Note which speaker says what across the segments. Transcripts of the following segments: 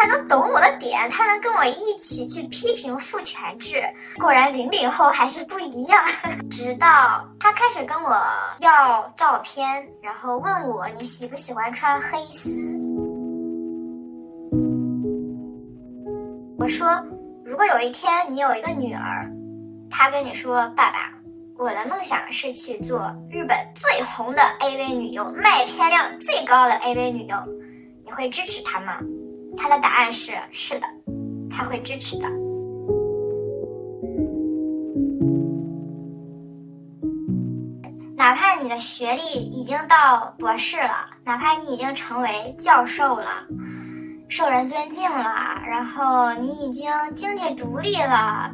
Speaker 1: 他能懂我的点，他能跟我一起去批评父权制。果然零零后还是不一样。直到他开始跟我要照片，然后问我你喜不喜欢穿黑丝。我说，如果有一天你有一个女儿，她跟你说：“爸爸，我的梦想是去做日本最红的 AV 女优，卖片量最高的 AV 女优。”你会支持他吗？他的答案是是的，他会支持的。哪怕你的学历已经到博士了，哪怕你已经成为教授了，受人尊敬了，然后你已经经济独立了，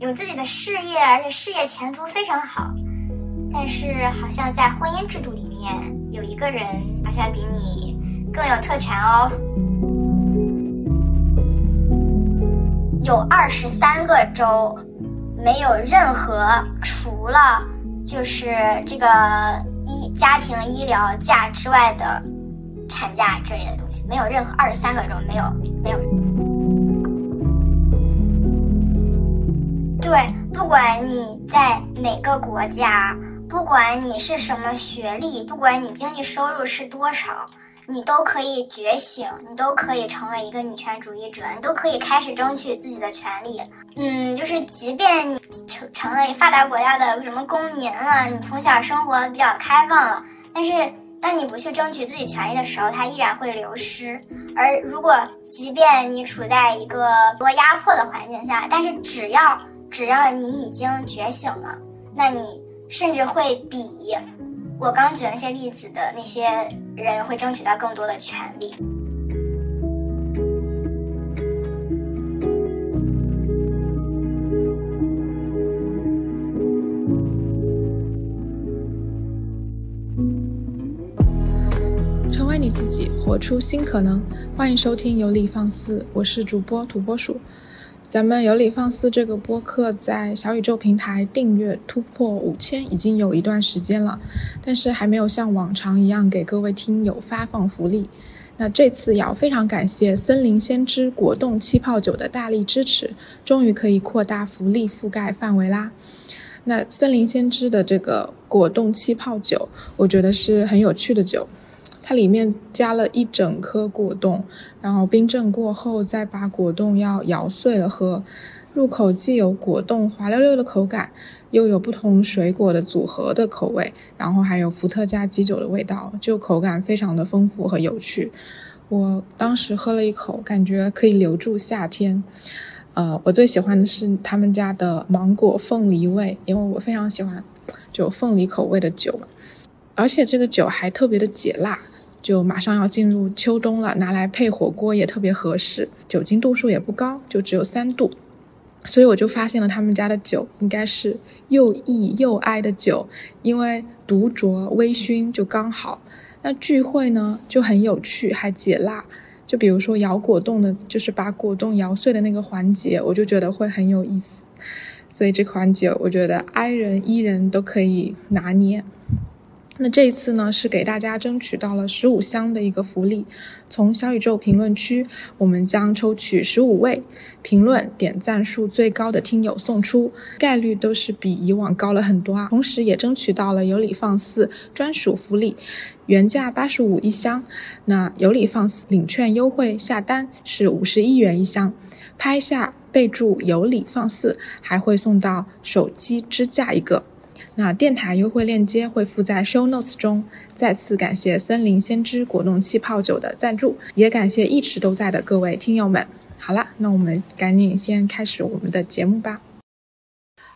Speaker 1: 有自己的事业，而且事业前途非常好，但是好像在婚姻制度里面，有一个人好像比你。更有特权哦，有二十三个州没有任何除了就是这个医家庭医疗假之外的产假之类的东西，没有任何二十三个州没有没有。对，不管你在哪个国家，不管你是什么学历，不管你经济收入是多少。你都可以觉醒，你都可以成为一个女权主义者，你都可以开始争取自己的权利。嗯，就是即便你成成了发达国家的什么公民了，你从小生活比较开放了，但是当你不去争取自己权利的时候，它依然会流失。而如果即便你处在一个多压迫的环境下，但是只要只要你已经觉醒了，那你甚至会比。我刚举那些例子的那些人会争取到更多的权利。
Speaker 2: 成为你自己，活出新可能。欢迎收听有理放肆，我是主播土拨鼠。咱们有理放肆这个播客在小宇宙平台订阅突破五千已经有一段时间了，但是还没有像往常一样给各位听友发放福利。那这次要非常感谢森林先知果冻气泡酒的大力支持，终于可以扩大福利覆盖范围啦。那森林先知的这个果冻气泡酒，我觉得是很有趣的酒。它里面加了一整颗果冻，然后冰镇过后再把果冻要摇碎了喝，入口既有果冻滑溜溜的口感，又有不同水果的组合的口味，然后还有伏特加基酒的味道，就口感非常的丰富和有趣。我当时喝了一口，感觉可以留住夏天。呃，我最喜欢的是他们家的芒果凤梨味，因为我非常喜欢就凤梨口味的酒。而且这个酒还特别的解辣，就马上要进入秋冬了，拿来配火锅也特别合适。酒精度数也不高，就只有三度，所以我就发现了他们家的酒应该是又易又爱的酒，因为独酌微醺就刚好。那聚会呢就很有趣，还解辣。就比如说摇果冻的，就是把果冻摇碎的那个环节，我就觉得会很有意思。所以这款酒，我觉得 I 人 E 人都可以拿捏。那这一次呢，是给大家争取到了十五箱的一个福利，从小宇宙评论区，我们将抽取十五位评论点赞数最高的听友送出，概率都是比以往高了很多啊。同时也争取到了有理放肆专属福利，原价八十五一箱，那有理放肆领券优惠下单是五十一元一箱，拍下备注有理放肆，还会送到手机支架一个。那电台优惠链接会附在 show notes 中。再次感谢森林先知果冻气泡酒的赞助，也感谢一直都在的各位听友们。好了，那我们赶紧先开始我们的节目吧。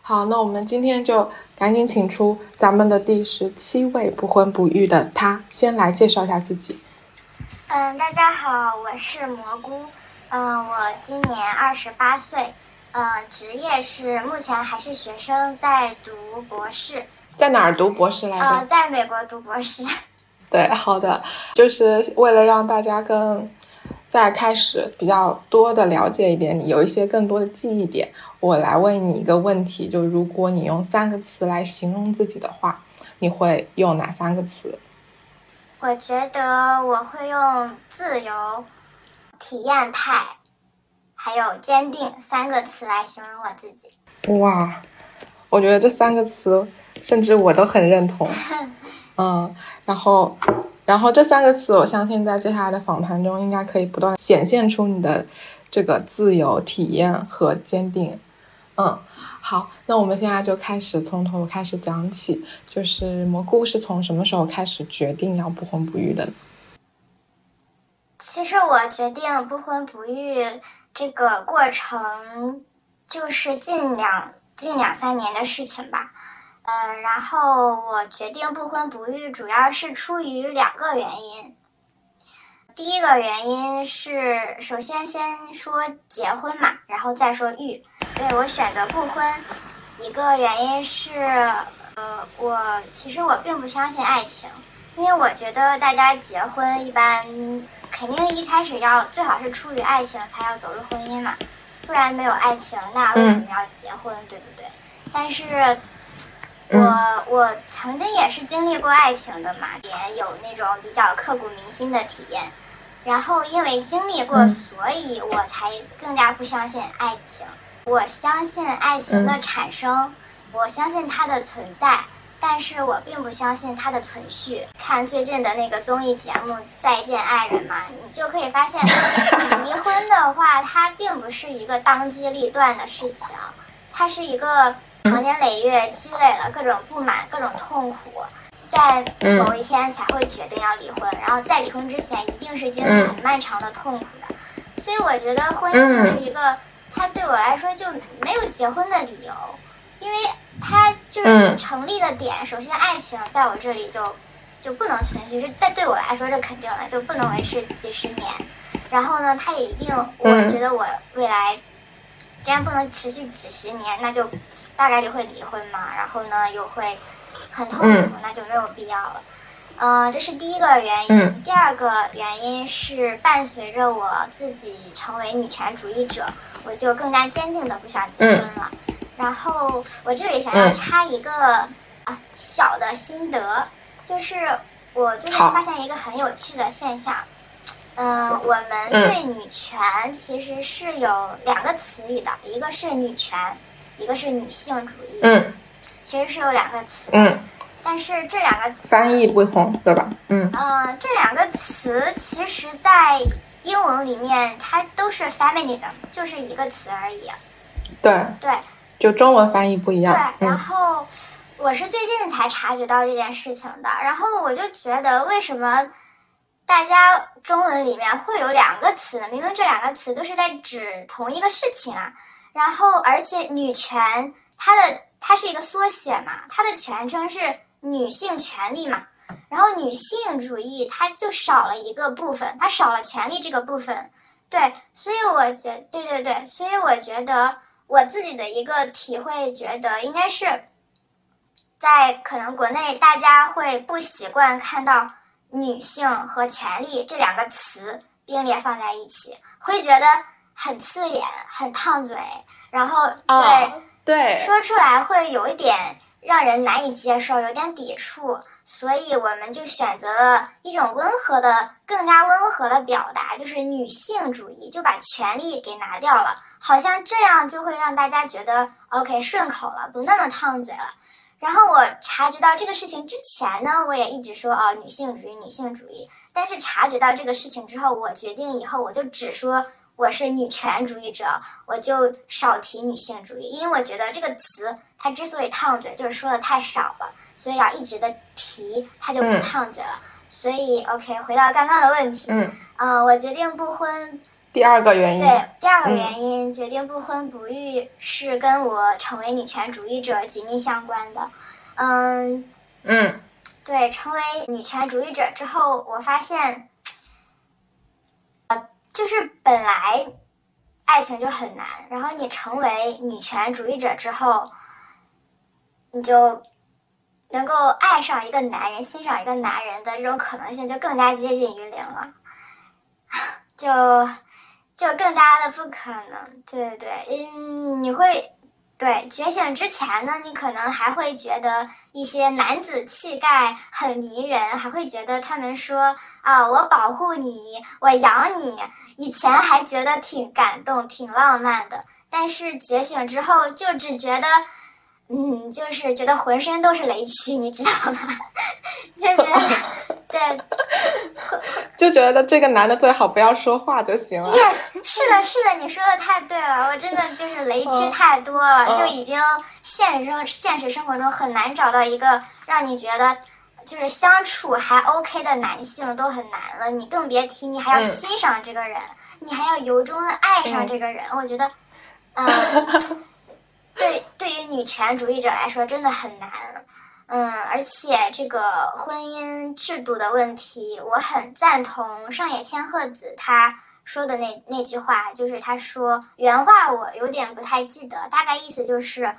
Speaker 2: 好，那我们今天就赶紧请出咱们的第十七位不婚不育的他，先来介绍一下自己。
Speaker 1: 嗯，大家好，我是蘑菇。嗯，我今年二十八岁。嗯，职业是目前还是学生，在读博士。
Speaker 2: 在哪儿读博士来着？
Speaker 1: 呃，在美国读博士。
Speaker 2: 对，好的，就是为了让大家更在开始比较多的了解一点你，有一些更多的记忆点，我来问你一个问题：就如果你用三个词来形容自己的话，你会用哪三个词？
Speaker 1: 我觉得我会用自由、体验派，还有坚定三个词来形容我自己。
Speaker 2: 哇，我觉得这三个词，甚至我都很认同。嗯，然后，然后这三个词，我相信在接下来的访谈中，应该可以不断显现出你的这个自由、体验和坚定。嗯，好，那我们现在就开始从头开始讲起，就是蘑菇是从什么时候开始决定要不婚不育的呢？
Speaker 1: 其实我决定不婚不育这个过程，就是近两近两三年的事情吧。呃，然后我决定不婚不育，主要是出于两个原因。第一个原因是，首先先说结婚嘛，然后再说育。对我选择不婚，一个原因是，呃，我其实我并不相信爱情，因为我觉得大家结婚一般肯定一开始要最好是出于爱情才要走入婚姻嘛，不然没有爱情，那为什么要结婚，对不对？但是。我我曾经也是经历过爱情的嘛，也有那种比较刻骨铭心的体验。然后因为经历过，所以我才更加不相信爱情。我相信爱情的产生，我相信它的存在，但是我并不相信它的存续。看最近的那个综艺节目《再见爱人》嘛，你就可以发现，离婚的话，它并不是一个当机立断的事情，它是一个。长年累月积累了各种不满、各种痛苦，在某一天才会决定要离婚。然后在离婚之前，一定是经历很漫长的痛苦的。所以我觉得婚姻就是一个，它对我来说就没有结婚的理由，因为它就是成立的点。首先，爱情在我这里就就不能存续，这在对我来说是肯定的，就不能维持几十年。然后呢，它也一定，我觉得我未来。既然不能持续几十年，那就大概率会离婚嘛。然后呢，又会很痛苦，那就没有必要了。嗯，这是第一个原因。第二个原因是伴随着我自己成为女权主义者，我就更加坚定的不想结婚了。然后我这里想要插一个啊小的心得，就是我最近发现一个很有趣的现象。嗯，我们对女权其实是有两个词语的，一个是女权，一个是女性主义。
Speaker 2: 嗯，
Speaker 1: 其实是有两个词。
Speaker 2: 嗯，
Speaker 1: 但是这两个
Speaker 2: 翻译不同，对吧？
Speaker 1: 嗯。嗯，这两个词其实，在英文里面它都是 feminism，就是一个词而已。
Speaker 2: 对。
Speaker 1: 对。
Speaker 2: 就中文翻译不一样。
Speaker 1: 对。然后我是最近才察觉到这件事情的，然后我就觉得为什么？大家中文里面会有两个词，明明这两个词都是在指同一个事情啊。然后，而且女权它的它是一个缩写嘛，它的全称是女性权利嘛。然后女性主义它就少了一个部分，它少了权利这个部分。对，所以我觉对对对，所以我觉得我自己的一个体会，觉得应该是在可能国内大家会不习惯看到。女性和权利这两个词并列放在一起，会觉得很刺眼、很烫嘴，然后对
Speaker 2: 对
Speaker 1: 说出来会有一点让人难以接受，有点抵触，所以我们就选择了一种温和的、更加温和的表达，就是女性主义，就把权利给拿掉了，好像这样就会让大家觉得 OK 顺口了，不那么烫嘴了。然后我察觉到这个事情之前呢，我也一直说哦女性主义，女性主义。但是察觉到这个事情之后，我决定以后我就只说我是女权主义者，我就少提女性主义，因为我觉得这个词它之所以烫嘴，就是说的太少了，所以要一直的提，它就不烫嘴了。所以 OK，回到刚刚的问题，嗯，我决定不婚。
Speaker 2: 第二个原因，
Speaker 1: 对，第二个原因决定不婚不育是跟我成为女权主义者紧密相关的。
Speaker 2: 嗯嗯，
Speaker 1: 对，成为女权主义者之后，我发现，呃，就是本来爱情就很难，然后你成为女权主义者之后，你就能够爱上一个男人、欣赏一个男人的这种可能性就更加接近于零了，就。就更加的不可能，对对对，嗯，你会对，觉醒之前呢，你可能还会觉得一些男子气概很迷人，还会觉得他们说啊，我保护你，我养你，以前还觉得挺感动、挺浪漫的。但是觉醒之后，就只觉得，嗯，就是觉得浑身都是雷区，你知道吗？就觉得，对，
Speaker 2: 就觉得这个男的最好不要说话就行了。
Speaker 1: 是的，是的，你说的太对了，我真的就是雷区太多了，就已经现实生现实生活中很难找到一个让你觉得就是相处还 OK 的男性都很难了，你更别提你还要欣赏这个人，你还要由衷的爱上这个人，我觉得，嗯，对，对于女权主义者来说真的很难。嗯，而且这个婚姻制度的问题，我很赞同上野千鹤子他说的那那句话，就是他说原话我有点不太记得，大概意思就是，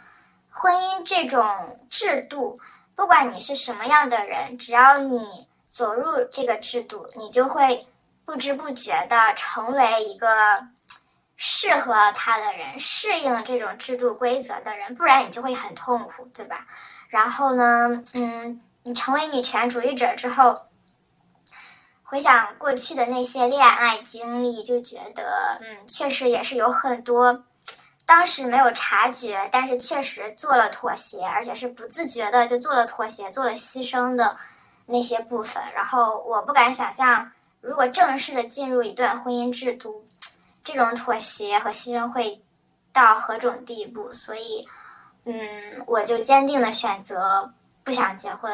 Speaker 1: 婚姻这种制度，不管你是什么样的人，只要你走入这个制度，你就会不知不觉的成为一个适合他的人，适应这种制度规则的人，不然你就会很痛苦，对吧？然后呢，嗯，你成为女权主义者之后，回想过去的那些恋爱经历，就觉得，嗯，确实也是有很多当时没有察觉，但是确实做了妥协，而且是不自觉的就做了妥协、做了牺牲的那些部分。然后我不敢想象，如果正式的进入一段婚姻制度，这种妥协和牺牲会到何种地步？所以。嗯，我就坚定的选择不想结婚。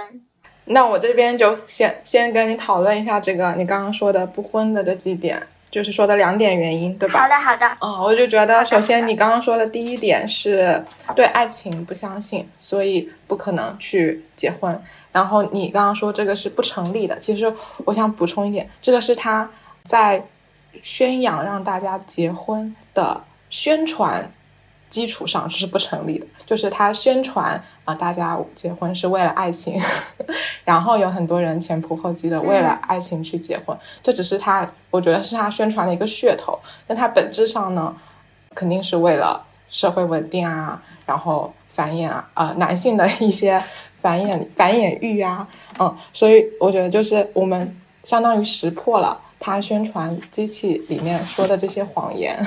Speaker 2: 那我这边就先先跟你讨论一下这个你刚刚说的不婚的这几点，就是说的两点原因，对吧？
Speaker 1: 好的，好的。
Speaker 2: 嗯，我就觉得，首先你刚刚说的第一点是对爱情不相信，所以不可能去结婚。然后你刚刚说这个是不成立的。其实我想补充一点，这个是他在宣扬让大家结婚的宣传。基础上这是不成立的，就是他宣传啊，大家结婚是为了爱情，然后有很多人前仆后继的为了爱情去结婚，这只是他，我觉得是他宣传的一个噱头，但他本质上呢，肯定是为了社会稳定啊，然后繁衍啊，呃，男性的一些繁衍繁衍欲啊，嗯，所以我觉得就是我们相当于识破了他宣传机器里面说的这些谎言。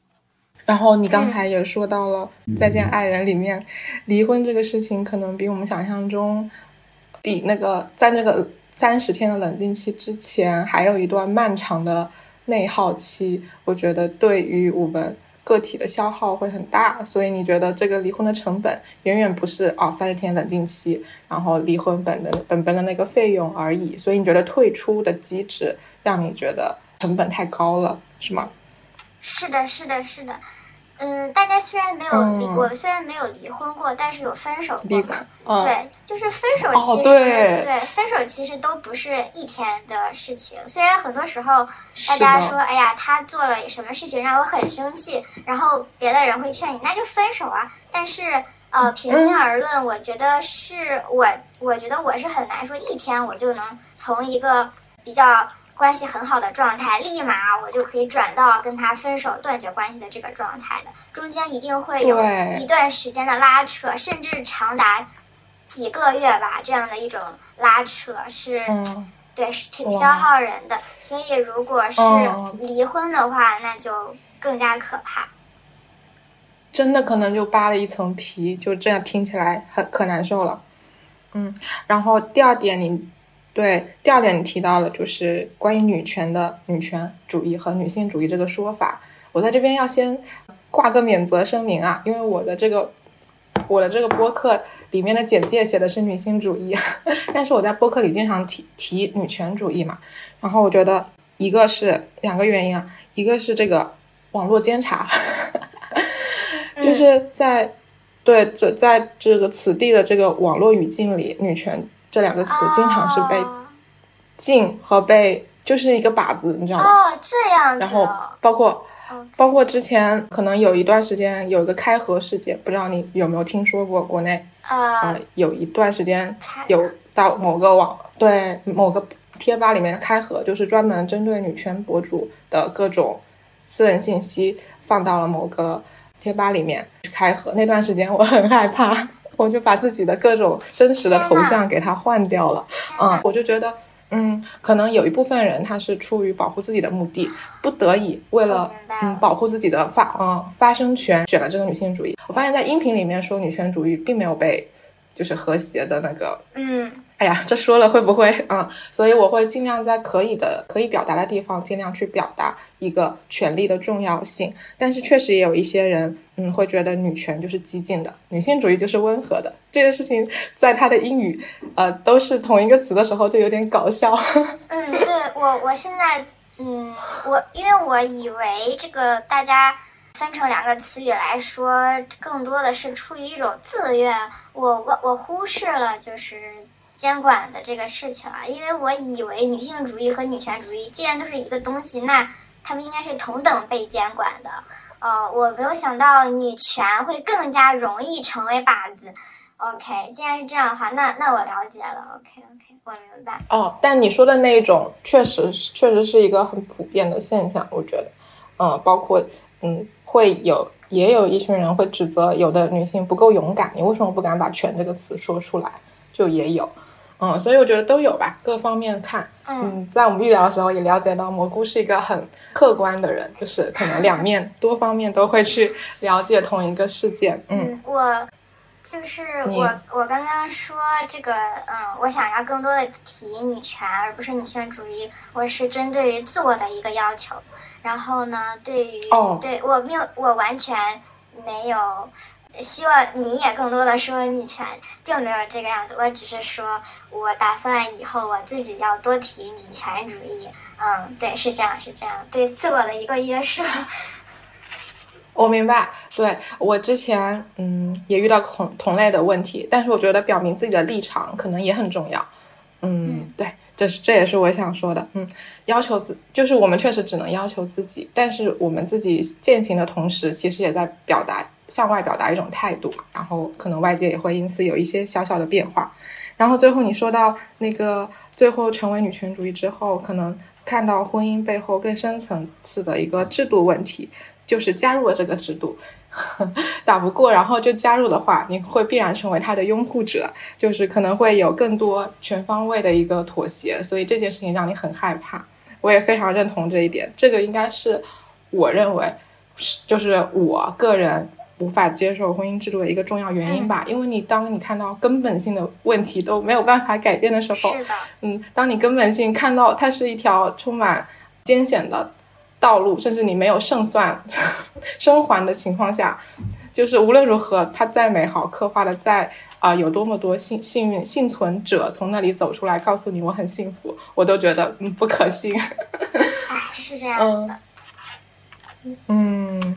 Speaker 2: 然后你刚才也说到了《再见爱人》里面，离婚这个事情可能比我们想象中，比那个在那个三十天的冷静期之前，还有一段漫长的内耗期。我觉得对于我们个体的消耗会很大，所以你觉得这个离婚的成本远远不是哦三十天冷静期，然后离婚本的本本的那个费用而已。所以你觉得退出的机制让你觉得成本太高了，是吗？
Speaker 1: 是的，是的，是的。嗯，大家虽然没有离，我虽然没有离婚过，但是有分手过。对，就是分手其实对分手其实都不是一天的事情。虽然很多时候大家说，哎呀，他做了什么事情让我很生气，然后别的人会劝你，那就分手啊。但是呃，平心而论，我觉得是我，我觉得我是很难说一天我就能从一个比较。关系很好的状态，立马我就可以转到跟他分手、断绝关系的这个状态的，中间一定会有一段时间的拉扯，甚至长达几个月吧，这样的一种拉扯是，对，是挺消耗人的。所以，如果是离婚的话，那就更加可怕。
Speaker 2: 真的可能就扒了一层皮，就这样听起来很可难受了。嗯，然后第二点你。对，第二点你提到了，就是关于女权的女权主义和女性主义这个说法。我在这边要先挂个免责声明啊，因为我的这个我的这个播客里面的简介写的是女性主义，但是我在播客里经常提提女权主义嘛。然后我觉得一个是两个原因啊，一个是这个网络监察，就是在对这在这个此地的这个网络语境里，女权。这两个词经常是被禁和被就是一个靶子，你知道吗？
Speaker 1: 哦，这样
Speaker 2: 然后包括包括之前可能有一段时间有一个开盒事件，不知道你有没有听说过？国内
Speaker 1: 呃。
Speaker 2: 有一段时间有到某个网对某个贴吧里面开盒，就是专门针对女权博主的各种私人信息放到了某个贴吧里面去开盒，那段时间我很害怕，我就把自己的各种真实的头像给它换掉了。嗯，我就觉得，嗯，可能有一部分人他是出于保护自己的目的，不得已为了嗯保护自己的发嗯发声权，选了这个女性主义。我发现，在音频里面说女权主义，并没有被就是和谐的那个
Speaker 1: 嗯。
Speaker 2: 哎呀，这说了会不会啊？所以我会尽量在可以的、可以表达的地方，尽量去表达一个权利的重要性。但是确实也有一些人，嗯，会觉得女权就是激进的，女性主义就是温和的。这个事情在他的英语，呃，都是同一个词的时候，就有点搞笑。
Speaker 1: 嗯，对我，我现在，嗯，我因为我以为这个大家分成两个词语来说，更多的是出于一种自愿，我我我忽视了就是。监管的这个事情啊，因为我以为女性主义和女权主义既然都是一个东西，那他们应该是同等被监管的。呃，我没有想到女权会更加容易成为靶子。OK，既然是这样的话，那那我了解了。OK OK，我明白。
Speaker 2: 哦，但你说的那种，确实确实是一个很普遍的现象，我觉得，嗯，包括嗯，会有也有一群人会指责有的女性不够勇敢，你为什么不敢把“权”这个词说出来？就也有。嗯，所以我觉得都有吧，各方面看。嗯，在我们预聊的时候也了解到，蘑菇是一个很客观的人，就是可能两面多方面都会去了解同一个事件。
Speaker 1: 嗯，我就是我，我刚刚说这个，嗯，我想要更多的提女权，而不是女性主义。我是针对于自我的一个要求。然后呢，对于对我没有，我完全没有。希望你也更多的说女权，并没有这个样子。我只是说，我打算以后我自己要多提女权主义。嗯，对，是这样，是这样，对自我的一个约束。
Speaker 2: 我明白，对我之前嗯也遇到同同类的问题，但是我觉得表明自己的立场可能也很重要。嗯，对，这是这也是我想说的。嗯，要求自就是我们确实只能要求自己，但是我们自己践行的同时，其实也在表达。向外表达一种态度，然后可能外界也会因此有一些小小的变化。然后最后你说到那个最后成为女权主义之后，可能看到婚姻背后更深层次的一个制度问题，就是加入了这个制度 打不过，然后就加入的话，你会必然成为他的拥护者，就是可能会有更多全方位的一个妥协，所以这件事情让你很害怕。我也非常认同这一点，这个应该是我认为就是我个人。无法接受婚姻制度的一个重要原因吧，因为你当你看到根本性的问题都没有办法改变的时候，
Speaker 1: 是的，
Speaker 2: 嗯，当你根本性看到它是一条充满艰险的道路，甚至你没有胜算 生还的情况下，就是无论如何，它再美好，刻画的再啊有多么多幸幸运幸存者从那里走出来，告诉你我很幸福，我都觉得嗯不可信。
Speaker 1: 哎，是这样子的。
Speaker 2: 嗯，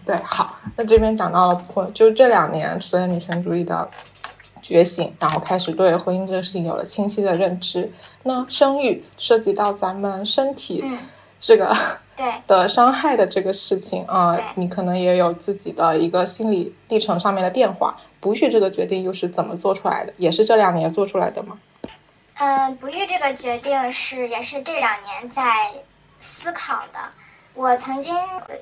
Speaker 2: 对，好，那这边讲到了婚，就这两年随着女权主义的觉醒，然后开始对婚姻这个事情有了清晰的认知。那生育涉及到咱们身体这个
Speaker 1: 对
Speaker 2: 的伤害的这个事情啊，你可能也有自己的一个心理历程上面的变化。不育这个决定又是怎么做出来的？也是这两年做出来的吗？
Speaker 1: 嗯，不育这个决定是也是这两年在思考的。我曾经，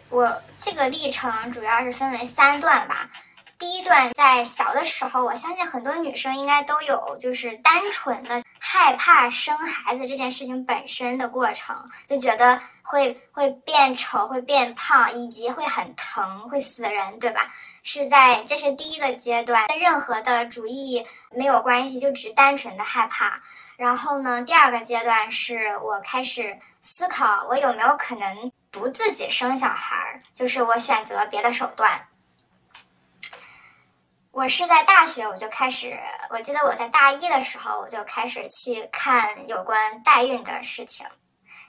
Speaker 1: 我这个历程主要是分为三段吧。第一段在小的时候，我相信很多女生应该都有，就是单纯的害怕生孩子这件事情本身的过程，就觉得会会变丑、会变胖，以及会很疼、会死人，对吧？是在这是第一个阶段，跟任何的主义没有关系，就只是单纯的害怕。然后呢，第二个阶段是我开始思考，我有没有可能。不自己生小孩儿，就是我选择别的手段。我是在大学我就开始，我记得我在大一的时候我就开始去看有关代孕的事情，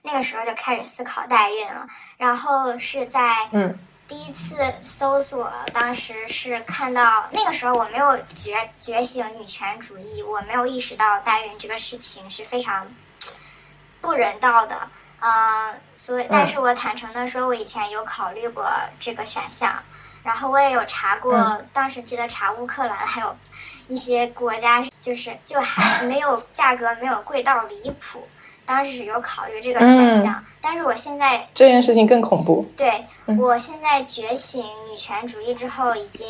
Speaker 1: 那个时候就开始思考代孕了。然后是在
Speaker 2: 嗯
Speaker 1: 第一次搜索，当时是看到那个时候我没有觉觉醒女权主义，我没有意识到代孕这个事情是非常不人道的。嗯，所以，但是我坦诚的说，我以前有考虑过这个选项，然后我也有查过，当时记得查乌克兰，还有一些国家，就是就还 没有价格没有贵到离谱，当时有考虑这个选项，但是我现在
Speaker 2: 这件事情更恐怖。
Speaker 1: 对，我现在觉醒女权主义之后，已经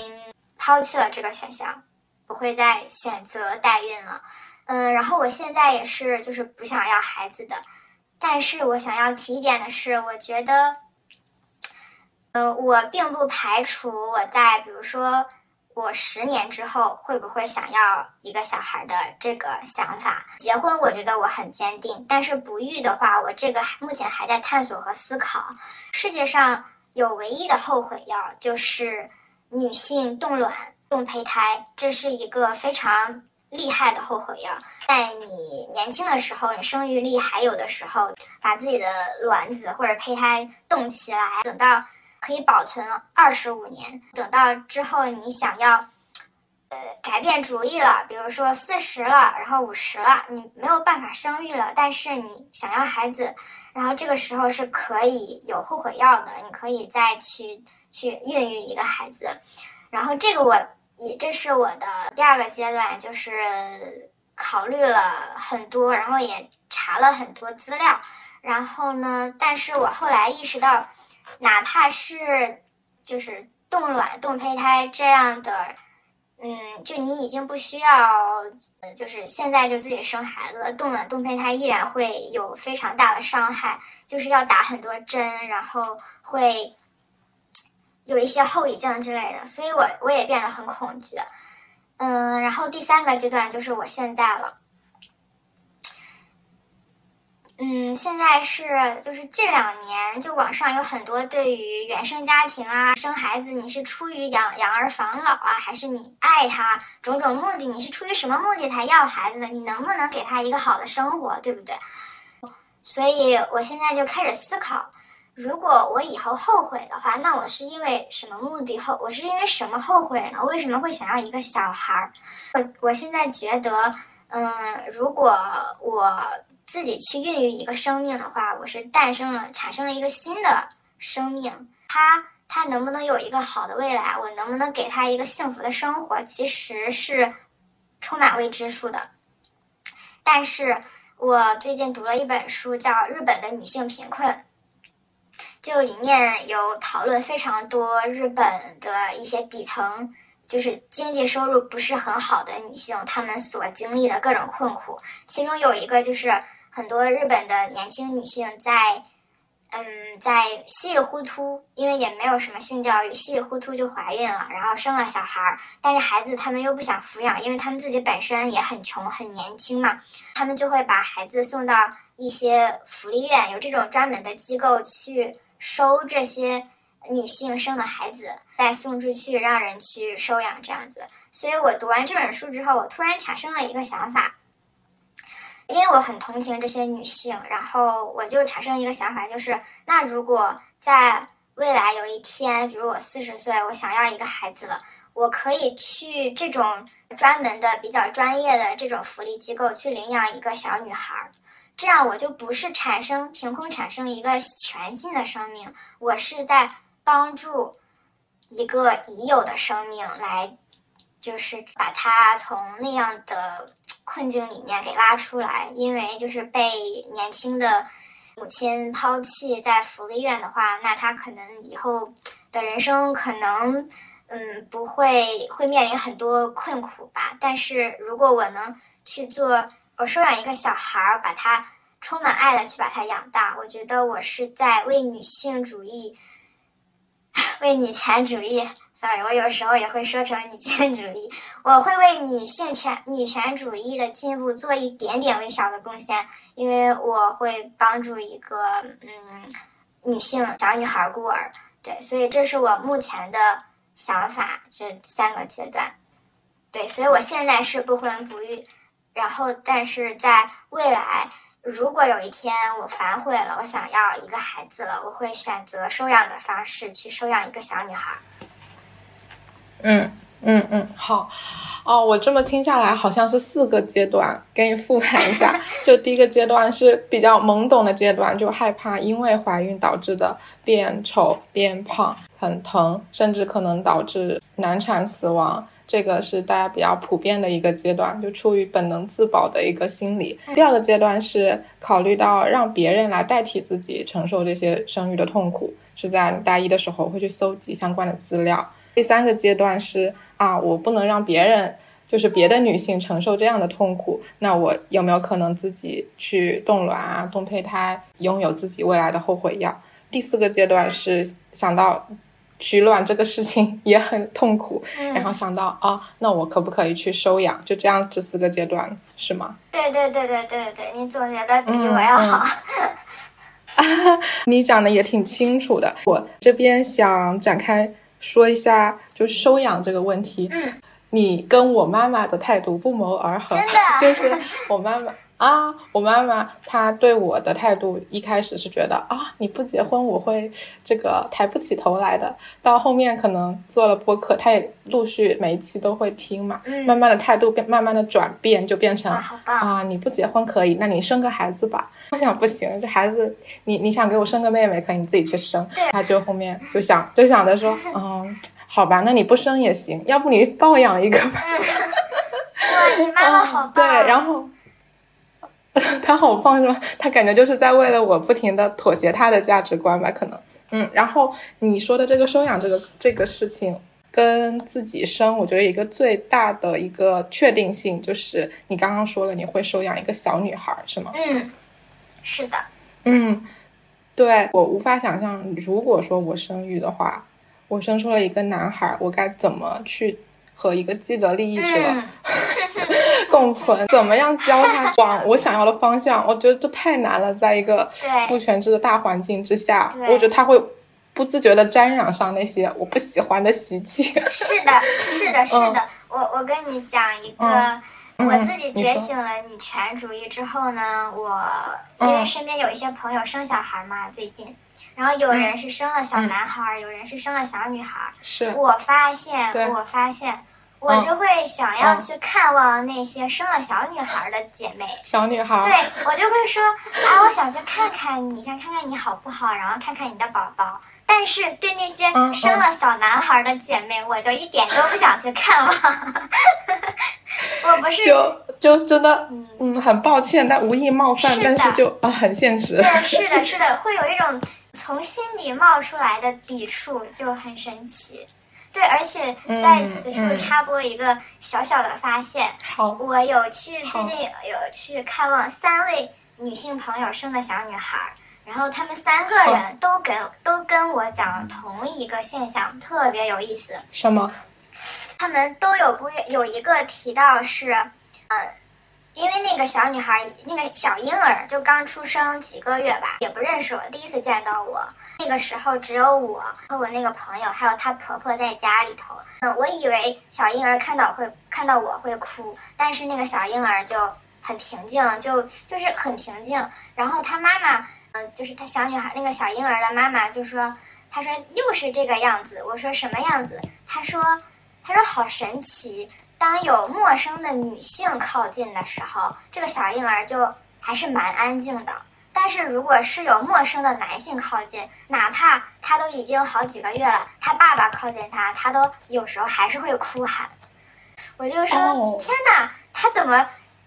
Speaker 1: 抛弃了这个选项，不会再选择代孕了。嗯，然后我现在也是，就是不想要孩子的。但是我想要提一点的是，我觉得，呃，我并不排除我在比如说我十年之后会不会想要一个小孩的这个想法。结婚，我觉得我很坚定，但是不育的话，我这个目前还在探索和思考。世界上有唯一的后悔药，就是女性冻卵、冻胚胎，这是一个非常。厉害的后悔药，在你年轻的时候，你生育力还有的时候，把自己的卵子或者胚胎冻起来，等到可以保存二十五年，等到之后你想要，呃，改变主意了，比如说四十了，然后五十了，你没有办法生育了，但是你想要孩子，然后这个时候是可以有后悔药的，你可以再去去孕育一个孩子，然后这个我。也这是我的第二个阶段，就是考虑了很多，然后也查了很多资料，然后呢，但是我后来意识到，哪怕是就是冻卵、冻胚胎这样的，嗯，就你已经不需要，就是现在就自己生孩子了，冻卵、冻胚胎依然会有非常大的伤害，就是要打很多针，然后会。有一些后遗症之类的，所以我我也变得很恐惧，嗯，然后第三个阶段就是我现在了，嗯，现在是就是近两年，就网上有很多对于原生家庭啊，生孩子你是出于养养儿防老啊，还是你爱他，种种目的，你是出于什么目的才要孩子的？你能不能给他一个好的生活，对不对？所以我现在就开始思考。如果我以后后悔的话，那我是因为什么目的后？我是因为什么后悔呢？为什么会想要一个小孩儿？我我现在觉得，嗯，如果我自己去孕育一个生命的话，我是诞生了、产生了一个新的生命，他他能不能有一个好的未来？我能不能给他一个幸福的生活？其实是充满未知数的。但是我最近读了一本书，叫《日本的女性贫困》。就里面有讨论非常多日本的一些底层，就是经济收入不是很好的女性，她们所经历的各种困苦。其中有一个就是很多日本的年轻女性在，嗯，在稀里糊涂，因为也没有什么性教育，稀里糊涂就怀孕了，然后生了小孩儿。但是孩子他们又不想抚养，因为他们自己本身也很穷，很年轻嘛，他们就会把孩子送到一些福利院，有这种专门的机构去。收这些女性生的孩子，再送出去让人去收养这样子。所以我读完这本书之后，我突然产生了一个想法，因为我很同情这些女性，然后我就产生一个想法，就是那如果在未来有一天，比如我四十岁，我想要一个孩子了，我可以去这种专门的、比较专业的这种福利机构去领养一个小女孩儿。这样我就不是产生凭空产生一个全新的生命，我是在帮助一个已有的生命来，就是把他从那样的困境里面给拉出来。因为就是被年轻的母亲抛弃在福利院的话，那他可能以后的人生可能嗯不会会面临很多困苦吧。但是如果我能去做。我收养一个小孩儿，把他充满爱的去把他养大。我觉得我是在为女性主义、为女权主义。Sorry，我有时候也会说成女权主义。我会为女性权、女权主义的进步做一点点微小的贡献，因为我会帮助一个嗯女性小女孩孤儿。对，所以这是我目前的想法，这三个阶段。对，所以我现在是不婚不育。然后，但是在未来，如果有一天我反悔了，我想要一个孩子了，我会选择收养的方式去收养一个小女孩。
Speaker 2: 嗯嗯嗯，好。哦，我这么听下来好像是四个阶段，给你复盘一下。就第一个阶段是比较懵懂的阶段，就害怕因为怀孕导致的变丑、变胖、很疼，甚至可能导致难产死亡。这个是大家比较普遍的一个阶段，就出于本能自保的一个心理。第二个阶段是考虑到让别人来代替自己承受这些生育的痛苦，是在大一的时候会去搜集相关的资料。第三个阶段是啊，我不能让别人，就是别的女性承受这样的痛苦，那我有没有可能自己去冻卵啊、冻胚胎，拥有自己未来的后悔药？第四个阶段是想到取卵这个事情 也很痛苦，然后想到啊，那我可不可以去收养？就这样，这四个阶段是吗？
Speaker 1: 对对对对对对，你总结的比我要好。
Speaker 2: 你讲的也挺清楚的，我这边想展开。说一下，就是收养这个问题。
Speaker 1: 嗯，
Speaker 2: 你跟我妈妈的态度不谋而合。
Speaker 1: 真的，
Speaker 2: 就是我妈妈啊，我妈妈她对我的态度一开始是觉得啊，你不结婚我会这个抬不起头来的。到后面可能做了播客，她也陆续每一期都会听嘛。
Speaker 1: 嗯，
Speaker 2: 慢慢的态度变，慢慢的转变，就变成
Speaker 1: 啊，
Speaker 2: 你不结婚可以，那你生个孩子吧。我想不行，这孩子，你你想给我生个妹妹，可以你自己去生。她就后面就想就想着说，嗯，好吧，那你不生也行，要不你抱养一个吧。
Speaker 1: 哇，你妈妈好棒。
Speaker 2: 对，然后 他好棒是吗？他感觉就是在为了我不停的妥协他的价值观吧，可能。嗯，然后你说的这个收养这个这个事情，跟自己生，我觉得一个最大的一个确定性就是你刚刚说了你会收养一个小女孩，是吗？
Speaker 1: 嗯。是的，
Speaker 2: 嗯，对我无法想象，如果说我生育的话，我生出了一个男孩，我该怎么去和一个既得利益者 共存？怎么样教他？往我想要的方向？我觉得这太难了，在一个父权制的大环境之下，我觉得他会不自觉的沾染上那些我不喜欢的习气。
Speaker 1: 是的，是的，是的，我我跟你讲一个。我自己觉醒了女权主义之后呢，我因为身边有一些朋友生小孩嘛，最近，然后有人是生了小男孩，有人是生了小女孩。
Speaker 2: 是，
Speaker 1: 我发现，我发现，我就会想要去看望那些生了小女孩的姐妹。
Speaker 2: 小女孩。
Speaker 1: 对，我就会说啊，我想去看看你，想看看你好不好，然后看看你的宝宝。但是对那些生了小男孩的姐妹，我就一点都不想去看望。我不是
Speaker 2: 就就真的嗯很抱歉，但无意冒犯，但是就啊很现实。
Speaker 1: 对，是的，是的，会有一种从心里冒出来的抵触，就很神奇。对，而且在此处插播一个小小的发现。
Speaker 2: 好，
Speaker 1: 我有去最近有去看望三位女性朋友生的小女孩，然后她们三个人都跟都跟我讲同一个现象，特别有意思。
Speaker 2: 什么？
Speaker 1: 他们都有不有一个提到是，嗯，因为那个小女孩那个小婴儿就刚出生几个月吧，也不认识我，第一次见到我。那个时候只有我和我那个朋友还有她婆婆在家里头。嗯，我以为小婴儿看到会看到我会哭，但是那个小婴儿就很平静，就就是很平静。然后她妈妈，嗯，就是她小女孩那个小婴儿的妈妈就说，她说又是这个样子。我说什么样子？她说。她说：“好神奇，当有陌生的女性靠近的时候，这个小婴儿就还是蛮安静的。但是如果是有陌生的男性靠近，哪怕他都已经好几个月了，他爸爸靠近他，他都有时候还是会哭喊。我就说：天哪，他怎么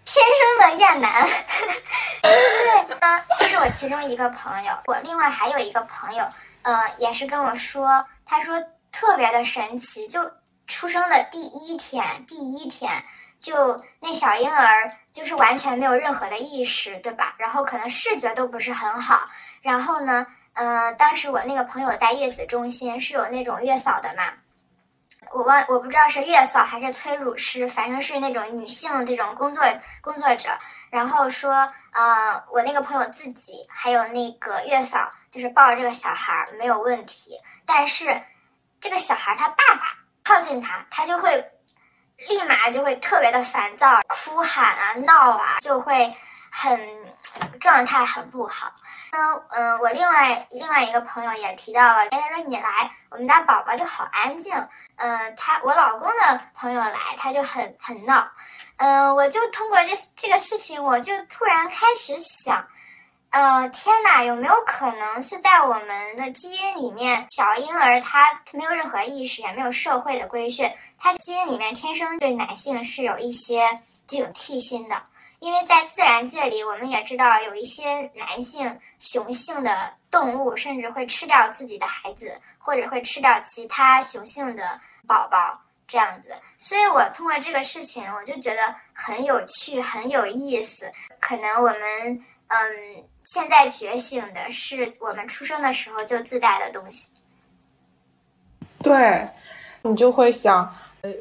Speaker 1: 天生的厌男？对，呢，这是我其中一个朋友。我另外还有一个朋友，呃，也是跟我说，他说特别的神奇，就。”出生的第一天，第一天就那小婴儿就是完全没有任何的意识，对吧？然后可能视觉都不是很好。然后呢，嗯，当时我那个朋友在月子中心是有那种月嫂的嘛，我忘我不知道是月嫂还是催乳师，反正是那种女性这种工作工作者。然后说，呃，我那个朋友自己还有那个月嫂就是抱着这个小孩没有问题，但是这个小孩他爸爸。靠近他，他就会立马就会特别的烦躁，哭喊啊、闹啊，就会很状态很不好。嗯嗯，我另外另外一个朋友也提到了，他说你来，我们家宝宝就好安静。嗯，他我老公的朋友来，他就很很闹。嗯，我就通过这这个事情，我就突然开始想，呃，天哪，有没有可能是在我们的基因里面，小婴儿他没有任何意识，也没有社会的规训，他基因里面天生对男性是有一些警惕心的。因为在自然界里，我们也知道有一些男性雄性的动物，甚至会吃掉自己的孩子，或者会吃掉其他雄性的宝宝这样子。所以我通过这个事情，我就觉得很有趣，很有意思。可能我们嗯。现在觉醒的是我们出生的时候就自带的东西。
Speaker 2: 对，你就会想，呃，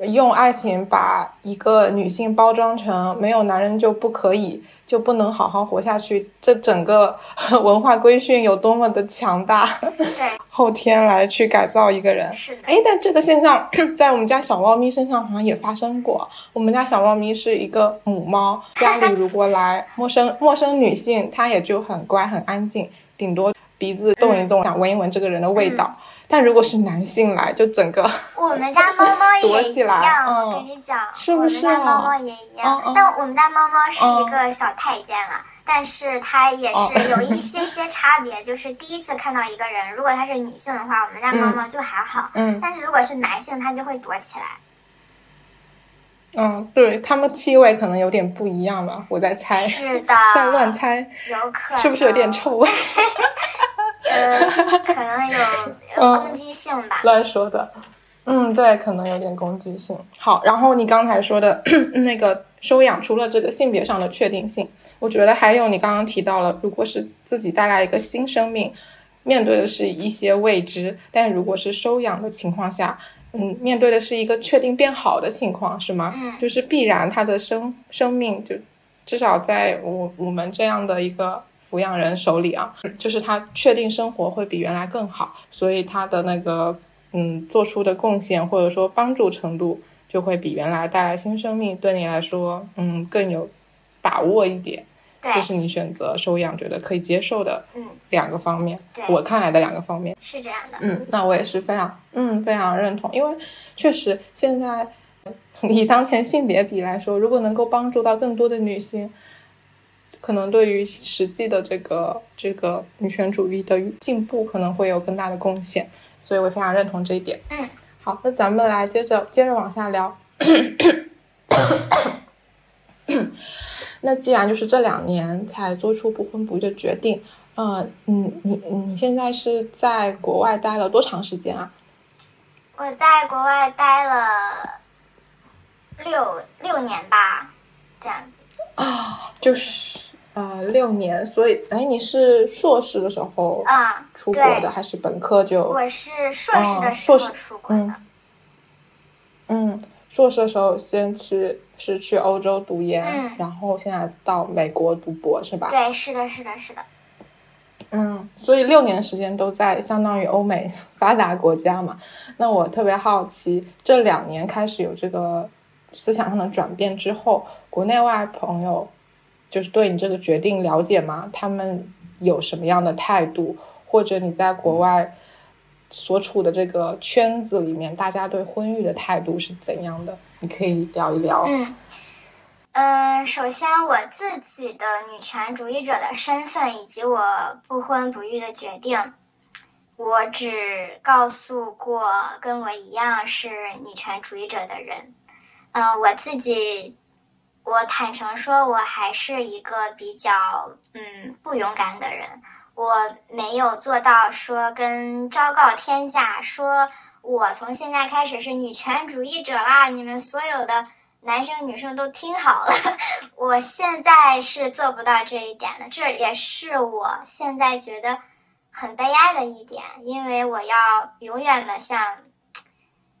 Speaker 2: 用爱情把一个女性包装成没有男人就不可以。就不能好好活下去？这整个 文化规训有多么的强大？
Speaker 1: 对，
Speaker 2: 后天来去改造一个人。
Speaker 1: 是的。
Speaker 2: 哎，但这个现象在我们家小猫咪身上好像也发生过。我们家小猫咪是一个母猫，家里如果来陌生陌生女性，它也就很乖很安静，顶多鼻子动一动，想闻一闻这个人的味道。但如果是男性来，就整个
Speaker 1: 我们家猫猫也一样。我跟你讲，
Speaker 2: 是不是？
Speaker 1: 我们家猫猫也一样。但我们家猫猫是一个小太监了，但是它也是有一些些差别。就是第一次看到一个人，如果它是女性的话，我们家猫猫就还好。嗯。但是如果是男性，它就会躲起来。
Speaker 2: 嗯，对，它们气味可能有点不一样吧，我在猜。
Speaker 1: 是的。
Speaker 2: 在乱猜。
Speaker 1: 有可能。
Speaker 2: 是不是有点臭？
Speaker 1: 呃，可能有攻击性吧。
Speaker 2: 乱说的，嗯，对，可能有点攻击性。好，然后你刚才说的 那个收养，除了这个性别上的确定性，我觉得还有你刚刚提到了，如果是自己带来一个新生命，面对的是一些未知，但如果是收养的情况下，嗯，面对的是一个确定变好的情况，是吗？
Speaker 1: 嗯，
Speaker 2: 就是必然他的生生命就至少在我我们这样的一个。抚养人手里啊，就是他确定生活会比原来更好，所以他的那个嗯做出的贡献或者说帮助程度就会比原来带来新生命对你来说嗯更有把握一点。这是你选择收养觉得可以接受的
Speaker 1: 嗯
Speaker 2: 两个方面，我看来的两个方面
Speaker 1: 是这样的。
Speaker 2: 嗯，那我也是非常嗯非常认同，因为确实现在以当前性别比来说，如果能够帮助到更多的女性。可能对于实际的这个这个女权主义的进步，可能会有更大的贡献，所以我非常认同这一点。
Speaker 1: 嗯，
Speaker 2: 好，那咱们来接着接着往下聊。那既然就是这两年才做出不婚不育的决定，嗯嗯，你你现在是在国外待了多长时间啊？
Speaker 1: 我在国外待了六六年吧，这样子
Speaker 2: 啊，就是。呃，六年，所以，哎，你是硕士的时候
Speaker 1: 啊
Speaker 2: 出国的，还是本科就？
Speaker 1: 我是硕士的时候出国的。
Speaker 2: 嗯，硕士的时候先去是去欧洲读研，然后现在到美国读博，是吧？
Speaker 1: 对，是的，是的，是的。
Speaker 2: 嗯，所以六年时间都在相当于欧美发达国家嘛。那我特别好奇，这两年开始有这个思想上的转变之后，国内外朋友。就是对你这个决定了解吗？他们有什么样的态度？或者你在国外所处的这个圈子里面，大家对婚育的态度是怎样的？你可以聊一聊。
Speaker 1: 嗯嗯，首先我自己的女权主义者的身份以及我不婚不育的决定，我只告诉过跟我一样是女权主义者的人。嗯，我自己。我坦诚说，我还是一个比较嗯不勇敢的人。我没有做到说跟昭告天下说，我从现在开始是女权主义者啦！你们所有的男生女生都听好了，我现在是做不到这一点的。这也是我现在觉得很悲哀的一点，因为我要永远的向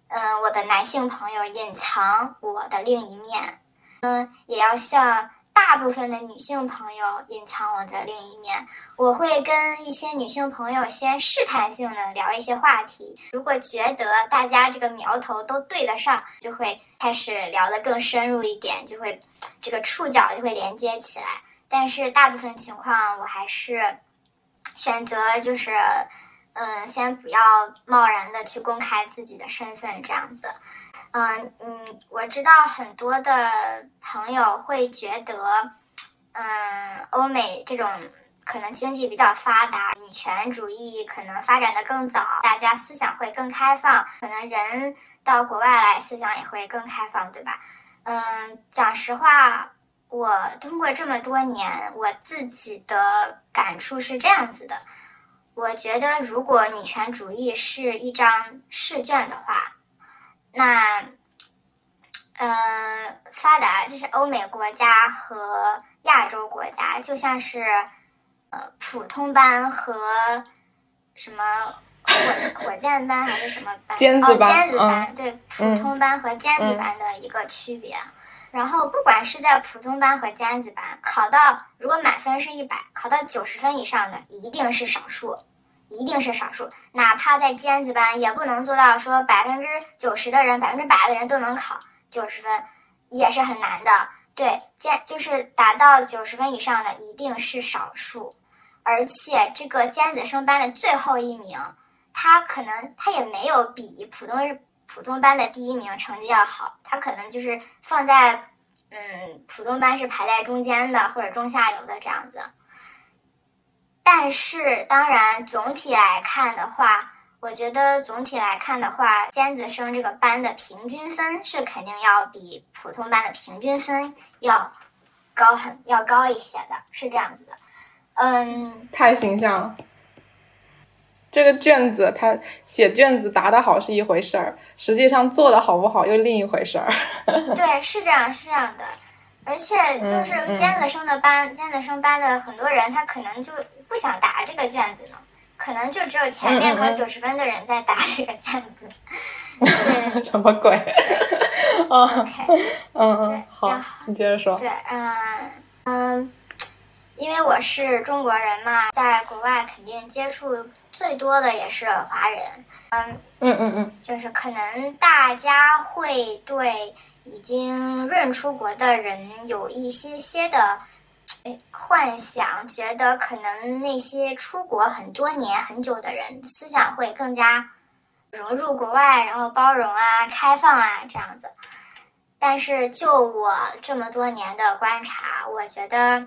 Speaker 1: 嗯我的男性朋友隐藏我的另一面。嗯，也要向大部分的女性朋友隐藏我的另一面。我会跟一些女性朋友先试探性的聊一些话题，如果觉得大家这个苗头都对得上，就会开始聊得更深入一点，就会这个触角就会连接起来。但是大部分情况，我还是选择就是，嗯，先不要贸然的去公开自己的身份，这样子。嗯嗯，我知道很多的朋友会觉得，嗯，欧美这种可能经济比较发达，女权主义可能发展的更早，大家思想会更开放，可能人到国外来思想也会更开放，对吧？嗯，讲实话，我通过这么多年，我自己的感触是这样子的。我觉得，如果女权主义是一张试卷的话，那，呃，发达就是欧美国家和亚洲国家，就像是。呃，普通班和什么火火箭班还是什么班？
Speaker 2: 尖子班。
Speaker 1: 尖子班对，普通班和尖子班的一个区别。然后，不管是在普通班和尖子班，考到如果满分是一百，考到九十分以上的一定是少数，一定是少数。哪怕在尖子班，也不能做到说百分之九十的人、百分之百的人都能考九十分，也是很难的。对，尖就是达到九十分以上的一定是少数。而且这个尖子生班的最后一名，他可能他也没有比普通普通班的第一名成绩要好，他可能就是放在嗯普通班是排在中间的或者中下游的这样子。但是当然总体来看的话，我觉得总体来看的话，尖子生这个班的平均分是肯定要比普通班的平均分要高很要高一些的，是这样子的。嗯，
Speaker 2: 太形象了。这个卷子，他写卷子答的好是一回事儿，实际上做的好不好又另一回事儿。
Speaker 1: 对，是这样，是这样的。而且就是尖子生的班，尖子生班的很多人，他可能就不想答这个卷子呢，可能就只有前面考九十分的人在答这个卷子。
Speaker 2: 什么鬼？
Speaker 1: 哦，OK，
Speaker 2: 嗯嗯，好，你接着说。
Speaker 1: 对，嗯嗯。因为我是中国人嘛，在国外肯定接触最多的也是华人，
Speaker 2: 嗯嗯嗯嗯，
Speaker 1: 就是可能大家会对已经润出国的人有一些些的幻想，觉得可能那些出国很多年很久的人思想会更加融入国外，然后包容啊、开放啊这样子。但是就我这么多年的观察，我觉得。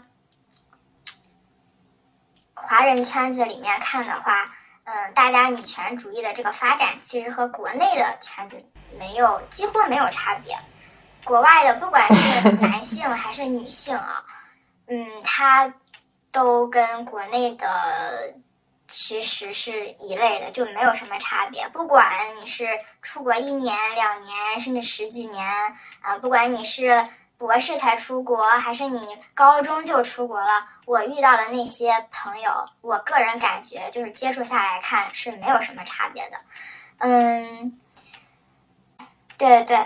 Speaker 1: 华人圈子里面看的话，嗯，大家女权主义的这个发展其实和国内的圈子没有几乎没有差别。国外的不管是男性还是女性啊，嗯，他都跟国内的其实是一类的，就没有什么差别。不管你是出国一年、两年，甚至十几年啊，不管你是。博士才出国，还是你高中就出国了？我遇到的那些朋友，我个人感觉就是接触下来看是没有什么差别的。嗯，对对，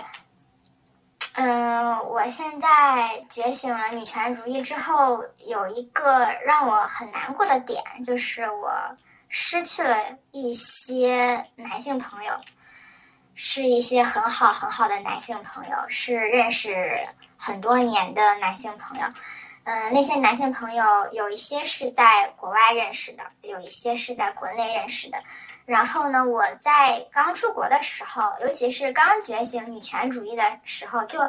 Speaker 1: 嗯，我现在觉醒了女权主义之后，有一个让我很难过的点，就是我失去了一些男性朋友。是一些很好很好的男性朋友，是认识很多年的男性朋友。嗯，那些男性朋友有一些是在国外认识的，有一些是在国内认识的。然后呢，我在刚出国的时候，尤其是刚觉醒女权主义的时候，就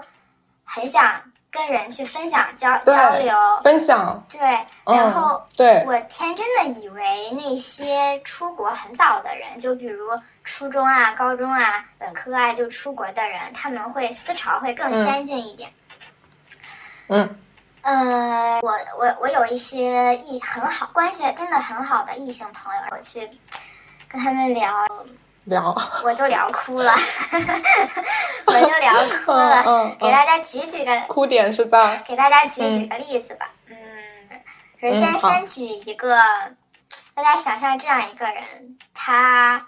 Speaker 1: 很想。跟人去分享交交流，
Speaker 2: 分享
Speaker 1: 对，然后
Speaker 2: 对
Speaker 1: 我天真的以为那些出国很早的人，就比如初中啊、高中啊、本科啊就出国的人，他们会思潮会更先进一点。
Speaker 2: 嗯，
Speaker 1: 呃，我我我有一些异很好关系真的很好的异性朋友，我去跟他们聊。
Speaker 2: 聊，
Speaker 1: 我就聊哭了，我就聊哭了。给大家举几个
Speaker 2: 哭点是在，
Speaker 1: 给大家举几个例子吧。嗯，首先先举一个，大家想象这样一个人，他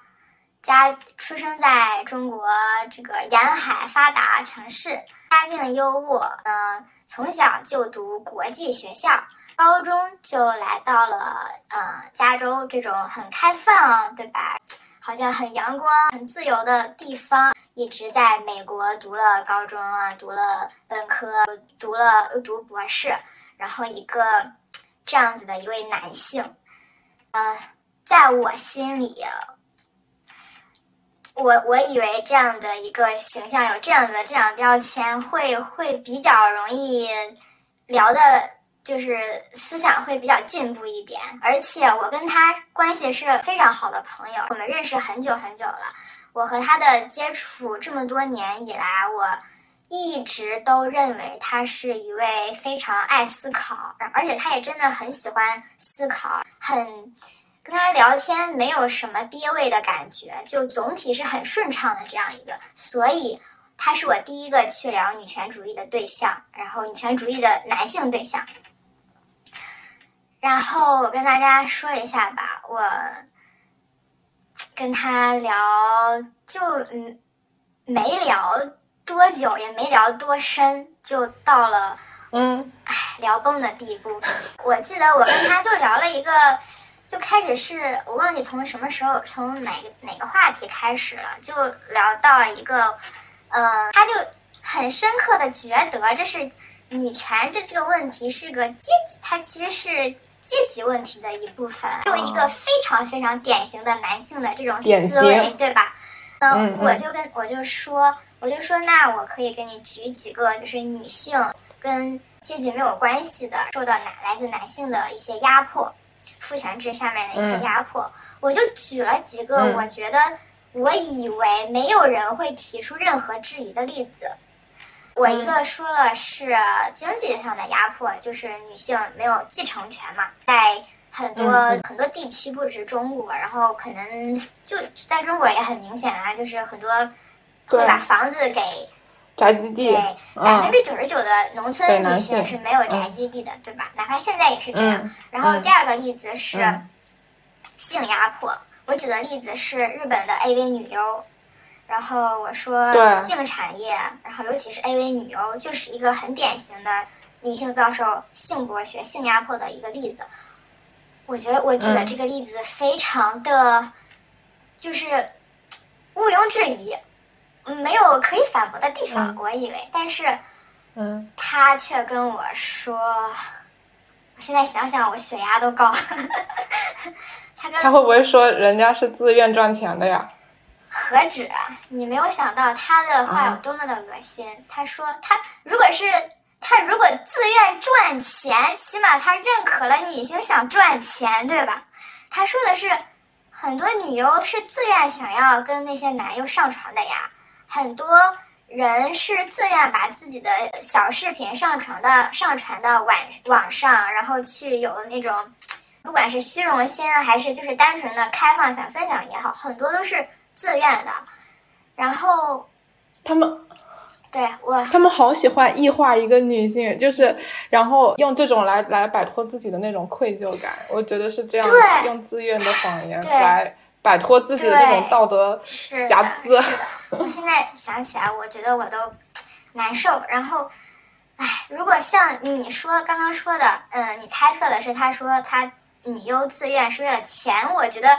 Speaker 1: 家出生在中国这个沿海发达城市，家境优渥，嗯，从小就读国际学校，高中就来到了嗯加州这种很开放，对吧？好像很阳光、很自由的地方，一直在美国读了高中啊，读了本科，读了读博士，然后一个这样子的一位男性，呃，在我心里，我我以为这样的一个形象，有这样的这样标签，会会比较容易聊的就是思想会比较进步一点，而且我跟他关系是非常好的朋友，我们认识很久很久了。我和他的接触这么多年以来，我一直都认为他是一位非常爱思考，而且他也真的很喜欢思考，很跟他聊天没有什么跌位的感觉，就总体是很顺畅的这样一个，所以他是我第一个去聊女权主义的对象，然后女权主义的男性对象。然后我跟大家说一下吧，我跟他聊就嗯没聊多久，也没聊多深，就到了
Speaker 2: 嗯
Speaker 1: 唉聊崩的地步。我记得我跟他就聊了一个，就开始是我忘记从什么时候，从哪个哪个话题开始了，就聊到一个，呃，他就很深刻的觉得这是女权这这个问题是个阶级，它其实是。阶级问题的一部分，就一个非常非常典型的男性的这种思维，对吧？
Speaker 2: 嗯
Speaker 1: 我就跟我就说，我就说，那我可以给你举几个，就是女性跟阶级没有关系的，受到男来自男性的一些压迫，父权制下面的一些
Speaker 2: 嗯。
Speaker 1: 压迫，我就举了几个，
Speaker 2: 嗯。
Speaker 1: 我觉得我以为没有人会提出任何质疑的例子。我一个说了是经济上的压迫，就是女性没有继承权嘛，在很多、很多地区，不止中国，然后可能就在中国也很明显啊，就是很多会
Speaker 2: 对
Speaker 1: 把房子给
Speaker 2: 宅基地
Speaker 1: 对，百分
Speaker 2: 嗯
Speaker 1: 之九十九的农村女
Speaker 2: 性
Speaker 1: 性是没有宅基地的，对吧？哪怕现在也是这样。
Speaker 2: 嗯
Speaker 1: 然后
Speaker 2: 嗯
Speaker 1: 第二个例子是
Speaker 2: 嗯
Speaker 1: 性压迫，我举的例子是日本的 AV 女优。然后我说性产业，然后尤其是 AV 女优，就是一个很典型的女性遭受性剥削、性压迫的一个例子。我觉得我举的
Speaker 2: 嗯
Speaker 1: 这个例子非常的，就是毋庸置疑，嗯没有可以反驳的地方。
Speaker 2: 嗯
Speaker 1: 我以为，但是
Speaker 2: 嗯，
Speaker 1: 他却跟我说，我现在想想，我血压都高。他跟
Speaker 2: 他会不会说人家是自愿赚钱的呀？
Speaker 1: 何止啊！你没有想到他的话有多么的恶心。他说他如果是他如果自愿赚钱，起码他认可了女性想赚钱，对吧？他说的是很多女优是自愿想要跟那些男优上床的呀，很多人是自愿把自己的小视频上传到上传到网网上，然后去有那种。不管是虚荣心还是就是单纯的开放想分享也好，很多都是自愿的。然后
Speaker 2: 他们
Speaker 1: 对我
Speaker 2: 他们好喜欢异化一个女性，就是然后用这种来来摆脱自己的那种愧疚感。我觉得是这样用自愿的谎言来摆脱自己的那种道德
Speaker 1: 是，
Speaker 2: 瑕疵。
Speaker 1: 我现在想起来，我觉得我都难受。然后，唉，如果像你说刚刚说的，嗯，你猜测的是他说他女优自愿是为了钱，我觉得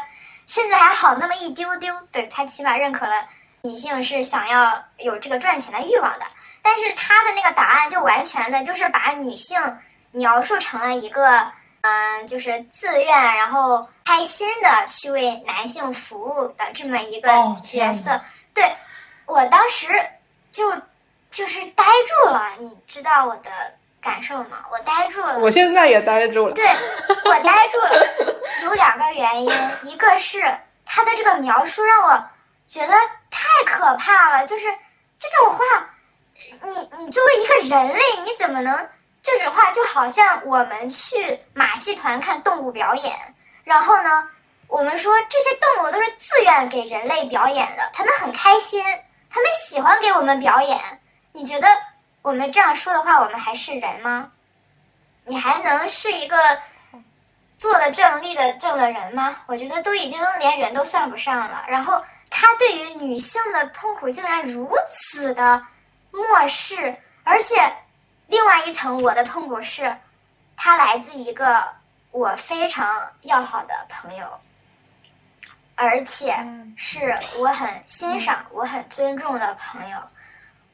Speaker 1: 甚至还好那么一丢丢。对他起码认可了女性是想要有这个赚钱的欲望的。但是他的那个答案就完全的就是把女性描述成了一个。嗯，就是自愿，然后开心的去为男性服务的这么一个
Speaker 2: 哦
Speaker 1: 角色。对我当时就就是呆住了，你知道我的感受嘛？我呆住了。
Speaker 2: 我现在也呆住了。
Speaker 1: 对我呆住了，有两个原因，一个是他的这个描述让我觉得太可怕了，就是这种话，你你作为一个人类，你怎么能这种话就好像我们去马戏团看动物表演，然后呢，我们说这些动物都是自愿给人类表演的，他们很开心，他们喜欢给我们表演。你觉得我们这样说的话，我们还是人吗？你还能是一个做的正、立的正的人吗？我觉得都已经连人都算不上了。然后他对于女性的痛苦竟然如此的漠视，而且另外一层我的痛苦是，他来自一个我非常要好的朋友，而且
Speaker 2: 嗯
Speaker 1: 是我很欣赏、我很尊重的朋友，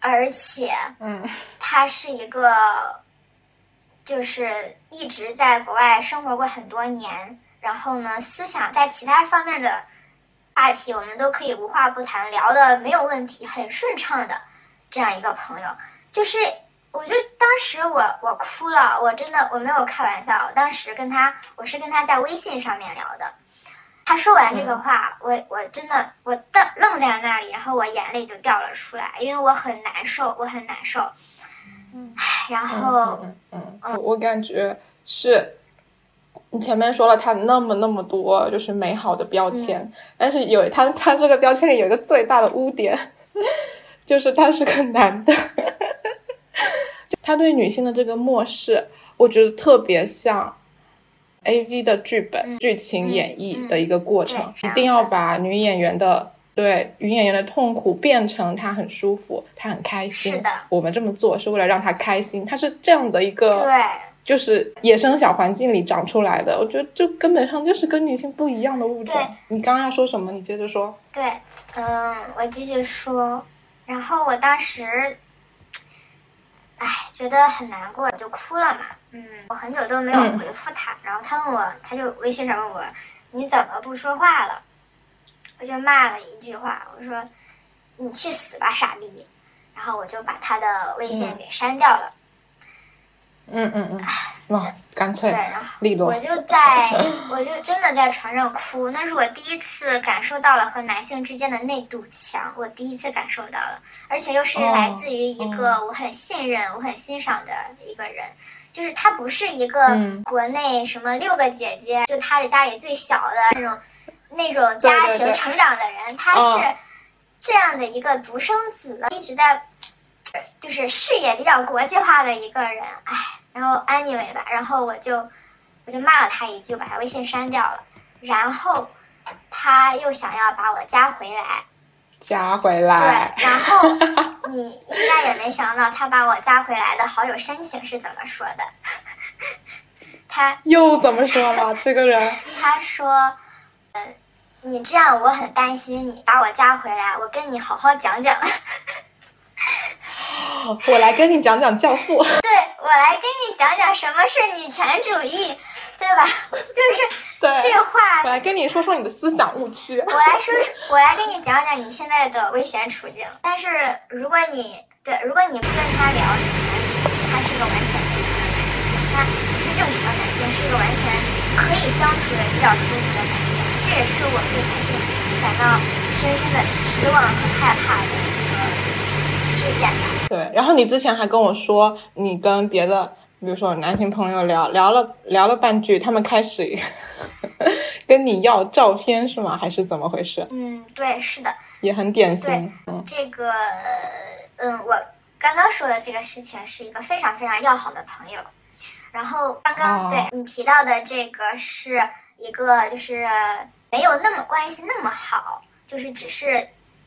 Speaker 1: 而且
Speaker 2: 嗯
Speaker 1: 他是一个，就是一直在国外生活过很多年，然后呢，思想在其他方面的话题我们都可以无话不谈，聊的没有问题，很顺畅的这样一个朋友。就是我就当时我我哭了，我真的我没有开玩笑，当时跟他我是跟他在微信上面聊的。他说完这个话，我我真的我愣愣在那里，然后我眼泪就掉了出来，因为我很难受，我很难受。
Speaker 2: 嗯，
Speaker 1: 然后
Speaker 2: 嗯，嗯我感觉是，你前面说了他那么那么多就是美好的标签，但是有他他这个标签里有一个最大的污点，就是他是个男的，他对女性的这个漠视，我觉得特别像。A V 的剧本剧情演绎的一个过程，一定要把女演员的对女演员的痛苦变成她很舒服，她很开心。
Speaker 1: 是的，
Speaker 2: 我们这么做是为了让她开心。她是这样的一个，
Speaker 1: 对，
Speaker 2: 就是野生小环境里长出来的。我觉得这根本上就是跟女性不一样的物种。你刚刚要说什么？你接着说。
Speaker 1: 对，嗯，我继续说。然后我当时。哎，觉得很难过，我就哭了嘛。嗯，我很久都没有回复他，然后他问我，他就微信上问我，你怎么不说话了？我就骂了一句话，我说，你去死吧，傻逼！然后我就把他的微信给删掉了。
Speaker 2: 嗯嗯嗯嗯，哇，干脆
Speaker 1: 对，然后我就在，我就真的在床上哭。那是我第一次感受到了和男性之间的那堵墙，我第一次感受到了，而且又是来自于一个我很信任、我很欣赏的一个人。就是他不是一个国内什么六个姐姐，就他是家里最小的那种那种家庭成长的人，他是这样的一个独生子，一直在。就是视野比较国际化的一个人，哎，然后 anyway 吧，然后我就我就骂了他一句，把他微信删掉了，然后他又想要把我加回来，
Speaker 2: 加回来，
Speaker 1: 对，然后你应该也没想到他把我加回来的好友申请是怎么说的，他
Speaker 2: 又怎么说了？这个人
Speaker 1: 他说，嗯，你这样我很担心你，把我加回来，我跟你好好讲讲。
Speaker 2: 我来跟你讲讲《教父》。
Speaker 1: 对，我来跟你讲讲什么是女权主义，对吧？就是这话。
Speaker 2: 我来跟你说说你的思想误区。
Speaker 1: 我来说，我来跟你讲讲你现在的危险处境。但是如果你对，如果你不跟他聊女权主义，他是一个完全正常的男性，他不是正常的男性，是一个完全可以相处的比较舒服的男性。这也是我对男性感到深深的失望和害怕的一个。事件吧。
Speaker 2: 对，然后你之前还跟我说，你跟别的，比如说男性朋友聊聊了聊了半句，他们开始 跟你要照片是吗？还是怎么回事？
Speaker 1: 嗯，对，是的，
Speaker 2: 也很典型。
Speaker 1: 对，这个，嗯，我刚刚说的这个事情是一个非常非常要好的朋友，然后刚刚对你提到的这个是一个就是没有那么关系那么好，就是只是，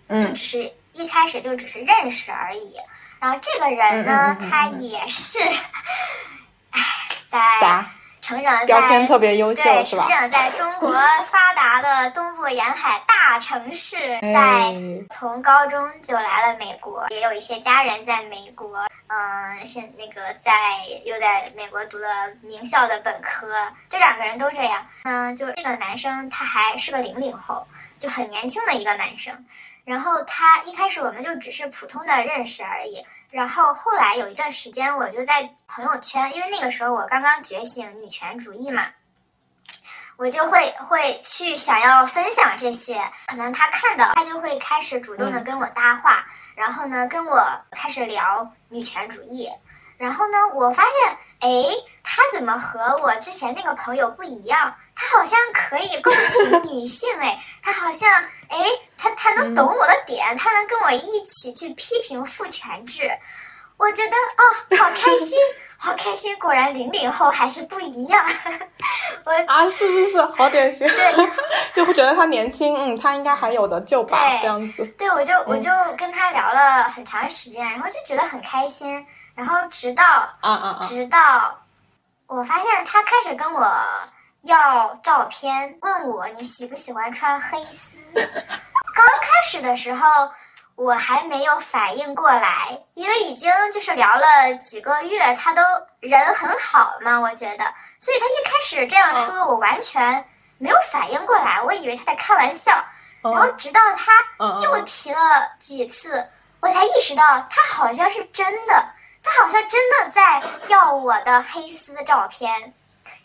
Speaker 1: 就只是。一开始就只是认识而已，然后这个人呢，他也是，唉，在成长在
Speaker 2: 标签特别优秀是
Speaker 1: 吧？成长在中国 发达的东部沿海大城市，在从高中就来了美国，也有一些家人在美国，嗯，现那个在又在美国读了名校的本科，这两个人都这样。嗯，就这个男生他还是个零零后，就很年轻的一个男生。然后他一开始我们就只是普通的认识而已，然后后来有一段时间我就在朋友圈，因为那个时候我刚刚觉醒女权主义嘛，我就会会去想要分享这些，可能他看到他就会开始主动的跟我搭话，然后呢跟我开始聊女权主义。然后呢，我发现，哎，他怎么和我之前那个朋友不一样？他好像可以共情女性，哎，他好像，哎，他他能懂我的点，他能跟我一起去批评父权制。我觉得，哦，好开心，好开心！果然零零后还是不一样。我
Speaker 2: 啊，是是是，好典型。
Speaker 1: 对，
Speaker 2: 就会觉得他年轻，嗯，他应该还有的救吧，这样子。
Speaker 1: 对，我就我就跟他聊了很长时间，然后就觉得很开心。然后直到
Speaker 2: 啊啊啊，
Speaker 1: 直到我发现他开始跟我要照片，问我你喜不喜欢穿黑丝。刚开始的时候我还没有反应过来，因为已经就是聊了几个月，他都人很好嘛，我觉得，所以他一开始这样说，我完全没有反应过来，我以为他在开玩笑。然后直到他又提了几次，我才意识到他好像是真的。他好像真的在要我的黑丝照片，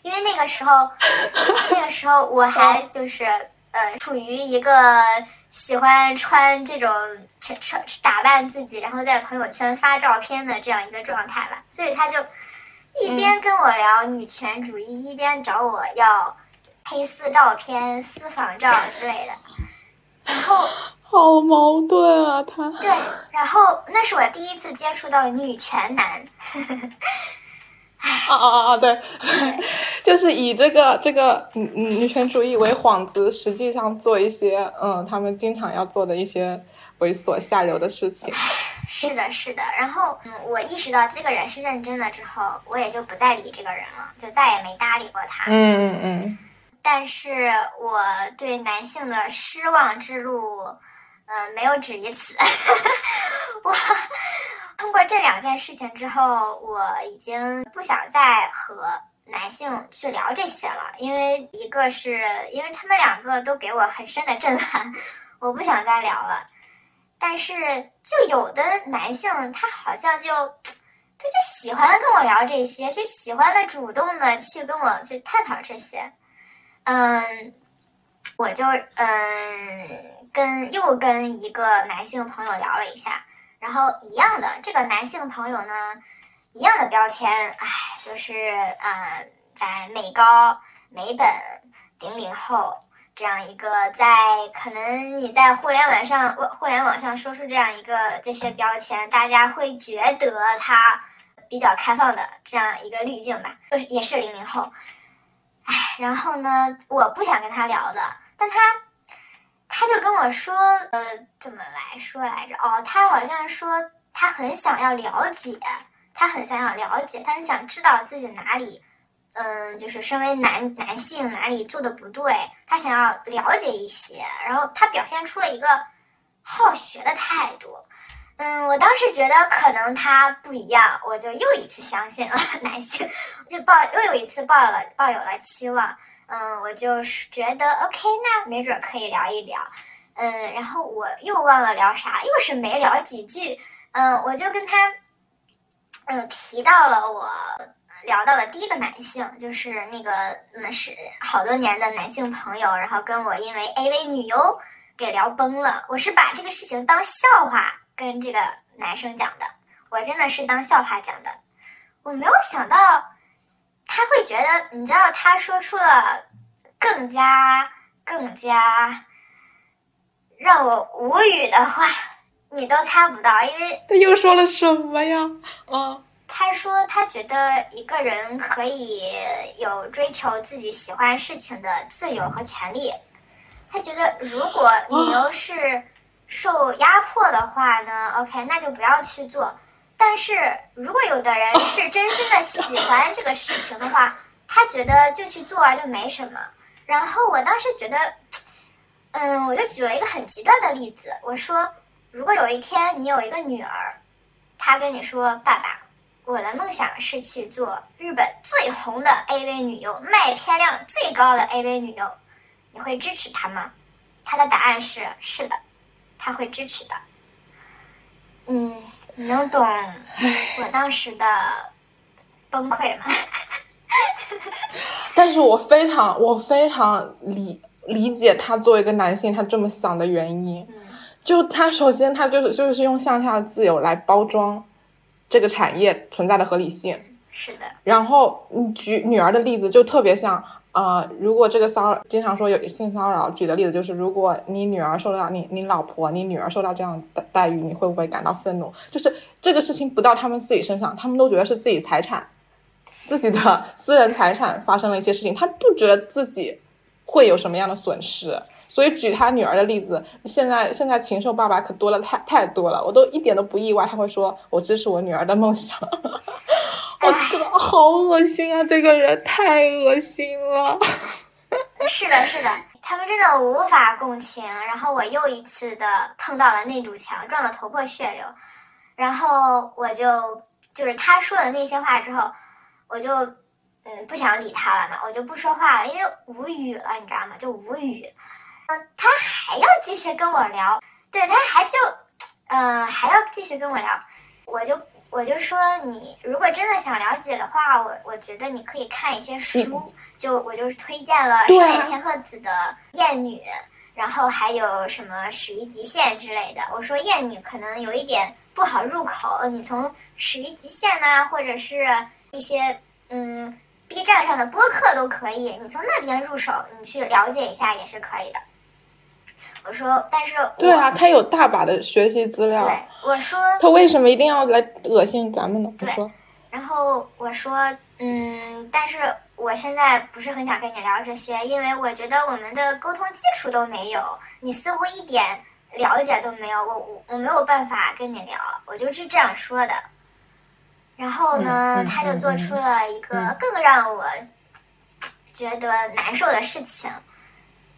Speaker 1: 因为那个时候，那个时候我还就是呃处于一个喜欢穿这种穿穿打扮自己，然后在朋友圈发照片的这样一个状态吧，所以他就一边跟我聊女权主义，一边找我要黑丝照片、私房照之类的，然后。
Speaker 2: 好矛盾啊，他
Speaker 1: 对，然后那是我第一次接触到女权男，
Speaker 2: 啊啊啊！对，就是以这个这个女女权主义为幌子，实际上做一些嗯，他们经常要做的一些猥琐下流的事情。
Speaker 1: 是的，是的。然后嗯，我意识到这个人是认真的之后，我也就不再理这个人了，就再也没搭理过他。
Speaker 2: 嗯嗯嗯。
Speaker 1: 但是我对男性的失望之路。呃，没有止于此。我通过这两件事情之后，我已经不想再和男性去聊这些了，因为一个是因为他们两个都给我很深的震撼，我不想再聊了。但是就有的男性，他好像就他就喜欢跟我聊这些，就喜欢的主动的去跟我去探讨这些。嗯，我就嗯。跟又跟一个男性朋友聊了一下，然后一样的这个男性朋友呢，一样的标签，唉，就是呃，在美高、美本、零零后这样一个，在可能你在互联网上、互联网上说出这样一个这些标签，大家会觉得他比较开放的这样一个滤镜吧，就是也是零零后，唉，然后呢，我不想跟他聊的，但他。他就跟我说，呃，怎么来说来着？哦，他好像说他很想要了解，他很想要了解，他很想知道自己哪里，嗯，就是身为男男性哪里做的不对，他想要了解一些。然后他表现出了一个好学的态度，嗯，我当时觉得可能他不一样，我就又一次相信了 男性，就抱又有一次抱了抱有了期望。嗯，我就是觉得 OK，那没准可以聊一聊。嗯，然后我又忘了聊啥，又是没聊几句。嗯，我就跟他，嗯，提到了我聊到了第一个男性，就是那个嗯是好多年的男性朋友，然后跟我因为 AV 女优给聊崩了。我是把这个事情当笑话跟这个男生讲的，我真的是当笑话讲的，我没有想到。他会觉得，你知道，他说出了更加、更加让我无语的话，你都猜不到，因为
Speaker 2: 他又说了什么呀？嗯，
Speaker 1: 他说他觉得一个人可以有追求自己喜欢事情的自由和权利。他觉得，如果你又是受压迫的话呢？OK，那就不要去做。但是如果有的人是真心的喜欢这个事情的话，他觉得就去做啊，就没什么。然后我当时觉得，嗯，我就举了一个很极端的例子，我说，如果有一天你有一个女儿，她跟你说：“爸爸，我的梦想是去做日本最红的 AV 女优，卖片量最高的 AV 女优。”你会支持她吗？她的答案是：是的，他会支持的。嗯。你能懂我当时的崩溃吗？
Speaker 2: 但是我非常，我非常理理解他作为一个男性，他这么想的原因。就他首先，他就是就是用向下的自由来包装这个产业存在的合理性。
Speaker 1: 是的。
Speaker 2: 然后你举女儿的例子，就特别像。呃，如果这个骚扰经常说有性骚扰，举的例子就是，如果你女儿受到你你老婆你女儿受到这样的待遇，你会不会感到愤怒？就是这个事情不到他们自己身上，他们都觉得是自己财产，自己的私人财产发生了一些事情，他不觉得自己会有什么样的损失。所以举他女儿的例子，现在现在禽兽爸爸可多了太太多了，我都一点都不意外，他会说我支持我女儿的梦想。我觉得好恶心啊！这个人太恶心了。
Speaker 1: 是的，是的，他们真的无法共情。然后我又一次的碰到了那堵墙，撞得头破血流。然后我就就是他说的那些话之后，我就嗯不想理他了嘛，我就不说话了，因为无语了，你知道吗？就无语。嗯，他还要继续跟我聊，对他还就嗯还要继续跟我聊，我就。我就说你如果真的想了解的话，我我觉得你可以看一些书，就我就是推荐了上野千鹤子的《厌女》，然后还有什么《始于极限》之类的。我说《厌女》可能有一点不好入口，你从《始于极限》呐，或者是一些嗯 B 站上的播客都可以，你从那边入手，你去了解一下也是可以的。我说，但是
Speaker 2: 对啊，他有大把的学习资料。
Speaker 1: 对，我说
Speaker 2: 他为什么一定要来恶心咱们呢？
Speaker 1: 对，然后我说，嗯，但是我现在不是很想跟你聊这些，因为我觉得我们的沟通基础都没有，你似乎一点了解都没有，我我我没有办法跟你聊，我就是这样说的。然后呢，他就做出了一个更让我觉得难受的事情。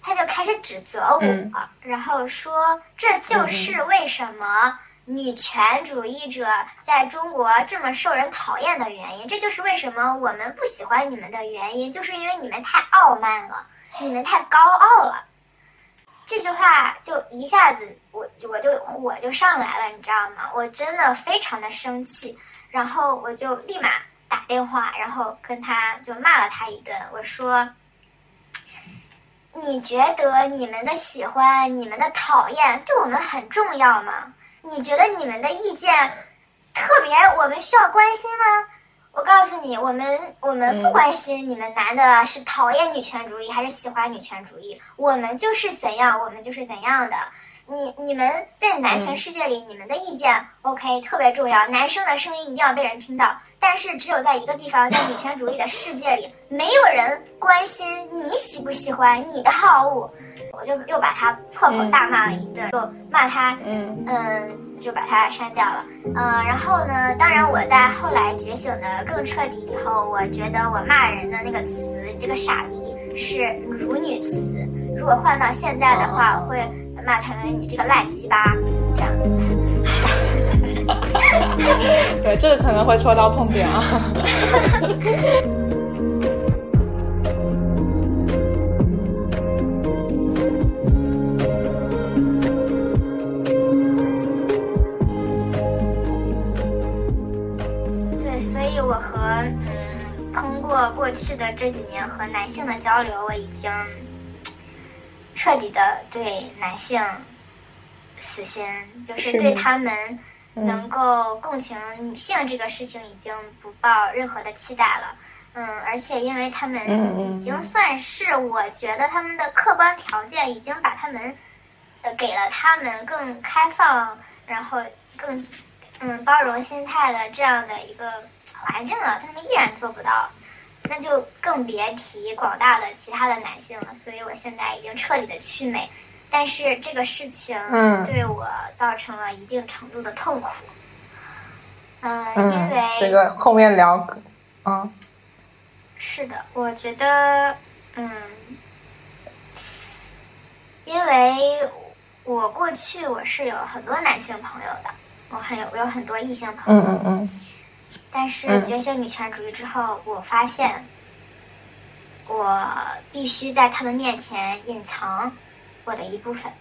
Speaker 1: 他就开始指责我，然后说这就是为什么女权主义者在中国这么受人讨厌的原因。这就是为什么我们不喜欢你们的原因，就是因为你们太傲慢了，你们太高傲了。这句话就一下子我我就火就上来了，你知道吗？我真的非常的生气，然后我就立马打电话，然后跟他就骂了他一顿，我说。你觉得你们的喜欢、你们的讨厌对我们很重要吗？你觉得你们的意见特别我们需要关心吗？我告诉你，我们我们不关心你们男的是讨厌女权主义还是喜欢女权主义，我们就是怎样，我们就是怎样的。你你们在男权世界里，你们的意见 OK 特别重要，男生的声音一定要被人听到。但是只有在一个地方，在女权主义的世界里，没有人关心你喜不喜欢你的好恶。我就又把他破口大骂了一顿，就骂他，嗯嗯，就把他删掉了。嗯，然后呢，当然我在后来觉醒的更彻底以后，我觉得我骂人的那个词，这个傻逼是辱女词。如果换到现在的话，我会。骂成为你这个烂鸡巴，这样子。
Speaker 2: 对，这个可能会戳到痛点啊。
Speaker 1: 对，所以我和嗯，通过过去的这几年和男性的交流，我已经。彻底的对男性死心，就是对他们能够共情女性这个事情已经不抱任何的期待了。嗯，而且因为他们已经算是，我觉得他们的客观条件已经把他们呃给了他们更开放，然后更嗯包容心态的这样的一个环境了，他们依然做不到。那就更别提广大的其他的男性了，所以我现在已经彻底的去美，但是这个事情对我造成了一定程度的痛苦。嗯，因为
Speaker 2: 这个后面聊，嗯，
Speaker 1: 是的，我觉得，嗯，因为我过去我是有很多男性朋友的，我很有我有很多异性朋友，
Speaker 2: 嗯嗯嗯。
Speaker 1: 但是觉醒女权主义之后，我发现我必须在他们面前隐藏我的一部分。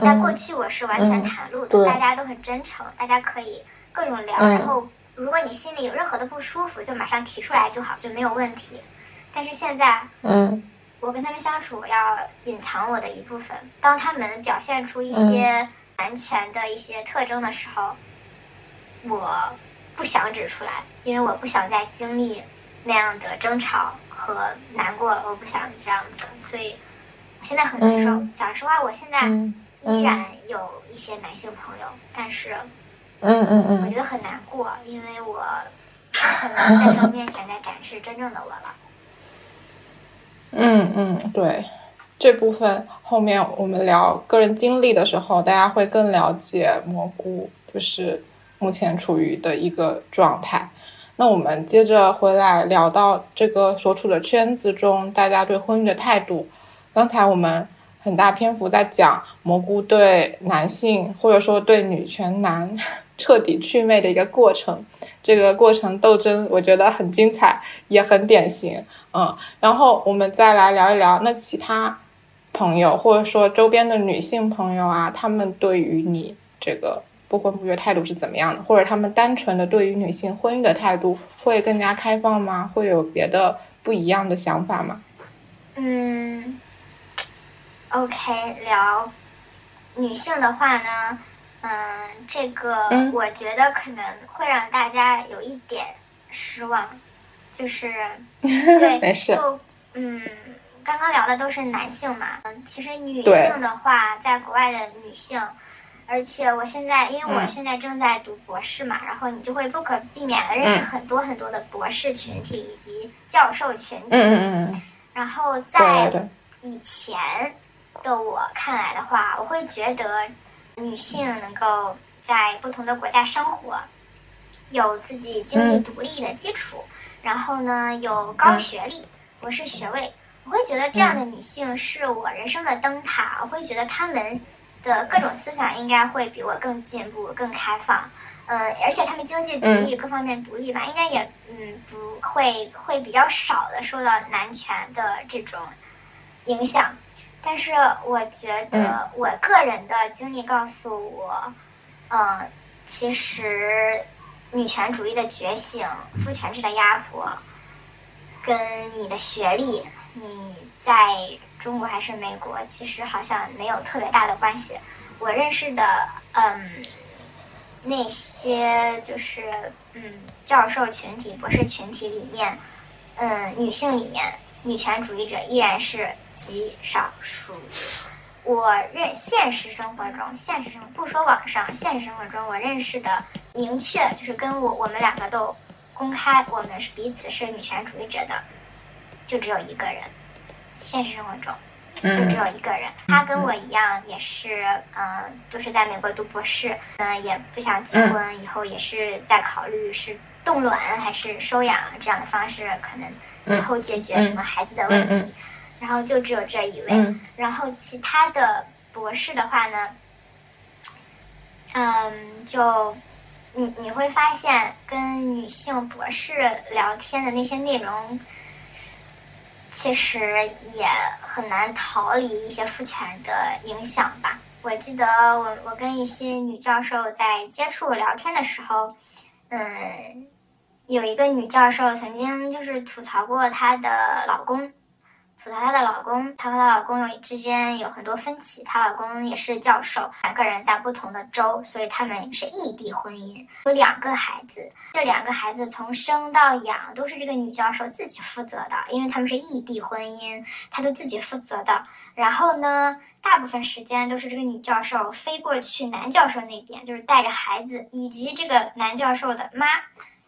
Speaker 1: 在过去，我是完全袒露的，大家都很真诚，大家可以各种聊。然后，如果你心里有任何的不舒服，就马上提出来就好，就没有问题。但是现在，
Speaker 2: 嗯，
Speaker 1: 我跟他们相处，我要隐藏我的一部分。当他们表现出一些男权的一些特征的时候，我。不想指出来，因为我不想再经历那样的争吵和难过了。我不想这样子，所以我现在很难受。讲实话，我现在依然有一些男性朋友，但是，
Speaker 2: 嗯嗯嗯，
Speaker 1: 我觉得很难过，因为我很难在他们面前再展示真正的我了。
Speaker 2: 嗯嗯，对，这部分后面我们聊个人经历的时候，大家会更了解蘑菇，就是。目前处于的一个状态，那我们接着回来聊到这个所处的圈子中，大家对婚姻的态度。刚才我们很大篇幅在讲蘑菇对男性或者说对女权男彻底祛魅的一个过程，这个过程斗争我觉得很精彩，也很典型。嗯，然后我们再来聊一聊那其他朋友或者说周边的女性朋友啊，他们对于你这个。不婚不育态度是怎么样的，或者他们单纯的对于女性婚姻的态度会更加开放吗？会有别的不一样的想法吗？
Speaker 1: 嗯，OK，聊女性的话呢，嗯，这个我觉得可能会让大家有一点失望，就是 对，就嗯，刚刚聊的都是男性嘛，嗯，其实女性的话，在国外的女性。而且我现在，因为我现在正在读博士嘛，然后你就会不可避免的认识很多很多的博士群体以及教授群体。
Speaker 2: 嗯嗯
Speaker 1: 然后在以前的我看来的话，我会觉得女性能够在不同的国家生活，有自己经济独立的基础，然后呢有高学历、博士学位，我会觉得这样的女性是我人生的灯塔。我会觉得她们。的各种思想应该会比我更进步、更开放，嗯，而且他们经济独立、各方面独立吧，应该也嗯不会会比较少的受到男权的这种影响。但是我觉得我个人的经历告诉我，嗯，其实女权主义的觉醒、父权制的压迫，跟你的学历，你在。中国还是美国，其实好像没有特别大的关系。我认识的，嗯，那些就是嗯教授群体、博士群体里面，嗯，女性里面，女权主义者依然是极少数。我认现实生活中，现实生活不说网上，现实生活中我认识的明确就是跟我我们两个都公开我们是彼此是女权主义者的，就只有一个人。现实生活中，就只有一个人，他跟我一样，也是，嗯，都是在美国读博士，嗯，也不想结婚，以后也是在考虑是冻卵还是收养这样的方式，可能以后解决什么孩子的问题。然后就只有这一位，然后其他的博士的话呢，嗯，就你你会发现跟女性博士聊天的那些内容。其实也很难逃离一些父权的影响吧。我记得我我跟一些女教授在接触聊天的时候，嗯，有一个女教授曾经就是吐槽过她的老公。吐槽她的老公，她和她老公有之间有很多分歧。她老公也是教授，两个人在不同的州，所以他们是异地婚姻，有两个孩子。这两个孩子从生到养都是这个女教授自己负责的，因为他们是异地婚姻，她都自己负责的。然后呢，大部分时间都是这个女教授飞过去男教授那边，就是带着孩子以及这个男教授的妈，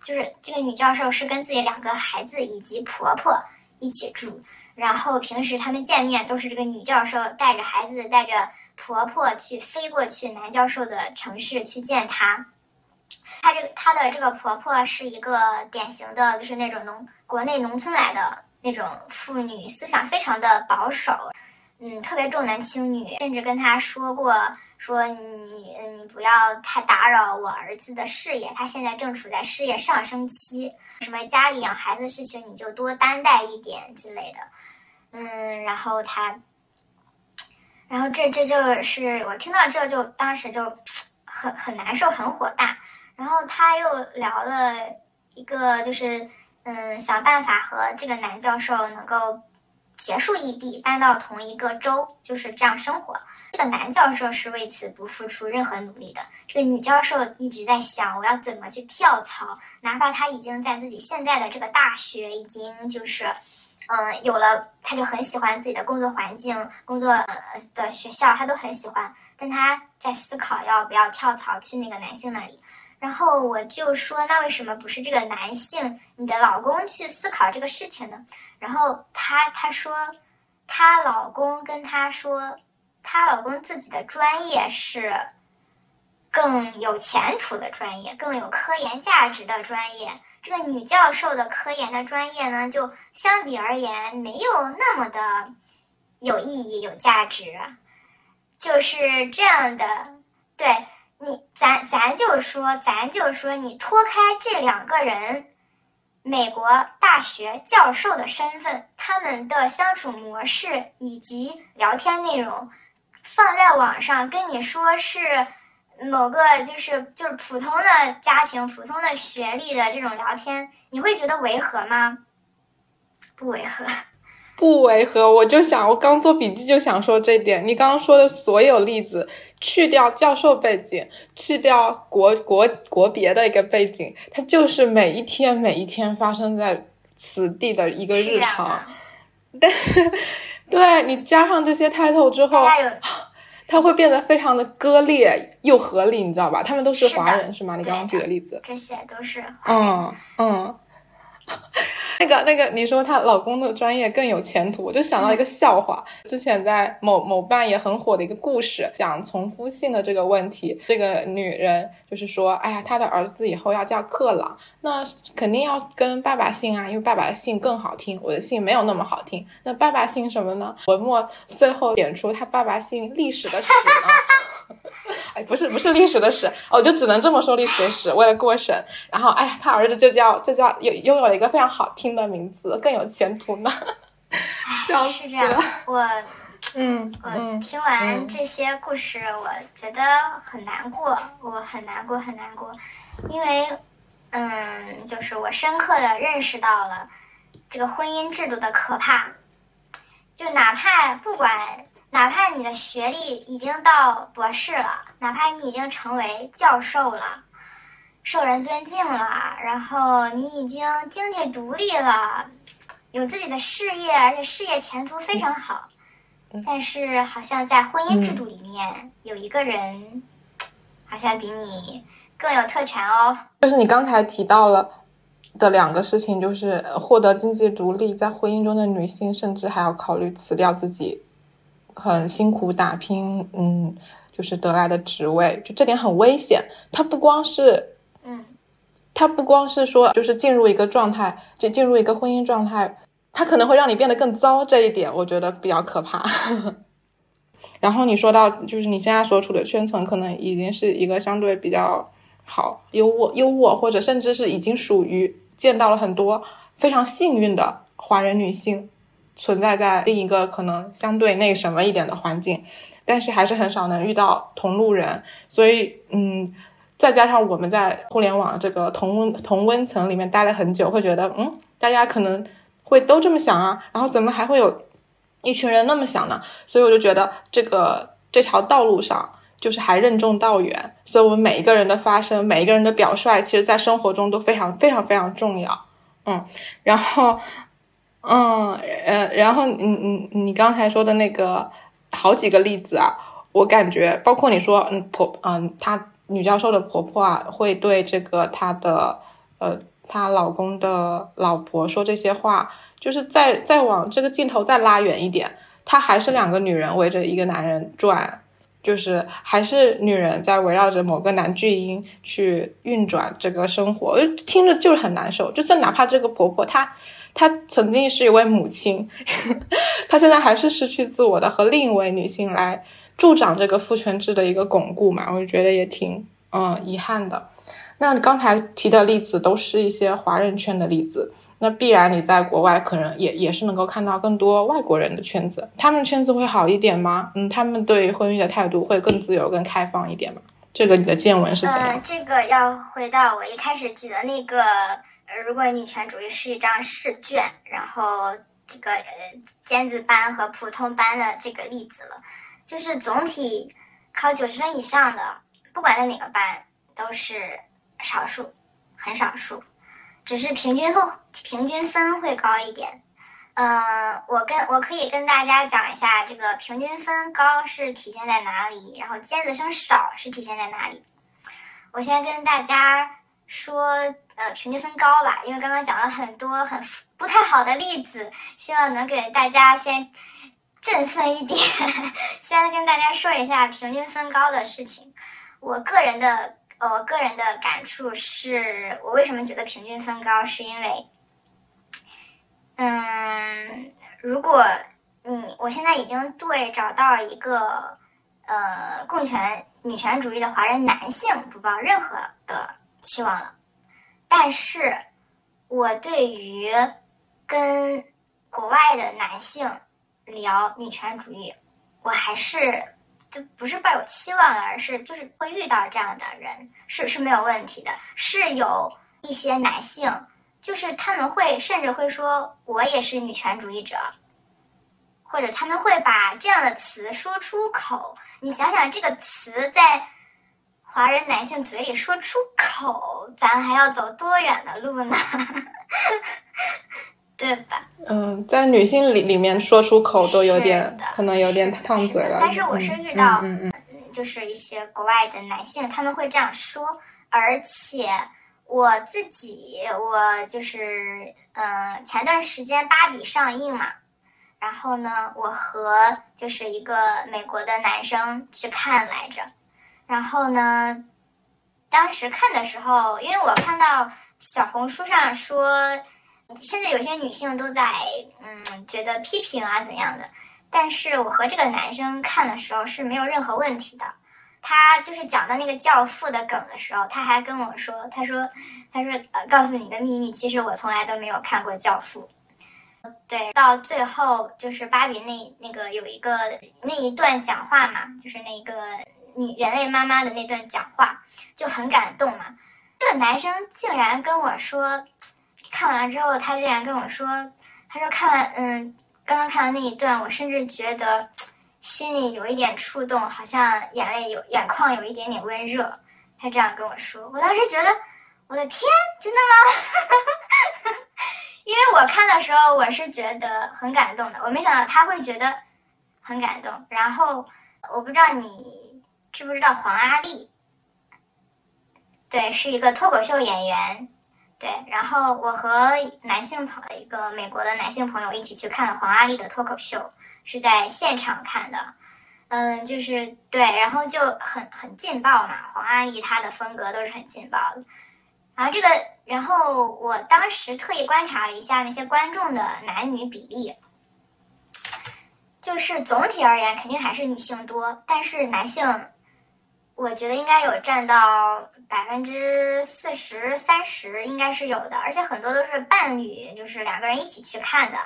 Speaker 1: 就是这个女教授是跟自己两个孩子以及婆婆一起住。然后平时他们见面都是这个女教授带着孩子带着婆婆去飞过去男教授的城市去见他。她这个她的这个婆婆是一个典型的，就是那种农国内农村来的那种妇女，思想非常的保守，嗯，特别重男轻女，甚至跟她说过说你你不要太打扰我儿子的事业，他现在正处在事业上升期，什么家里养孩子的事情你就多担待一点之类的。嗯，然后他，然后这这就是我听到这就当时就很很难受，很火大。然后他又聊了一个，就是嗯，想办法和这个男教授能够结束异地，搬到同一个州，就是这样生活。这个男教授是为此不付出任何努力的。这个女教授一直在想，我要怎么去跳槽，哪怕他已经在自己现在的这个大学已经就是。嗯，有了，他就很喜欢自己的工作环境，工作的学校他都很喜欢，但他在思考要不要跳槽去那个男性那里。然后我就说，那为什么不是这个男性，你的老公去思考这个事情呢？然后他他说，她老公跟她说，她老公自己的专业是更有前途的专业，更有科研价值的专业。这个女教授的科研的专业呢，就相比而言没有那么的有意义、有价值，就是这样的。对你，咱咱就说，咱就说，你脱开这两个人，美国大学教授的身份，他们的相处模式以及聊天内容，放在网上跟你说是某个就是就是普通的家庭、普通的学历的这种聊天，你会觉得违和吗？不违和，
Speaker 2: 不违和。我就想，我刚做笔记就想说这点。你刚刚说的所有例子，去掉教授背景，去掉国国国别的一个背景，它就是每一天每一天发生在此地的一个日常。但是，对你加上这些 title 之后。它会变得非常的割裂又合理，你知道吧？他们都是华人，是吗？你刚刚举的例子，
Speaker 1: 这些都是
Speaker 2: 嗯嗯。那个那个，你说她老公的专业更有前途，我就想到一个笑话。之前在某某办也很火的一个故事，讲重复性的这个问题。这个女人就是说，哎呀，她的儿子以后要叫克朗，那肯定要跟爸爸姓啊，因为爸爸的姓更好听，我的姓没有那么好听。那爸爸姓什么呢？文末最后点出他爸爸姓历史的史呢。哎，不是不是历史的史，我就只能这么说历史的史，为了过审。然后，哎呀，他儿子就叫就叫有拥有了一个非常好听的名字，更有前途呢。笑
Speaker 1: 死是这样，我
Speaker 2: 嗯，
Speaker 1: 我听完这些故事，我觉得很难过，我很难过很难过，因为嗯，就是我深刻的认识到了这个婚姻制度的可怕，就哪怕不管。哪怕你的学历已经到博士了，哪怕你已经成为教授了，受人尊敬了，然后你已经经济独立了，有自己的事业，而且事业前途非常好，但是好像在婚姻制度里面有一个人，好像比你更有特权哦。
Speaker 2: 就是你刚才提到了的两个事情，就是获得经济独立，在婚姻中的女性甚至还要考虑辞掉自己。很辛苦打拼，嗯，就是得来的职位，就这点很危险。它不光是，
Speaker 1: 嗯，
Speaker 2: 它不光是说，就是进入一个状态，就进入一个婚姻状态，它可能会让你变得更糟。这一点我觉得比较可怕。然后你说到，就是你现在所处的圈层，可能已经是一个相对比较好、优渥、优渥，或者甚至是已经属于见到了很多非常幸运的华人女性。存在在另一个可能相对那什么一点的环境，但是还是很少能遇到同路人，所以嗯，再加上我们在互联网这个同温同温层里面待了很久，会觉得嗯，大家可能会都这么想啊，然后怎么还会有一群人那么想呢？所以我就觉得这个这条道路上就是还任重道远，所以我们每一个人的发声，每一个人的表率，其实在生活中都非常非常非常重要，嗯，然后。嗯，呃，然后你你你刚才说的那个好几个例子啊，我感觉包括你说，嗯，婆，嗯，她女教授的婆婆啊，会对这个她的呃她老公的老婆说这些话，就是再再往这个镜头再拉远一点，她还是两个女人围着一个男人转，就是还是女人在围绕着某个男巨婴去运转这个生活，听着就是很难受。就算哪怕这个婆婆她。她曾经是一位母亲，她现在还是失去自我的，和另一位女性来助长这个父权制的一个巩固嘛？我就觉得也挺嗯遗憾的。那你刚才提的例子都是一些华人圈的例子，那必然你在国外可能也也是能够看到更多外国人的圈子，他们圈子会好一点吗？嗯，他们对婚姻的态度会更自由、更开放一点吗？这个你的见闻是怎样？
Speaker 1: 这个要回到我一开始举的那个。如果女权主义是一张试卷，然后这个呃尖子班和普通班的这个例子了，就是总体考九十分以上的，不管在哪个班都是少数，很少数，只是平均分平均分会高一点。嗯，我跟我可以跟大家讲一下这个平均分高是体现在哪里，然后尖子生少是体现在哪里。我先跟大家说。呃，平均分高吧，因为刚刚讲了很多很不太好的例子，希望能给大家先振奋一点。先跟大家说一下平均分高的事情。我个人的，呃，个人的感触是，我为什么觉得平均分高，是因为，嗯，如果你我现在已经对找到一个呃共权女权主义的华人男性不抱任何的期望了。但是，我对于跟国外的男性聊女权主义，我还是就不是抱有期望的，而是就是会遇到这样的人是是没有问题的。是有一些男性，就是他们会甚至会说我也是女权主义者，或者他们会把这样的词说出口。你想想，这个词在华人男性嘴里说出口，咱还要走多远的路呢？对吧？
Speaker 2: 嗯，在女性里里面说出口都有点，可能有点烫嘴了。
Speaker 1: 但是我是遇到，嗯嗯，就是一些国外的男性，他们会这样说。而且我自己，我就是，嗯，前段时间《芭比》上映嘛，然后呢，我和就是一个美国的男生去看来着，然后呢，当时看的时候，因为我看到小红书上说。甚至有些女性都在嗯觉得批评啊怎样的，但是我和这个男生看的时候是没有任何问题的。他就是讲到那个教父的梗的时候，他还跟我说，他说，他说呃，告诉你一个秘密，其实我从来都没有看过教父。对，到最后就是芭比那那个有一个那一段讲话嘛，就是那个女人类妈妈的那段讲话就很感动嘛。这个男生竟然跟我说。看完之后，他竟然跟我说：“他说看完，嗯，刚刚看完那一段，我甚至觉得心里有一点触动，好像眼泪有眼眶有一点点温热。”他这样跟我说，我当时觉得，我的天，真的吗？因为我看的时候，我是觉得很感动的，我没想到他会觉得很感动。然后，我不知道你知不知道黄阿丽？对，是一个脱口秀演员。对，然后我和男性朋一个美国的男性朋友一起去看了黄阿丽的脱口秀，是在现场看的，嗯，就是对，然后就很很劲爆嘛，黄阿丽她的风格都是很劲爆的，然后这个，然后我当时特意观察了一下那些观众的男女比例，就是总体而言肯定还是女性多，但是男性。我觉得应该有占到百分之四十三十，应该是有的，而且很多都是伴侣，就是两个人一起去看的。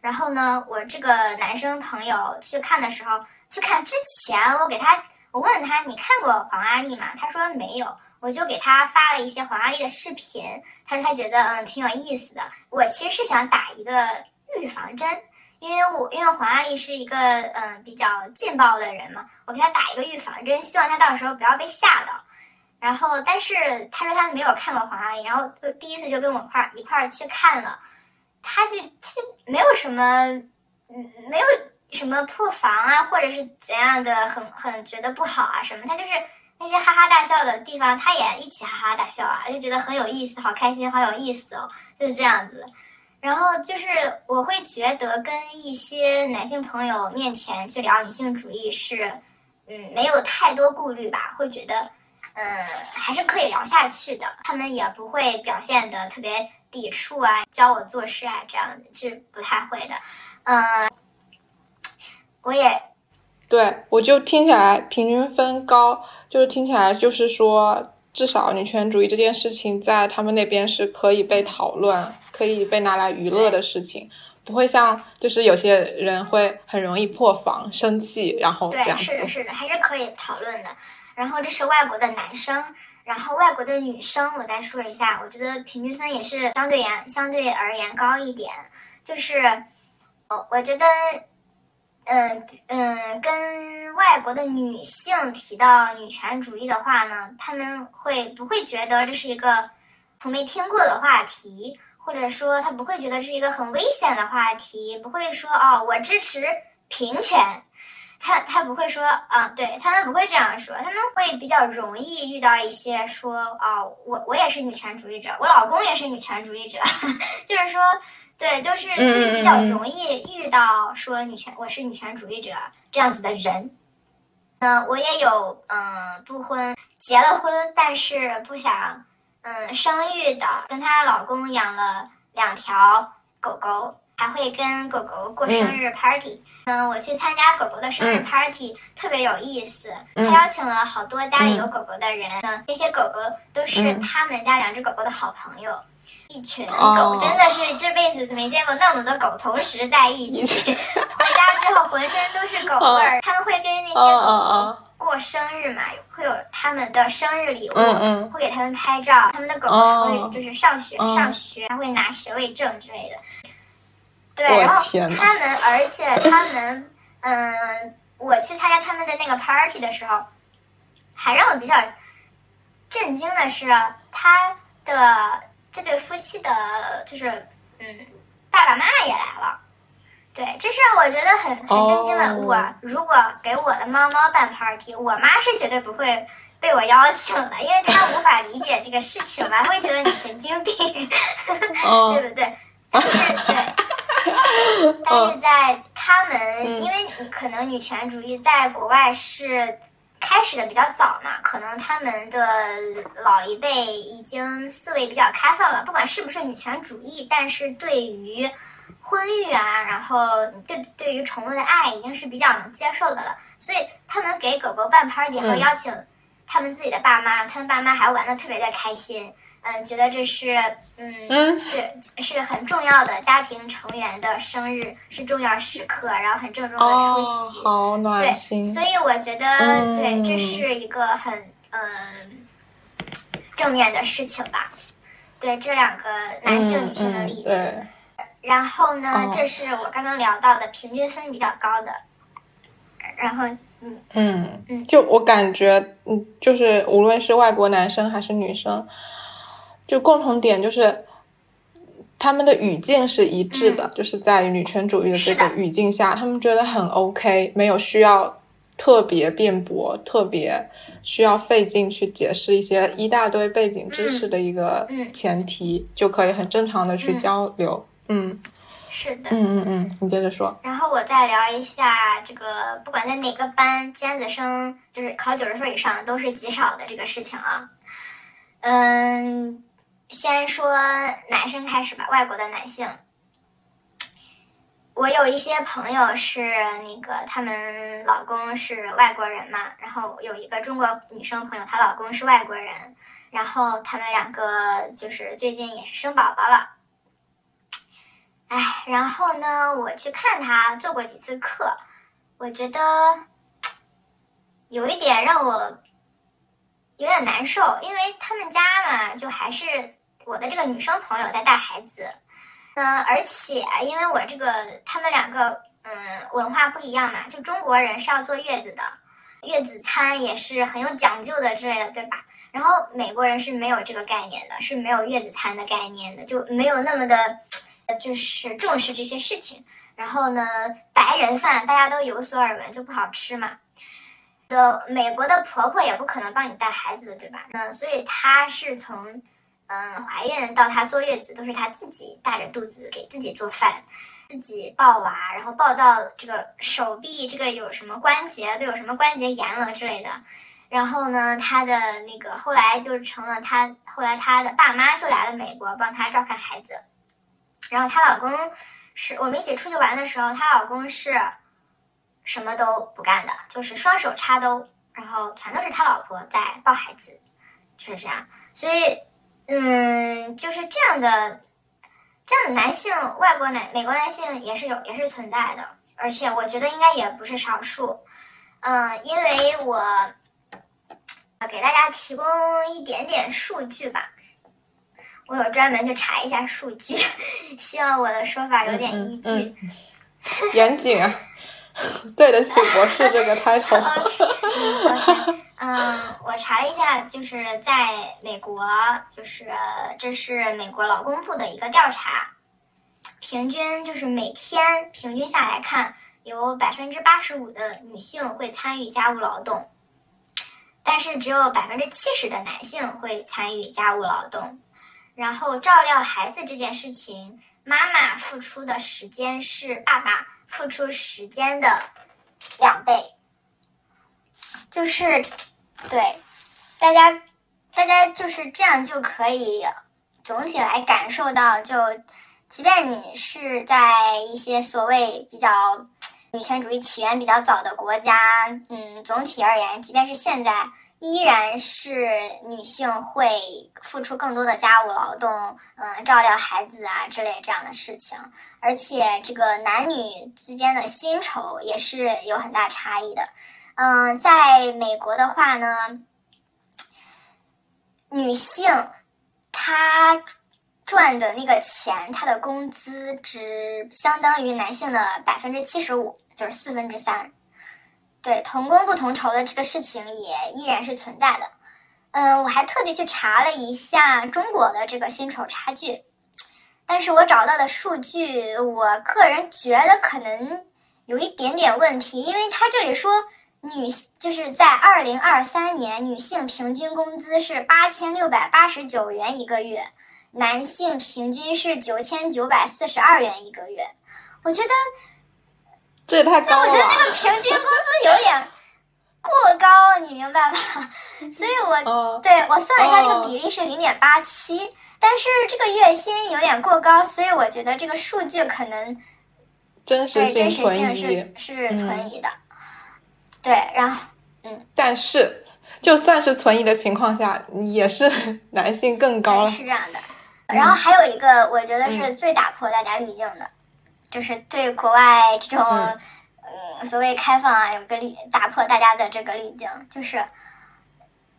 Speaker 1: 然后呢，我这个男生朋友去看的时候，去看之前，我给他，我问他你看过黄阿丽吗？他说没有，我就给他发了一些黄阿丽的视频，他说他觉得嗯挺有意思的。我其实是想打一个预防针。因为我因为黄阿丽是一个嗯比较劲爆的人嘛，我给他打一个预防针，希望他到时候不要被吓到。然后，但是他说他没有看过黄阿丽，然后就第一次就跟我块儿一块儿去看了，他就他就没有什么嗯没有什么破防啊，或者是怎样的很很觉得不好啊什么，他就是那些哈哈大笑的地方，他也一起哈哈大笑啊，就觉得很有意思，好开心，好有意思哦，就是这样子。然后就是我会觉得跟一些男性朋友面前去聊女性主义是，嗯，没有太多顾虑吧，会觉得，嗯，还是可以聊下去的。他们也不会表现的特别抵触啊，教我做事啊这样的，其实不太会的。嗯，我也，
Speaker 2: 对我就听起来平均分高，就是听起来就是说。至少女权主义这件事情在他们那边是可以被讨论、可以被拿来娱乐的事情，不会像就是有些人会很容易破防、生气，然后这样。
Speaker 1: 对，是的，是的，还是可以讨论的。然后这是外国的男生，然后外国的女生，我再说一下，我觉得平均分也是相对言相对而言高一点，就是，哦，我觉得。嗯嗯，跟外国的女性提到女权主义的话呢，他们会不会觉得这是一个从没听过的话题，或者说他不会觉得是一个很危险的话题，不会说哦，我支持平权，他他不会说啊，对他们不会这样说，他们会比较容易遇到一些说哦，我我也是女权主义者，我老公也是女权主义者，就是说。对，就是就是比较容易遇到说女权，我是女权主义者这样子的人。嗯，我也有嗯不婚结了婚，但是不想嗯生育的，跟她老公养了两条狗狗，还会跟狗狗过生日 party。嗯，我去参加狗狗的生日 party，特别有意思。他邀请了好多家里有狗狗的人，那些狗狗都是他们家两只狗狗的好朋友。一群狗真的是这辈子没见过那么多狗同时在一起。回家之后浑身都是狗味儿。他们会跟那些狗狗过生日嘛，会有他们的生日礼物，会给他们拍照。他们的狗还会就是上学上学，还会拿学位证之类的。对，然后他们，而且他们，嗯，我去参加他们的那个 party 的时候，还让我比较震惊的是，他的这对夫妻的，就是嗯，爸爸妈妈也来了。对，这是让我觉得很很震惊的。我如果给我的猫猫办 party，我妈是绝对不会被我邀请的，因为她无法理解这个事情嘛，会觉得你神经病，对不对？但是对。但是在他们，因为可能女权主义在国外是开始的比较早嘛，可能他们的老一辈已经思维比较开放了，不管是不是女权主义，但是对于婚育啊，然后对对于宠物的爱，已经是比较能接受的了。所以他们给狗狗办 party，然后邀请他们自己的爸妈，他们爸妈还玩的特别的开心。嗯，觉得这是嗯，对，是很重要的家庭成员的生日，是重要时刻，然后很郑重的出席，
Speaker 2: 好暖心。
Speaker 1: 对，所以我觉得，对，这是一个很嗯正面的事情吧。对，这两个男性女性的例子。然后呢，这是我刚刚聊到的平均分比较高的。然后，嗯
Speaker 2: 嗯嗯，就我感觉，嗯，就是无论是外国男生还是女生。就共同点就是，他们的语境是一致的，就是在女权主义的这个语境下，他们觉得很 OK，没有需要特别辩驳、特别需要费劲去解释一些一大堆背景知识的一个前提，就可以很正常的去交流。
Speaker 1: 嗯，是的。
Speaker 2: 嗯嗯嗯，你接着说。
Speaker 1: 然后我再聊一下这个，不管在哪个班，尖子生就是考九十分以上都是极少的这个事情啊。嗯。先说男生开始吧，外国的男性。我有一些朋友是那个，他们老公是外国人嘛，然后有一个中国女生朋友，她老公是外国人，然后他们两个就是最近也是生宝宝了。哎，然后呢，我去看他做过几次课，我觉得有一点让我有点难受，因为他们家嘛，就还是。我的这个女生朋友在带孩子，嗯，而且因为我这个他们两个嗯文化不一样嘛，就中国人是要坐月子的，月子餐也是很有讲究的之类的，对吧？然后美国人是没有这个概念的，是没有月子餐的概念的，就没有那么的，就是重视这些事情。然后呢，白人饭大家都有所耳闻，就不好吃嘛。的美国的婆婆也不可能帮你带孩子的，对吧？那所以她是从。嗯，怀孕到她坐月子都是她自己大着肚子给自己做饭，自己抱娃，然后抱到这个手臂这个有什么关节都有什么关节炎了之类的。然后呢，她的那个后来就成了她后来她的爸妈就来了美国帮她照看孩子。然后她老公是我们一起出去玩的时候，她老公是什么都不干的，就是双手插兜，然后全都是他老婆在抱孩子，就是这样。所以。嗯，就是这样的，这样的男性，外国男、美国男性也是有，也是存在的，而且我觉得应该也不是少数。嗯，因为我给大家提供一点点数据吧，我有专门去查一下数据，希望我的说法有点依据。
Speaker 2: 严谨啊，对得起博士这个 title。
Speaker 1: 嗯，我查了一下，就是在美国，就是这是美国劳工部的一个调查，平均就是每天平均下来看，有百分之八十五的女性会参与家务劳动，但是只有百分之七十的男性会参与家务劳动。然后照料孩子这件事情，妈妈付出的时间是爸爸付出时间的两倍。就是，对，大家，大家就是这样就可以总体来感受到，就即便你是在一些所谓比较女权主义起源比较早的国家，嗯，总体而言，即便是现在。依然是女性会付出更多的家务劳动，嗯，照料孩子啊之类这样的事情，而且这个男女之间的薪酬也是有很大差异的。嗯，在美国的话呢，女性她赚的那个钱，她的工资只相当于男性的百分之七十五，就是四分之三。对同工不同酬的这个事情也依然是存在的，嗯，我还特地去查了一下中国的这个薪酬差距，但是我找到的数据，我个人觉得可能有一点点问题，因为他这里说女就是在二零二三年女性平均工资是八千六百八十九元一个月，男性平均是九千九百四十二元一个月，我觉得。
Speaker 2: 这也太高
Speaker 1: 了！我觉得这个平均工资有点过高，你明白吧？所以我对我算了一下，这个比例是零点八七，但是这个月薪有点过高，所以我觉得这个数据可能
Speaker 2: 真实性
Speaker 1: 存疑，是存疑的。对，然后嗯，
Speaker 2: 但是就算是存疑的情况下，也是 男性更高了，
Speaker 1: 是这样的。然后还有一个，我觉得是最打破大家滤镜的。就是对国外这种，嗯，所谓开放啊，有个滤打破大家的这个滤镜，就是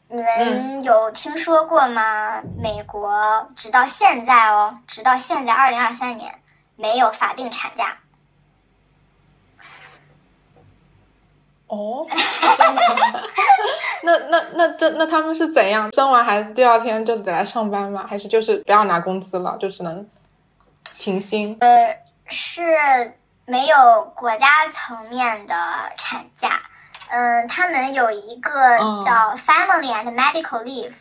Speaker 1: 你们有听说过吗？美国直到现在哦，直到现在二零二三年没有法定产假。
Speaker 2: 哦，那那那这那他们是怎样？生完孩子第二天就得来上班吗？还是就是不要拿工资了，就只能停薪？
Speaker 1: 呃。是没有国家层面的产假，嗯，他们有一个叫 Family and Medical Leave，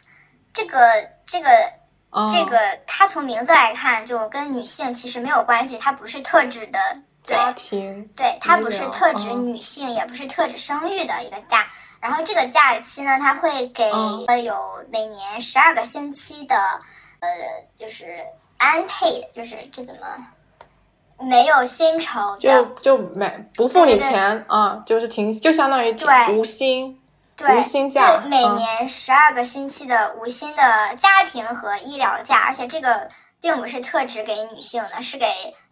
Speaker 1: 这个这个这个，它从名字来看就跟女性其实没有关系，它不是特指的
Speaker 2: 家庭，
Speaker 1: 对，它不是特指女性，也不是特指生育的一个假。然后这个假期呢，它会给有每年十二个星期的，呃，就是 unpaid，就是这怎么？没有薪酬，
Speaker 2: 就就没不付你钱啊，就是停，就相当于无薪，无薪假，
Speaker 1: 每年十二个星期的无薪的家庭和医疗假，而且这个并不是特指给女性的，是给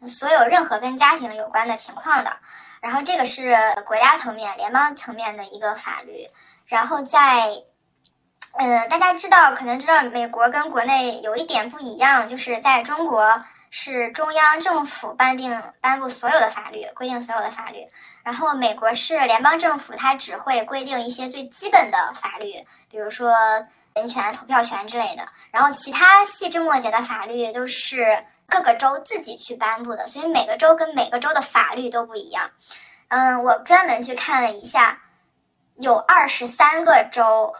Speaker 1: 所有任何跟家庭有关的情况的。然后这个是国家层面、联邦层面的一个法律。然后在，嗯，大家知道，可能知道美国跟国内有一点不一样，就是在中国。是中央政府颁定颁布所有的法律，规定所有的法律。然后美国是联邦政府，它只会规定一些最基本的法律，比如说人权、投票权之类的。然后其他细枝末节的法律都是各个州自己去颁布的，所以每个州跟每个州的法律都不一样。嗯，我专门去看了一下，有二十三个州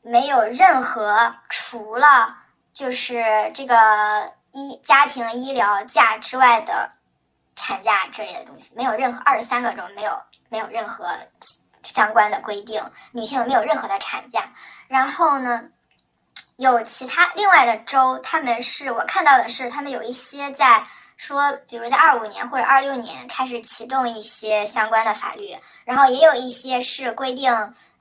Speaker 1: 没有任何除了就是这个。医家庭医疗假之外的产假之类的东西，没有任何二十三个州没有没有任何相关的规定，女性没有任何的产假。然后呢，有其他另外的州，他们是我看到的是，他们有一些在说，比如在二五年或者二六年开始启动一些相关的法律，然后也有一些是规定。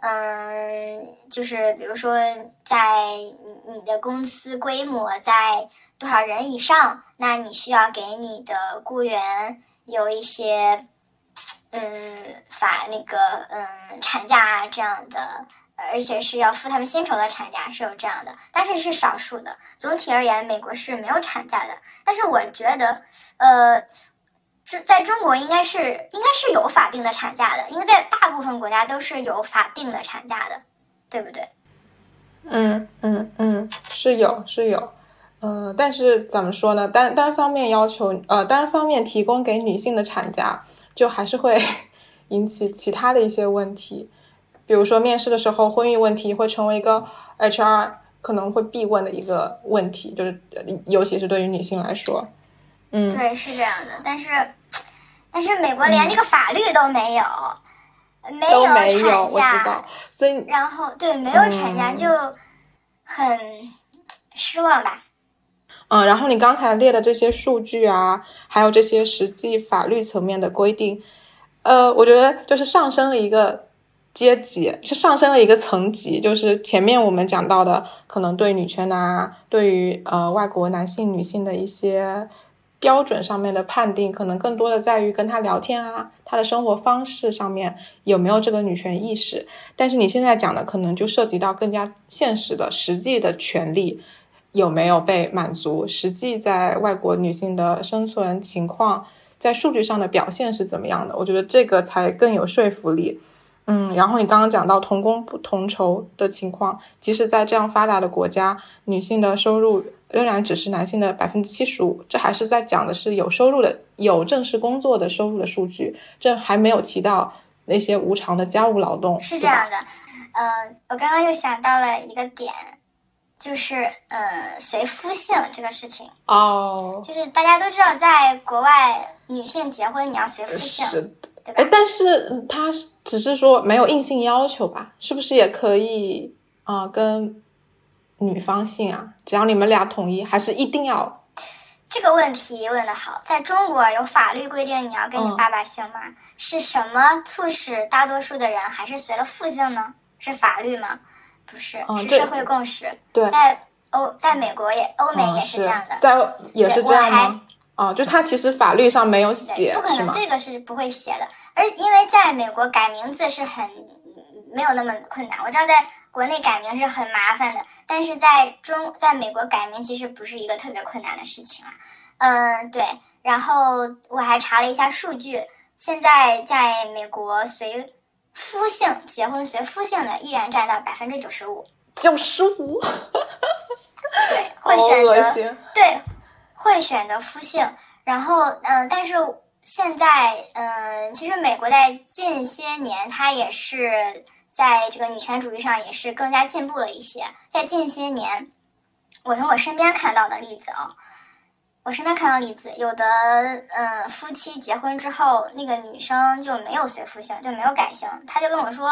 Speaker 1: 嗯，就是比如说，在你你的公司规模在多少人以上，那你需要给你的雇员有一些，嗯，法那个嗯产假啊这样的，而且是要付他们薪酬的产假是有这样的，但是是少数的。总体而言，美国是没有产假的。但是我觉得，呃。是在中国应该是应该是有法定的产假的，应该在大部分国家都是有法定的产假的，对不对？
Speaker 2: 嗯嗯嗯，是有是有，呃，但是怎么说呢？单单方面要求呃单方面提供给女性的产假，就还是会 引起其他的一些问题，比如说面试的时候，婚育问题会成为一个 HR 可能会必问的一个问题，就是尤其是对于女性来说。嗯，
Speaker 1: 对，是这样的，但是，但是美国连这个法律都没有，没有产
Speaker 2: 假，所以
Speaker 1: 然后对没有产假就很失望吧。
Speaker 2: 嗯，然后你刚才列的这些数据啊，还有这些实际法律层面的规定，呃，我觉得就是上升了一个阶级，是上升了一个层级。就是前面我们讲到的，可能对女权啊，对于呃外国男性、女性的一些标准上面的判定，可能更多的在于跟他聊天啊，他的生活方式上面有没有这个女权意识。但是你现在讲的，可能就涉及到更加现实的、实际的权利。有没有被满足？实际在外国女性的生存情况，在数据上的表现是怎么样的？我觉得这个才更有说服力。嗯，然后你刚刚讲到同工不同酬的情况，即使在这样发达的国家，女性的收入仍然只是男性的百分之七十五。这还是在讲的是有收入的、有正式工作的收入的数据，这还没有提到那些无偿的家务劳动。
Speaker 1: 是这样的，呃，我刚刚又想到了一个点。就是呃，随夫姓这个事情
Speaker 2: 哦，
Speaker 1: 就是大家都知道，在国外女性结婚你要随夫姓，
Speaker 2: 是
Speaker 1: 对吧？
Speaker 2: 哎，但是他只是说没有硬性要求吧？是不是也可以啊？跟女方姓啊？只要你们俩统一，还是一定要？
Speaker 1: 这个问题问的好，在中国有法律规定你要跟你爸爸姓吗？是什么促使大多数的人还是随了父姓呢？是法律吗？不是，是社会共识。
Speaker 2: 对，
Speaker 1: 在欧，在美国也，欧美也是这样的。
Speaker 2: 在也是这样吗？哦，就他其实法律上没有写，
Speaker 1: 不可能，这个是不会写的。而因为在美国改名字是很没有那么困难，我知道在国内改名是很麻烦的，但是在中，在美国改名其实不是一个特别困难的事情啊。嗯，对。然后我还查了一下数据，现在在美国随。夫姓结婚随夫姓的依然占到百分之九十五，
Speaker 2: 九十五，
Speaker 1: 对，会选择对，会选择夫姓。然后，嗯，但是现在，嗯，其实美国在近些年，它也是在这个女权主义上也是更加进步了一些。在近些年，我从我身边看到的例子啊。我身边看到例子，有的嗯夫妻结婚之后，那个女生就没有随夫姓，就没有改姓，她就跟我说，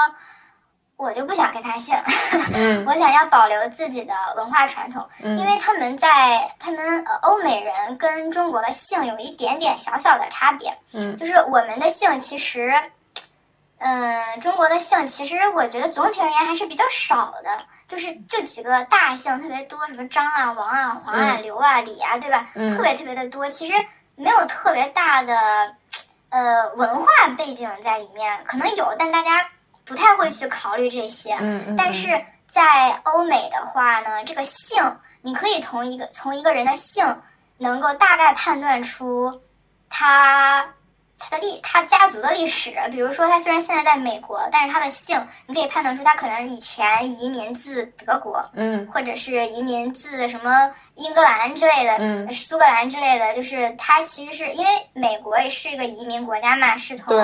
Speaker 1: 我就不想跟他姓，我想要保留自己的文化传统，因为他们在他们呃欧美人跟中国的姓有一点点小小的差别，
Speaker 2: 嗯，
Speaker 1: 就是我们的姓其实，嗯，中国的姓其实我觉得总体而言还是比较少的。就是就几个大姓特别多，什么张啊、王啊、黄啊、刘啊、李啊，对吧？特别特别的多，其实没有特别大的呃文化背景在里面，可能有，但大家不太会去考虑这些。但是在欧美的话呢，这个姓你可以从一个从一个人的姓能够大概判断出他。他的历，他家族的历史，比如说他虽然现在在美国，但是他的姓，你可以判断出他可能是以前移民自德国，
Speaker 2: 嗯，
Speaker 1: 或者是移民自什么英格兰之类的，
Speaker 2: 嗯，
Speaker 1: 苏格兰之类的，就是他其实是因为美国也是一个移民国家嘛，是从，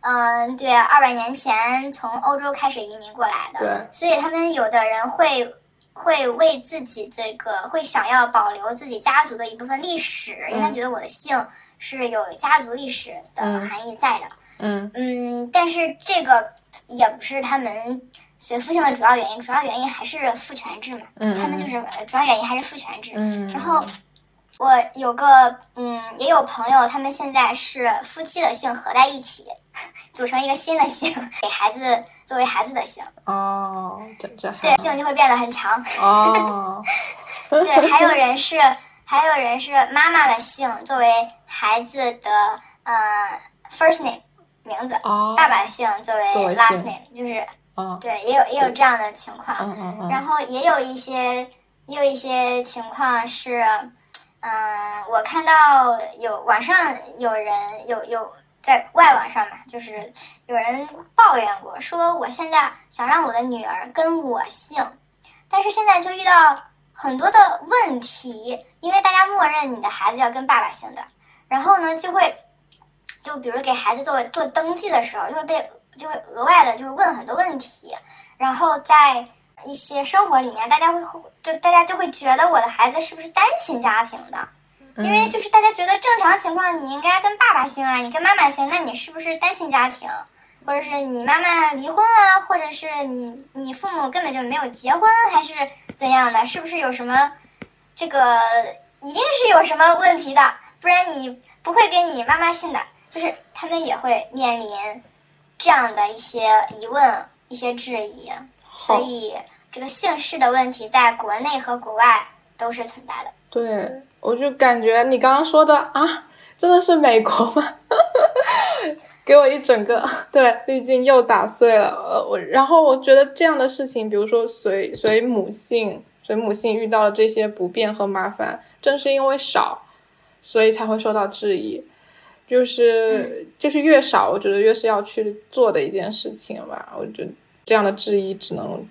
Speaker 1: 嗯，对，二百年前从欧洲开始移民过来的，
Speaker 2: 对，
Speaker 1: 所以他们有的人会会为自己这个会想要保留自己家族的一部分历史，因为他觉得我的姓。是有家族历史的含义在的，
Speaker 2: 嗯。
Speaker 1: 嗯，但是这个也不是他们随父姓的主要原因，主要原因还是父权制嘛，
Speaker 2: 嗯，
Speaker 1: 他们就是主要原因还是父权制，
Speaker 2: 嗯，
Speaker 1: 然后我有个嗯，也有朋友，他们现在是夫妻的姓合在一起，组成一个新的姓，给孩子作为孩子的姓，
Speaker 2: 哦，这这。
Speaker 1: 对姓就会变得很长，
Speaker 2: 哦，
Speaker 1: 对，还有人是。还有人是妈妈的姓作为孩子的呃 first name 名字，爸爸的姓作为 last name，就是对，也有也有这样的情况。然后也有一些也有一些情况是，嗯，我看到有网上有人有有在外网上嘛，就是有人抱怨过，说我现在想让我的女儿跟我姓，但是现在就遇到。很多的问题，因为大家默认你的孩子要跟爸爸姓的，然后呢，就会，就比如给孩子做做登记的时候，就会被就会额外的就会问很多问题，然后在一些生活里面，大家会就大家就会觉得我的孩子是不是单亲家庭的，因为就是大家觉得正常情况你应该跟爸爸姓啊，你跟妈妈姓，那你是不是单亲家庭？或者是你妈妈离婚啊，或者是你你父母根本就没有结婚，还是怎样的？是不是有什么这个一定是有什么问题的，不然你不会给你妈妈信的。就是他们也会面临这样的一些疑问、一些质疑，所以这个姓氏的问题在国内和国外都是存在的。
Speaker 2: 对，我就感觉你刚刚说的啊，真的是美国吗？给我一整个 对滤镜又打碎了。呃，我然后我觉得这样的事情，比如说随随母性，随母性遇到了这些不便和麻烦，正是因为少，所以才会受到质疑。就是就是越少，我觉得越是要去做的一件事情吧。我觉得这样的质疑只能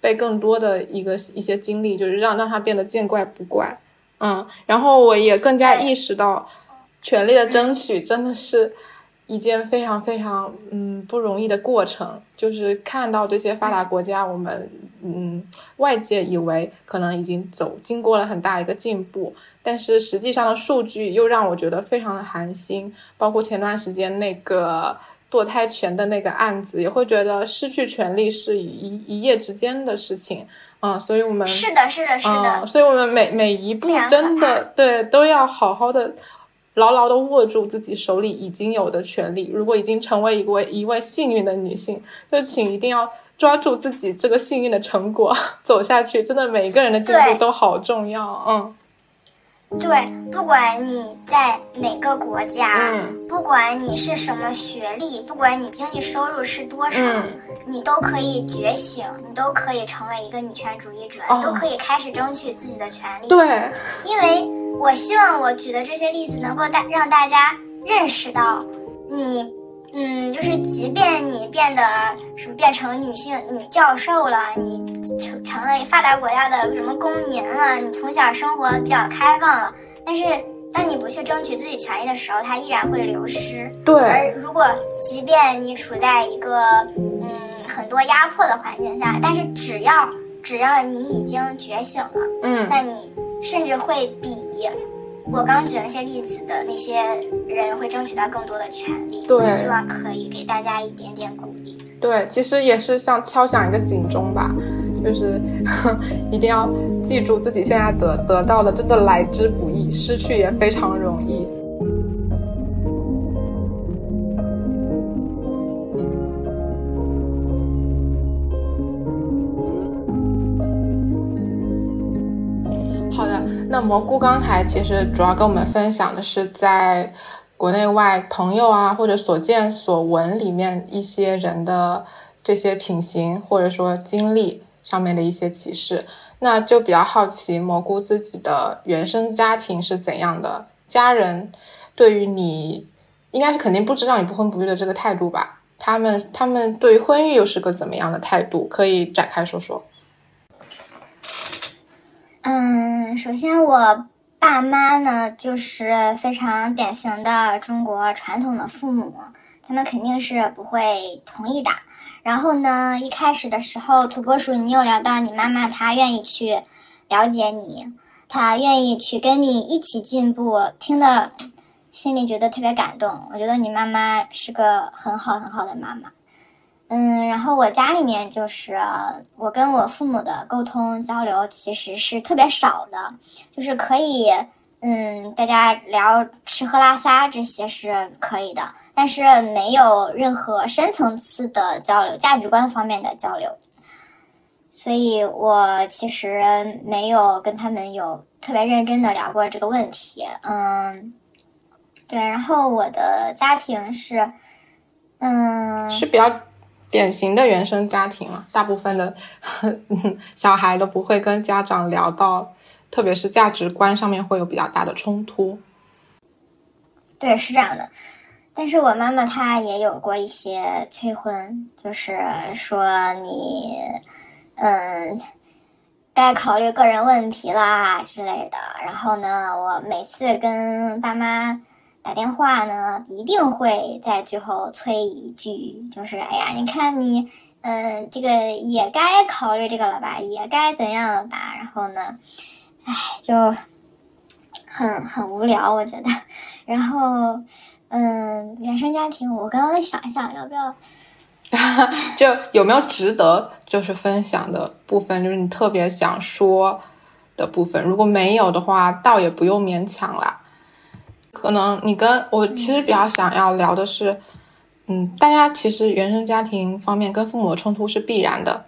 Speaker 2: 被更多的一个一些经历，就是让让他变得见怪不怪。嗯，然后我也更加意识到，权力的争取真的是。一件非常非常嗯不容易的过程，就是看到这些发达国家，我们嗯外界以为可能已经走经过了很大一个进步，但是实际上的数据又让我觉得非常的寒心。包括前段时间那个堕胎权的那个案子，也会觉得失去权利是一一夜之间的事情。嗯，所以我们
Speaker 1: 是的，是的，是的，
Speaker 2: 所以我们每每一步真的对都要好好的。牢牢的握住自己手里已经有的权利。如果已经成为一位一位幸运的女性，就请一定要抓住自己这个幸运的成果走下去。真的，每一个人的进步都好重要。嗯，
Speaker 1: 对，不管你在哪个国家，不管你是什么学历，不管你经济收入是多少，你都可以觉醒，你都可以成为一个女权主义者，你都可以开始争取自己的权利。
Speaker 2: 对，
Speaker 1: 因为。我希望我举的这些例子能够大让大家认识到，你，嗯，就是即便你变得什么变成女性女教授了，你成成了发达国家的什么公民了，你从小生活比较开放了，但是当你不去争取自己权益的时候，它依然会流失。
Speaker 2: 对。
Speaker 1: 而如果即便你处在一个嗯很多压迫的环境下，但是只要只要你已经觉醒了，
Speaker 2: 嗯，
Speaker 1: 那你。甚至会比我刚举的那些例子的那些人会争取到更多的权利。
Speaker 2: 对，
Speaker 1: 希望可以给大家一点点鼓励。
Speaker 2: 对，其实也是像敲响一个警钟吧，就是 一定要记住自己现在得得到的真的来之不易，失去也非常容易。那蘑菇刚才其实主要跟我们分享的是在国内外朋友啊或者所见所闻里面一些人的这些品行或者说经历上面的一些启示，那就比较好奇蘑菇自己的原生家庭是怎样的，家人对于你应该是肯定不知道你不婚不育的这个态度吧？他们他们对于婚育又是个怎么样的态度？可以展开说说。
Speaker 1: 嗯，首先我爸妈呢，就是非常典型的中国传统的父母，他们肯定是不会同意的。然后呢，一开始的时候，土拨鼠，你有聊到你妈妈，她愿意去了解你，她愿意去跟你一起进步，听的 心里觉得特别感动。我觉得你妈妈是个很好很好的妈妈。嗯，然后我家里面就是我跟我父母的沟通交流其实是特别少的，就是可以，嗯，大家聊吃喝拉撒这些是可以的，但是没有任何深层次的交流，价值观方面的交流，所以我其实没有跟他们有特别认真的聊过这个问题。嗯，对，然后我的家庭是，嗯，
Speaker 2: 是比较。典型的原生家庭嘛，大部分的小孩都不会跟家长聊到，特别是价值观上面会有比较大的冲突。
Speaker 1: 对，是这样的。但是我妈妈她也有过一些催婚，就是说你，嗯，该考虑个人问题啦之类的。然后呢，我每次跟爸妈。打电话呢，一定会在最后催一句，就是哎呀，你看你，嗯，这个也该考虑这个了吧，也该怎样了吧？然后呢，哎，就很很无聊，我觉得。然后，嗯，原生家庭，我刚刚在想一想，要不要，
Speaker 2: 就有没有值得就是分享的部分，就是你特别想说的部分。如果没有的话，倒也不用勉强啦。可能你跟我其实比较想要聊的是，嗯，大家其实原生家庭方面跟父母的冲突是必然的，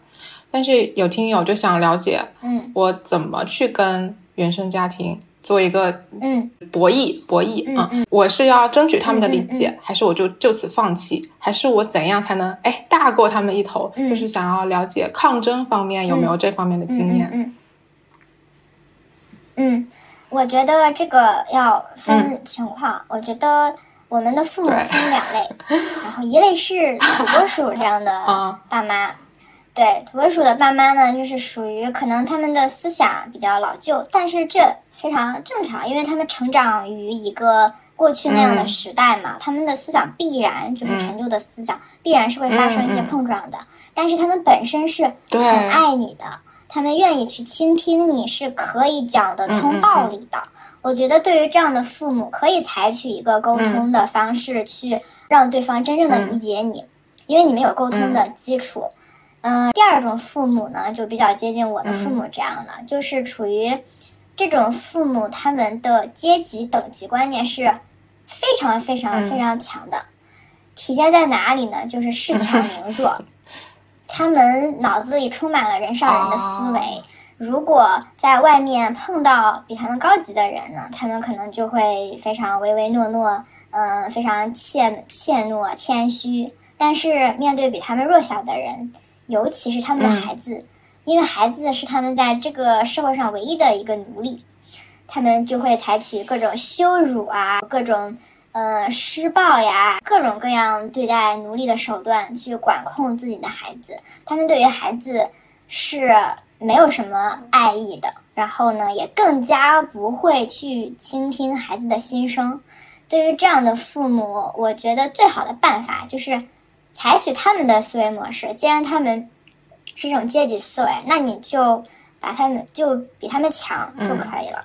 Speaker 2: 但是有听友就想了解，
Speaker 1: 嗯，
Speaker 2: 我怎么去跟原生家庭做一个
Speaker 1: 嗯。
Speaker 2: 博弈博弈啊、
Speaker 1: 嗯。
Speaker 2: 我是要争取他们的理解，
Speaker 1: 嗯
Speaker 2: 还是我就就此放弃，还是我怎样才能哎大过他们一头？
Speaker 1: 嗯。
Speaker 2: 就是想要了解抗争方面有没有这方面的经验。
Speaker 1: 嗯嗯嗯，嗯我觉得这个要分情况。我觉得我们的父母分两类，然后一类是土拨鼠这样的
Speaker 2: 啊
Speaker 1: 爸妈。对土拨鼠的爸妈呢，就是属于可能他们的思想比较老旧，但是这非常正常，因为他们成长于一个过去那样的
Speaker 2: 嗯
Speaker 1: 时代嘛，他们的思想必然就是陈旧的思想，必然是会发生一些碰撞的。但是他们本身是很爱你的，他们愿意去倾听你，是可以讲得通道理的。我觉得对于这样的父母，可以采取一个沟通的方式，去让对方真正的理解你，因为你们有沟通的基础。嗯、第二种父母呢，就比较接近我的父母这样的，就是处于这种父母，他们的阶级等级观念是非常非常
Speaker 2: 嗯
Speaker 1: 非常强的。体现在哪里呢？就是恃 强凌弱。他们脑子里充满了人上人的思维。
Speaker 2: 哦
Speaker 1: 如果在外面碰到比他们高级的人呢，他们可能就会非常唯唯诺诺，嗯、非常怯怯懦、谦虚。但是面对比他们弱小的人，尤其是他们的孩子，因为孩子是他们在这个社会上唯一的一个奴隶，他们就会采取各种羞辱啊，各种呃施暴呀，各种各样对待奴隶的手段去管控自己的孩子。他们对于孩子是没有什么爱意的，然后呢，也更加不会去倾听孩子的心声。对于这样的父母，我觉得最好的办法就是采取他们的思维模式。既然他们是这种阶级思维，那你就把他们就比他们强就可以了。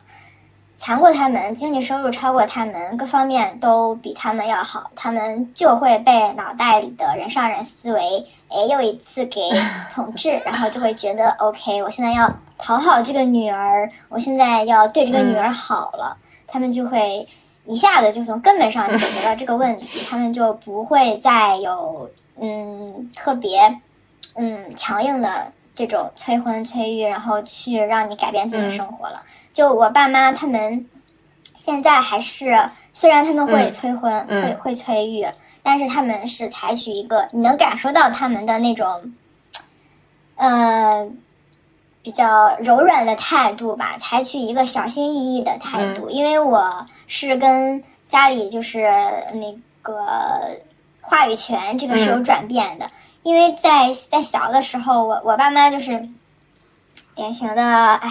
Speaker 1: 强过他们，经济收入超过他们，各方面都比他们要好，他们就会被脑袋里的人上人思维，哎，又一次给 统治，然后就会觉得 OK，我现在要讨好这个女儿，我现在要对这个女儿好了，他们就会一下子就从根本上解决了这个问题，他们就不会再有嗯特别嗯强硬的这种催婚催育，然后去让你改变自己的生活了。就我爸妈他们现在还是，虽然他们会
Speaker 2: 嗯
Speaker 1: 催婚，
Speaker 2: 嗯
Speaker 1: 会会催育，但是他们是采取一个你能感受到他们的那种，呃，比较柔软的态度吧，采取一个小心翼翼的态度。因为我是跟家里就是那个话语权这个是有转变的，因为在在小的时候，我我爸妈就是典型的，哎。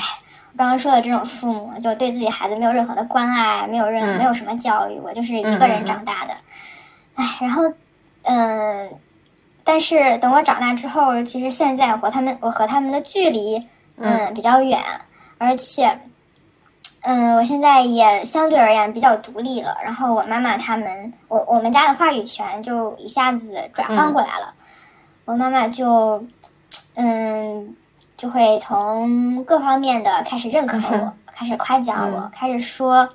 Speaker 1: 刚刚说的这种父母，就对自己孩子没有任何的关爱，没有任、
Speaker 2: 嗯。
Speaker 1: 没有什么教育，我就是一个人长大的，哎，然后，嗯，但是等我长大之后，其实现在我他们我和他们的距离，嗯，比较远，而且，嗯，我现在也相对而言比较独立了。然后我妈妈他们，我我们家的话语权就一下子转换过来了，我妈妈就，嗯。就会从各方面的开始认可我，
Speaker 2: 嗯、
Speaker 1: 开始夸奖我，嗯、开始说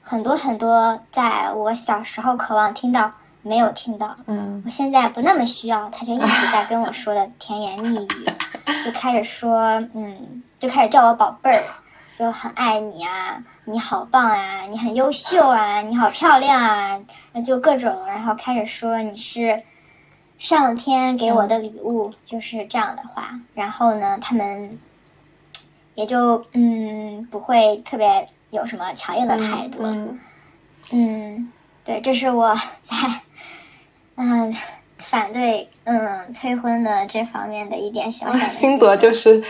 Speaker 1: 很多很多在我小时候渴望听到没有听到，
Speaker 2: 嗯，
Speaker 1: 我现在不那么需要，他就一直在跟我说的甜言蜜语，就开始说，嗯，就开始叫我宝贝儿，就很爱你啊，你好棒啊，你很优秀啊，你好漂亮啊，那就各种，然后开始说你是。上天给我的礼物就是这样的话，嗯、然后呢，他们也就嗯不会特别有什么强硬的态度。
Speaker 2: 嗯，
Speaker 1: 嗯对，这是我在 嗯反对嗯催婚的这方面的一点小小
Speaker 2: 心得，就是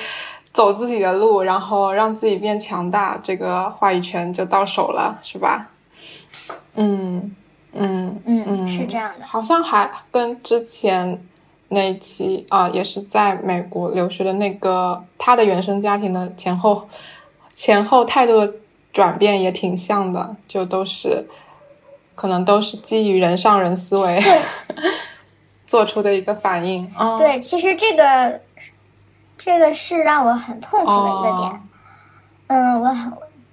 Speaker 2: 走自己的路，然后让自己变强大，这个话语权就到手了，是吧？嗯。嗯
Speaker 1: 嗯嗯，是这样的，
Speaker 2: 好像还跟之前那一期啊、呃，也是在美国留学的那个他的原生家庭的前后前后态度的转变也挺像的，就都是可能都是基于人上人思维 做出的一个反应。嗯，
Speaker 1: 对，其实这个这个是让我很痛苦的一个点。
Speaker 2: 哦。
Speaker 1: 嗯，我，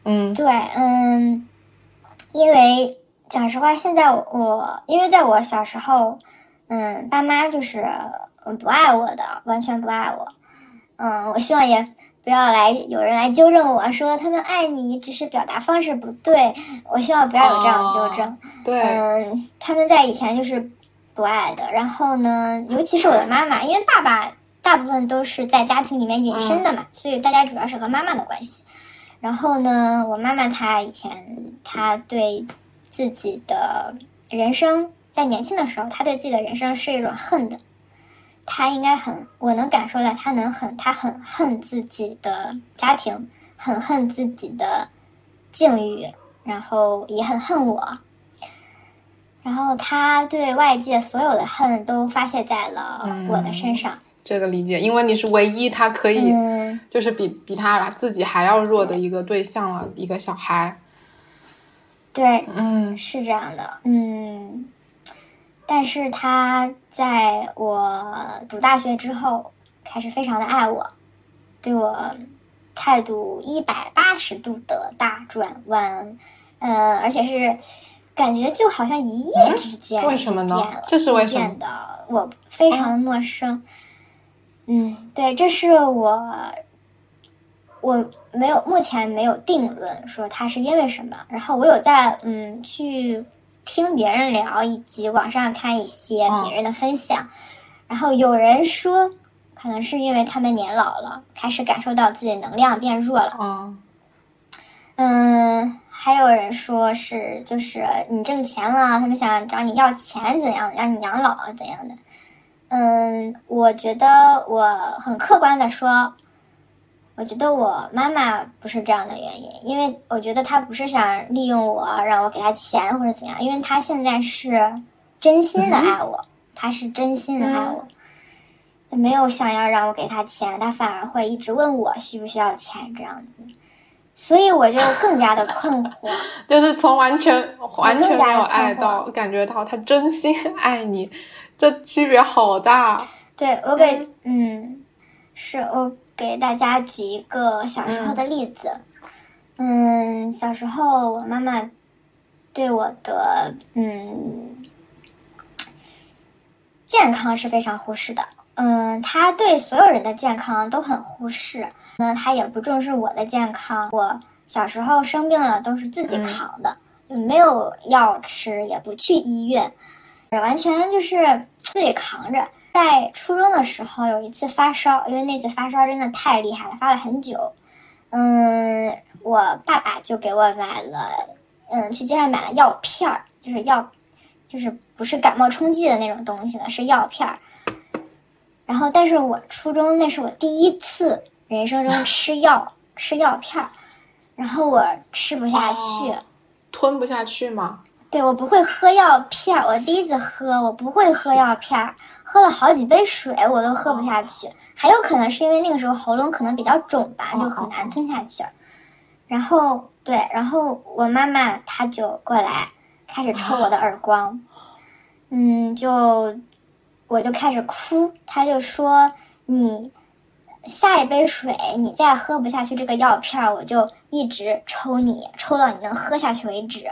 Speaker 2: 嗯，
Speaker 1: 对，嗯，因为讲实话，现在我因为在我小时候，嗯，爸妈就是不爱我的，完全不爱我。嗯，我希望也不要来有人来纠正我说他们爱你，只是表达方式不对。我希望不要有这样的纠正。
Speaker 2: 对，
Speaker 1: 嗯，他们在以前就是不爱的。然后呢，尤其是我的妈妈，因为爸爸大部分都是在家庭里面隐身的嘛，所以大家主要是和妈妈的关系。然后呢，我妈妈她以前她对自己的人生，在年轻的时候，他对自己的人生是一种恨的。他应该很，我能感受到他能很，他很恨自己的家庭，很恨自己的境遇，然后也很恨我。然后他对外界所有的恨都发泄在了我的身上。
Speaker 2: 这个理解，因为你是唯一他可以，就是比比他自己还要弱的一个对象了，一个小孩。
Speaker 1: 对，
Speaker 2: 嗯，
Speaker 1: 是这样的，嗯。但是他在我读大学之后，开始非常的爱我，对我态度一百八十度的大转弯，嗯，而且是感觉就好像一夜之间
Speaker 2: 为什么呢？
Speaker 1: 这
Speaker 2: 是为什么？
Speaker 1: 变得我非常的陌生。嗯，对，这是我，我没有目前没有定论说他是因为什么。然后我有在嗯去听别人聊，以及网上看一些别人的分享。然后有人说，可能是因为他们年老了，开始感受到自己能量变弱了。
Speaker 2: 嗯，
Speaker 1: 嗯，还有人说是就是你挣钱了，他们想找你要钱，怎样让你养老怎样的。嗯，我觉得我很客观的说，我觉得我妈妈不是这样的原因，因为我觉得她不是想利用我让我给她钱或者怎样，因为她现在是真心的爱我，她是真心的爱我，没有想要让我给她钱，她反而会一直问我需不需要钱这样子，所以我就更加的 困惑，
Speaker 2: 就是从完全 完全没有爱到感觉到她真心爱你。这区别好大。
Speaker 1: 对我给嗯，是我给大家举一个小时候的例子。嗯，小时候我妈妈对我的嗯健康是非常忽视的。嗯，她对所有人的健康都很忽视。那她也不重视我的健康。我小时候生病了都是自己扛的，没有药吃，也不去医院，完全就是。自己扛着，在初中的时候有一次发烧，因为那次发烧真的太厉害了，发了很久。嗯，我爸爸就给我买了，嗯，去街上买了药片儿，就是药，就是不是感冒冲剂的那种东西的，是药片儿。然后，但是我初中那是我第一次人生中吃药，吃药片儿，然后我吃不下去，
Speaker 2: 吞不下去吗？
Speaker 1: 对我不会喝药片儿，我第一次喝，我不会喝药片儿，喝了好几杯水我都喝不下去，还有可能是因为那个时候喉咙可能比较肿吧，就很难吞下去。然后对，然后我妈妈她就过来开始抽我的耳光，嗯，就我就开始哭，她就说你下一杯水你再喝不下去这个药片儿，我就一直抽你，抽到你能喝下去为止。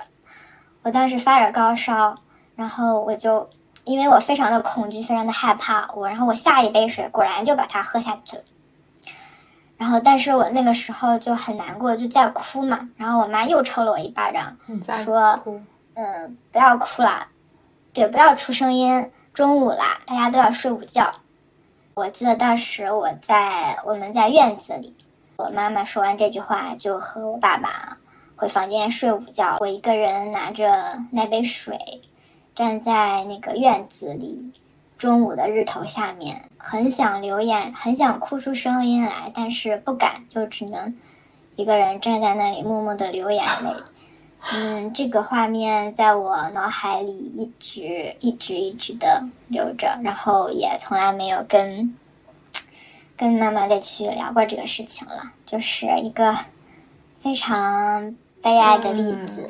Speaker 1: 我当时发着高烧，然后我就因为我非常的恐惧，非常的害怕我，然后我下一杯水果然就把它喝下去了。然后，但是我那个时候就很难过，就在哭嘛。然后我妈又抽了我一巴掌，说：“嗯，不要哭啦，对，不要出声音。中午啦，大家都要睡午觉。”我记得当时我在我们在院子里，我妈妈说完这句话，就和我爸爸。回房间睡午觉，我一个人拿着那杯水，站在那个院子里，中午的日头下面，很想流眼，很想哭出声音来，但是不敢，就只能一个人站在那里默默的流眼泪。嗯，这个画面在我脑海里一直一直一直的留着，然后也从来没有跟跟妈妈再去聊过这个事情了，就是一个非常。悲哀的例子，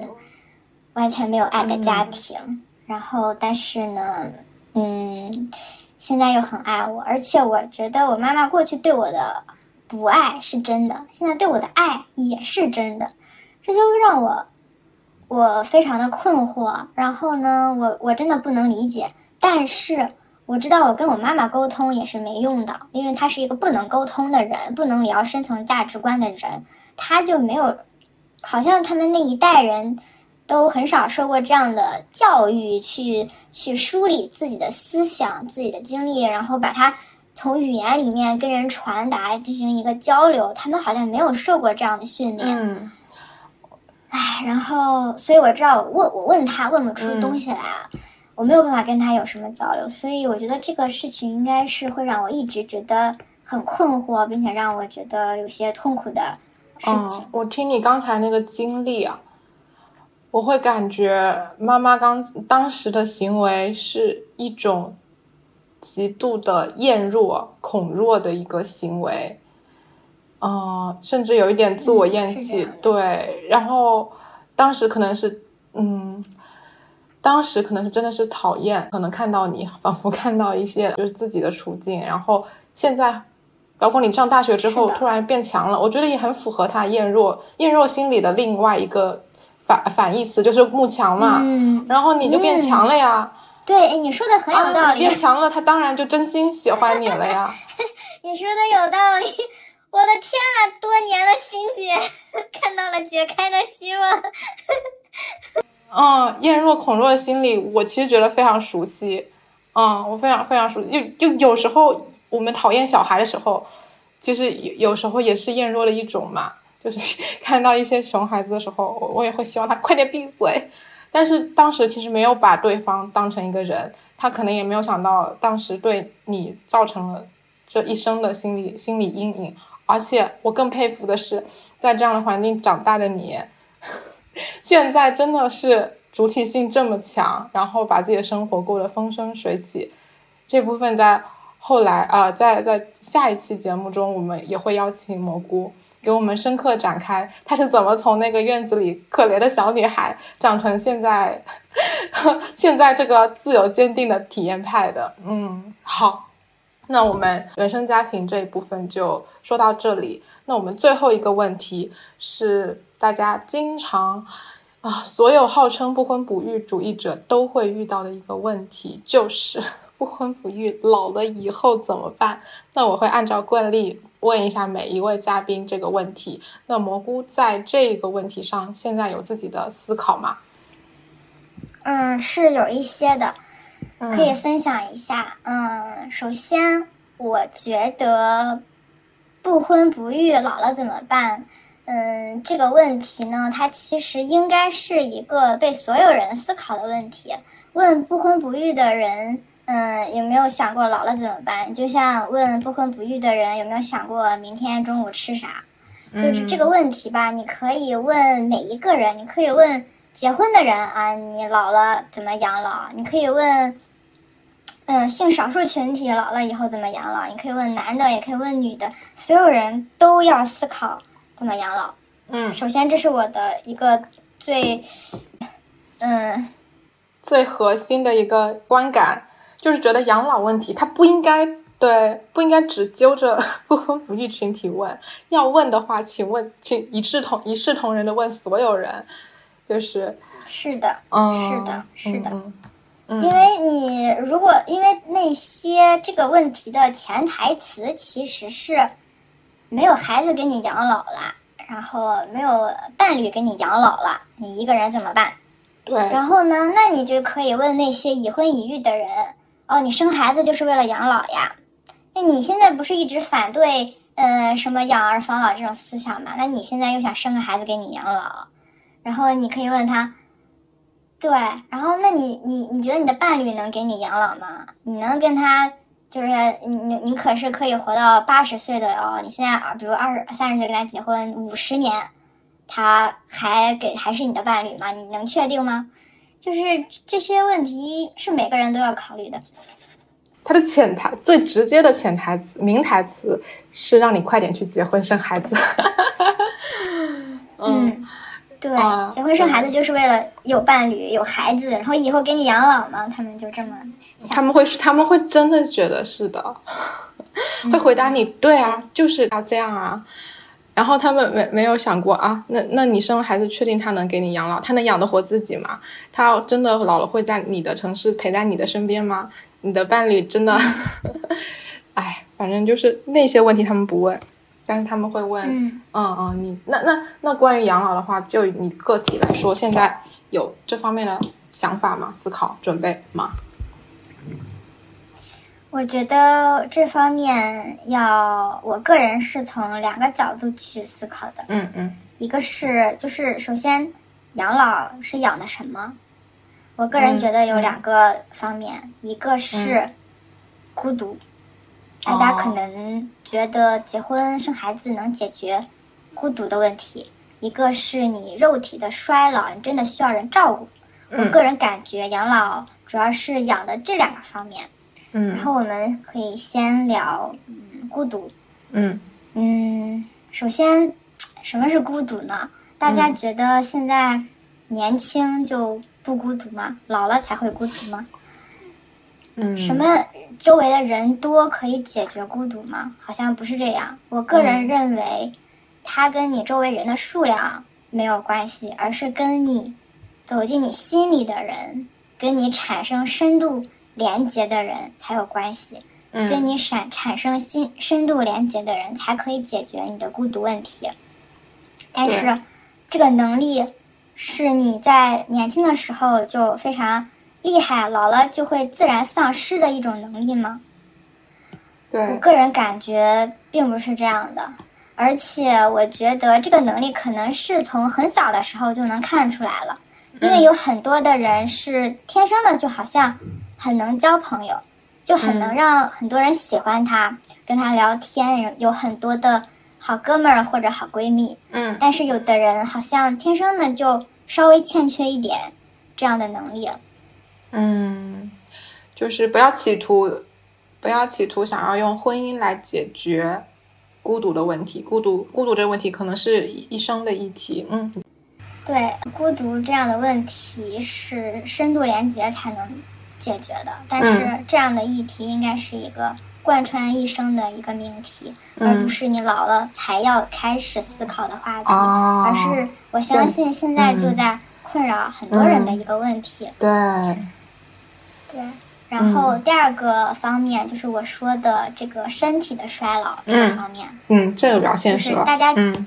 Speaker 1: 完全没有爱的家庭。然后，但是呢，嗯，现在又很爱我，而且我觉得我妈妈过去对我的不爱是真的，现在对我的爱也是真的，这就让我我非常的困惑。然后呢，我我真的不能理解，但是我知道我跟我妈妈沟通也是没用的，因为她是一个不能沟通的人，不能聊深层价值观的人，她就没有，好像他们那一代人。都很少受过这样的教育，去去梳理自己的思想、自己的经历，然后把它从语言里面跟人传达，进行一个交流。他们好像没有受过这样的训练。
Speaker 2: 嗯，
Speaker 1: 唉，然后，所以我知道，问我问他问不出东西来啊，我没有办法跟他有什么交流。所以我觉得这个事情应该是会让我一直觉得很困惑，并且让我觉得有些痛苦的事情。
Speaker 2: 我听你刚才那个经历啊。我会感觉妈妈刚当时的行为是一种极度的厌弱、恐弱的一个行为，嗯，甚至有一点自我厌弃。对，然后当时可能是，嗯，当时可能是真的是讨厌，可能看到你，仿佛看到一些就是自己的处境。然后现在，包括你上大学之后突然变强了，我觉得也很符合他厌弱、厌弱心理的另外一个。反反义词就是慕强嘛，
Speaker 1: 嗯，
Speaker 2: 然后你就变强了呀。
Speaker 1: 对，你说的很有道理。
Speaker 2: 变强了，他当然就真心喜欢你了呀。
Speaker 1: 你说的有道理，我的天啊，多年的心结看到了解开的希望。
Speaker 2: 嗯，厌弱恐弱的心理，我其实觉得非常熟悉。嗯，我非常非常熟悉。就就有时候我们讨厌小孩的时候，其实有有时候也是厌弱的一种嘛。就是 看到一些熊孩子的时候，我我也会希望他快点闭嘴。但是当时其实没有把对方当成一个人，他可能也没有想到当时对你造成了这一生的心理心理阴影。而且我更佩服的是，在这样的环境长大的你，现在真的是主体性这么强，然后把自己的生活过得风生水起。这部分在后来啊，在在下一期节目中，我们也会邀请蘑菇。给我们深刻展开，她是怎么从那个院子里可怜的小女孩，长成现在 现在这个自由坚定的体验派的？嗯，好，那我们原生家庭这一部分就说到这里。那我们最后一个问题是大家经常啊，所有号称不婚不育主义者都会遇到的一个问题，就是不婚不育老了以后怎么办？那我会按照惯例。问一下每一位嘉宾这个问题。那蘑菇在这个问题上现在有自己的思考吗？
Speaker 1: 嗯，是有一些的，可以分享一下。嗯，首先我觉得不婚不育老了怎么办？嗯，这个问题呢，它其实应该是一个被所有人思考的问题。问不婚不育的人。嗯，有没有想过老了怎么办？就像问不婚不育的人有没有想过明天中午吃啥？就是这个问题吧，你可以问每一个人，你可以问结婚的人啊，你老了怎么养老？你可以问，嗯，性少数群体老了以后怎么养老？你可以问男的，也可以问女的，所有人都要思考怎么养老。
Speaker 2: 嗯，
Speaker 1: 首先这是我的一个最，嗯，
Speaker 2: 最核心的一个观感。就是觉得养老问题，他不应该对，不应该只揪着 不婚不育群体问。要问的话，请问，请一视同一视同仁的问所有人。就是
Speaker 1: 是的，
Speaker 2: 嗯，
Speaker 1: 是的，是的，
Speaker 2: 嗯，
Speaker 1: 因为你如果因为那些这个问题的潜台词其实是没有孩子给你养老了，然后没有伴侣给你养老了，你一个人怎么办？
Speaker 2: 对，
Speaker 1: 然后呢，那你就可以问那些已婚已育的人。哦，你生孩子就是为了养老呀？那你现在不是一直反对，呃，什么养儿防老这种思想吗？那你现在又想生个孩子给你养老，然后你可以问他，对，然后那你你你觉得你的伴侣能给你养老吗？你能跟他就是你你你可是可以活到八十岁的哦？你现在啊，比如二十三十岁跟他结婚五十年，他还给还是你的伴侣吗？你能确定吗？就是这些问题是每个人都要考虑的。
Speaker 2: 他的潜台最直接的潜台词、名台词是让你快点去结婚生孩子。
Speaker 1: 嗯，对，结婚生孩子就是为了有伴侣、有孩子，然后以后给你养老嘛。他们就这么，
Speaker 2: 他们会他们会真的觉得是的。会回答你，对啊，就是要这样啊。然后他们没没有想过啊，那那你生了孩子，确定他能给你养老？他能养得活自己吗？他真的老了会在你的城市陪在你的身边吗？你的伴侣真的？哎，反正就是那些问题他们不问，但是他们会问，
Speaker 1: 嗯
Speaker 2: 嗯嗯，你那那那关于养老的话，就你个体来说，现在有这方面的想法吗？思考准备吗？
Speaker 1: 我觉得这方面要，我个人是从两个角度去思考的。
Speaker 2: 嗯嗯
Speaker 1: 一个是就是首先养老是养的什么？我个人觉得有两个方面，一个是孤独，大家可能觉得结婚生孩子能解决孤独的问题；一个是你肉体的衰老，你真的需要人照顾。我个人感觉养老主要是养的这两个方面。
Speaker 2: 嗯
Speaker 1: 然后我们可以先聊嗯孤独。
Speaker 2: 嗯
Speaker 1: 嗯，首先，什么是孤独呢？大家觉得现在年轻就不孤独吗？老了才会孤独吗？
Speaker 2: 嗯，
Speaker 1: 什么周围的人多可以解决孤独吗？好像不是这样。我个人认为，它跟你周围人的数量没有关系，而是跟你走进你心里的人，跟你产生深度连接的人才有关系。跟
Speaker 2: 嗯
Speaker 1: 你产产生心深度连接的人，才可以解决你的孤独问题。但是，这个能力是你在年轻的时候就非常厉害，老了就会自然丧失的一种能力吗？我，个人感觉并不是这样的，而且我觉得这个能力可能是从很小的时候就能看出来了，因为有很多的人是天生的，就好像很能交朋友，就很能让很多人喜欢他，跟他聊天，有很多的好哥们儿或者好闺蜜。
Speaker 2: 嗯
Speaker 1: 但是有的人好像天生的就稍微欠缺一点这样的能力。
Speaker 2: 嗯，就是不要企图，不要企图想要用婚姻来解决孤独的问题。孤独，孤独这个问题可能是一生的议题。嗯
Speaker 1: 对孤独这样的问题是深度连接才能解决的，但是这样的议题应该是一个贯穿一生的一个命题，而不是你老了才要开始思考的话题，
Speaker 2: 哦。
Speaker 1: 而是我相信现在就在困扰很多人的一个问题。
Speaker 2: 对，
Speaker 1: 对。然后第二个方面就是我说的这个身体的衰老这个方面，
Speaker 2: 嗯，这个比较现实
Speaker 1: 大家
Speaker 2: 嗯。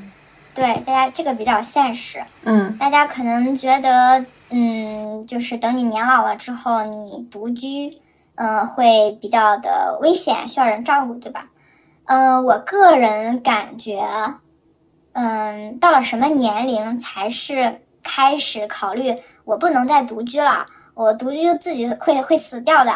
Speaker 1: 对大家这个比较现实，
Speaker 2: 嗯。
Speaker 1: 大家可能觉得，嗯，就是等你年老了之后，你独居，嗯、会比较的危险，需要人照顾，对吧？嗯、我个人感觉，嗯，到了什么年龄才是开始考虑我不能再独居了，我独居自己会会死掉的。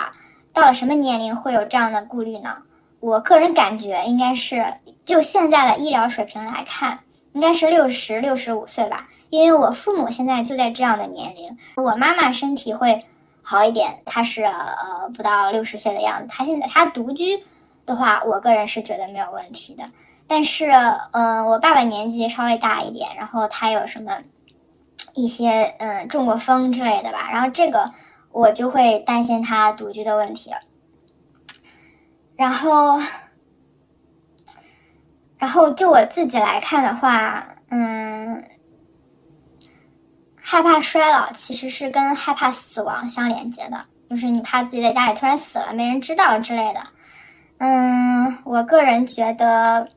Speaker 1: 到了什么年龄会有这样的顾虑呢？我个人感觉应该是，就现在的医疗水平来看，应该是六十六十五岁吧。因为我父母现在就在这样的年龄，我妈妈身体会好一点，她是呃不到六十岁的样子。她现在她独居的话，我个人是觉得没有问题的。但是，嗯、我爸爸年纪稍微大一点，然后他有什么一些嗯中过风之类的吧，然后这个我就会担心他独居的问题。然后，然后就我自己来看的话，嗯，害怕衰老其实是跟害怕死亡相连接的，就是你怕自己在家里突然死了，没人知道之类的。嗯，我个人觉得，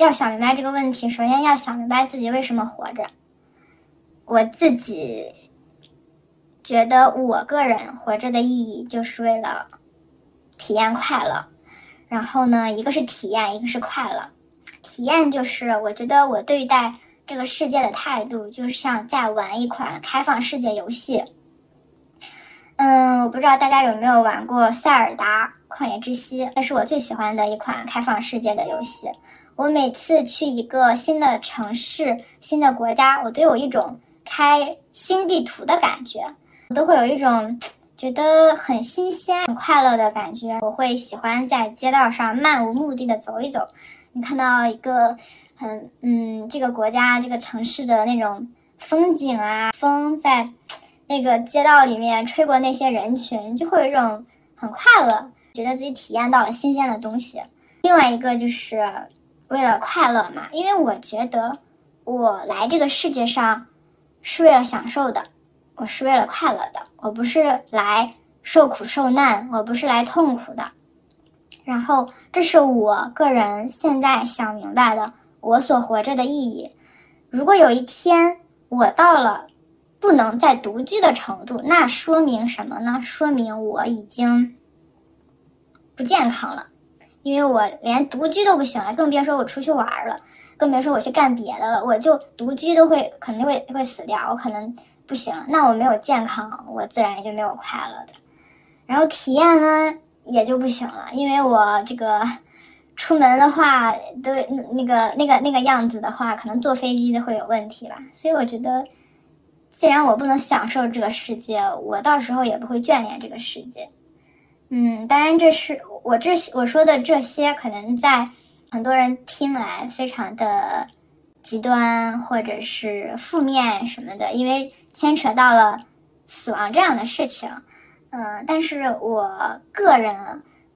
Speaker 1: 要想明白这个问题，首先要想明白自己为什么活着。我自己觉得，我个人活着的意义就是为了体验快乐。然后呢，一个是体验，一个是快乐。体验就是我觉得我对待这个世界的态度，就像在玩一款开放世界游戏。嗯，我不知道大家有没有玩过《塞尔达旷野之息》，那是我最喜欢的一款开放世界的游戏。我每次去一个新的城市、新的国家，我都有一种开新地图的感觉，我都会有一种觉得很新鲜、很快乐的感觉。我会喜欢在街道上漫无目的的走一走，你看到一个很嗯这个国家、这个城市的那种风景啊，风在那个街道里面吹过那些人群，就会有一种很快乐，觉得自己体验到了新鲜的东西。另外一个就是为了快乐嘛，因为我觉得我来这个世界上是为了享受的，我是为了快乐的，我不是来受苦受难，我不是来痛苦的。然后，这是我个人现在想明白的，我所活着的意义。如果有一天我到了不能再独居的程度，那说明什么呢？说明我已经不健康了，因为我连独居都不行了，更别说我出去玩了，更别说我去干别的了。我就独居都会肯定会会死掉，我可能不行了。那我没有健康，我自然也就没有快乐的。然后体验呢？也就不行了，因为我这个出门的话，都那个那个那个样子的话，可能坐飞机都会有问题吧。所以我觉得，既然我不能享受这个世界，我到时候也不会眷恋这个世界。嗯，当然，这是我这我说的这些，可能在很多人听来非常的极端或者是负面什么的，因为牵扯到了死亡这样的事情。嗯，但是我个人，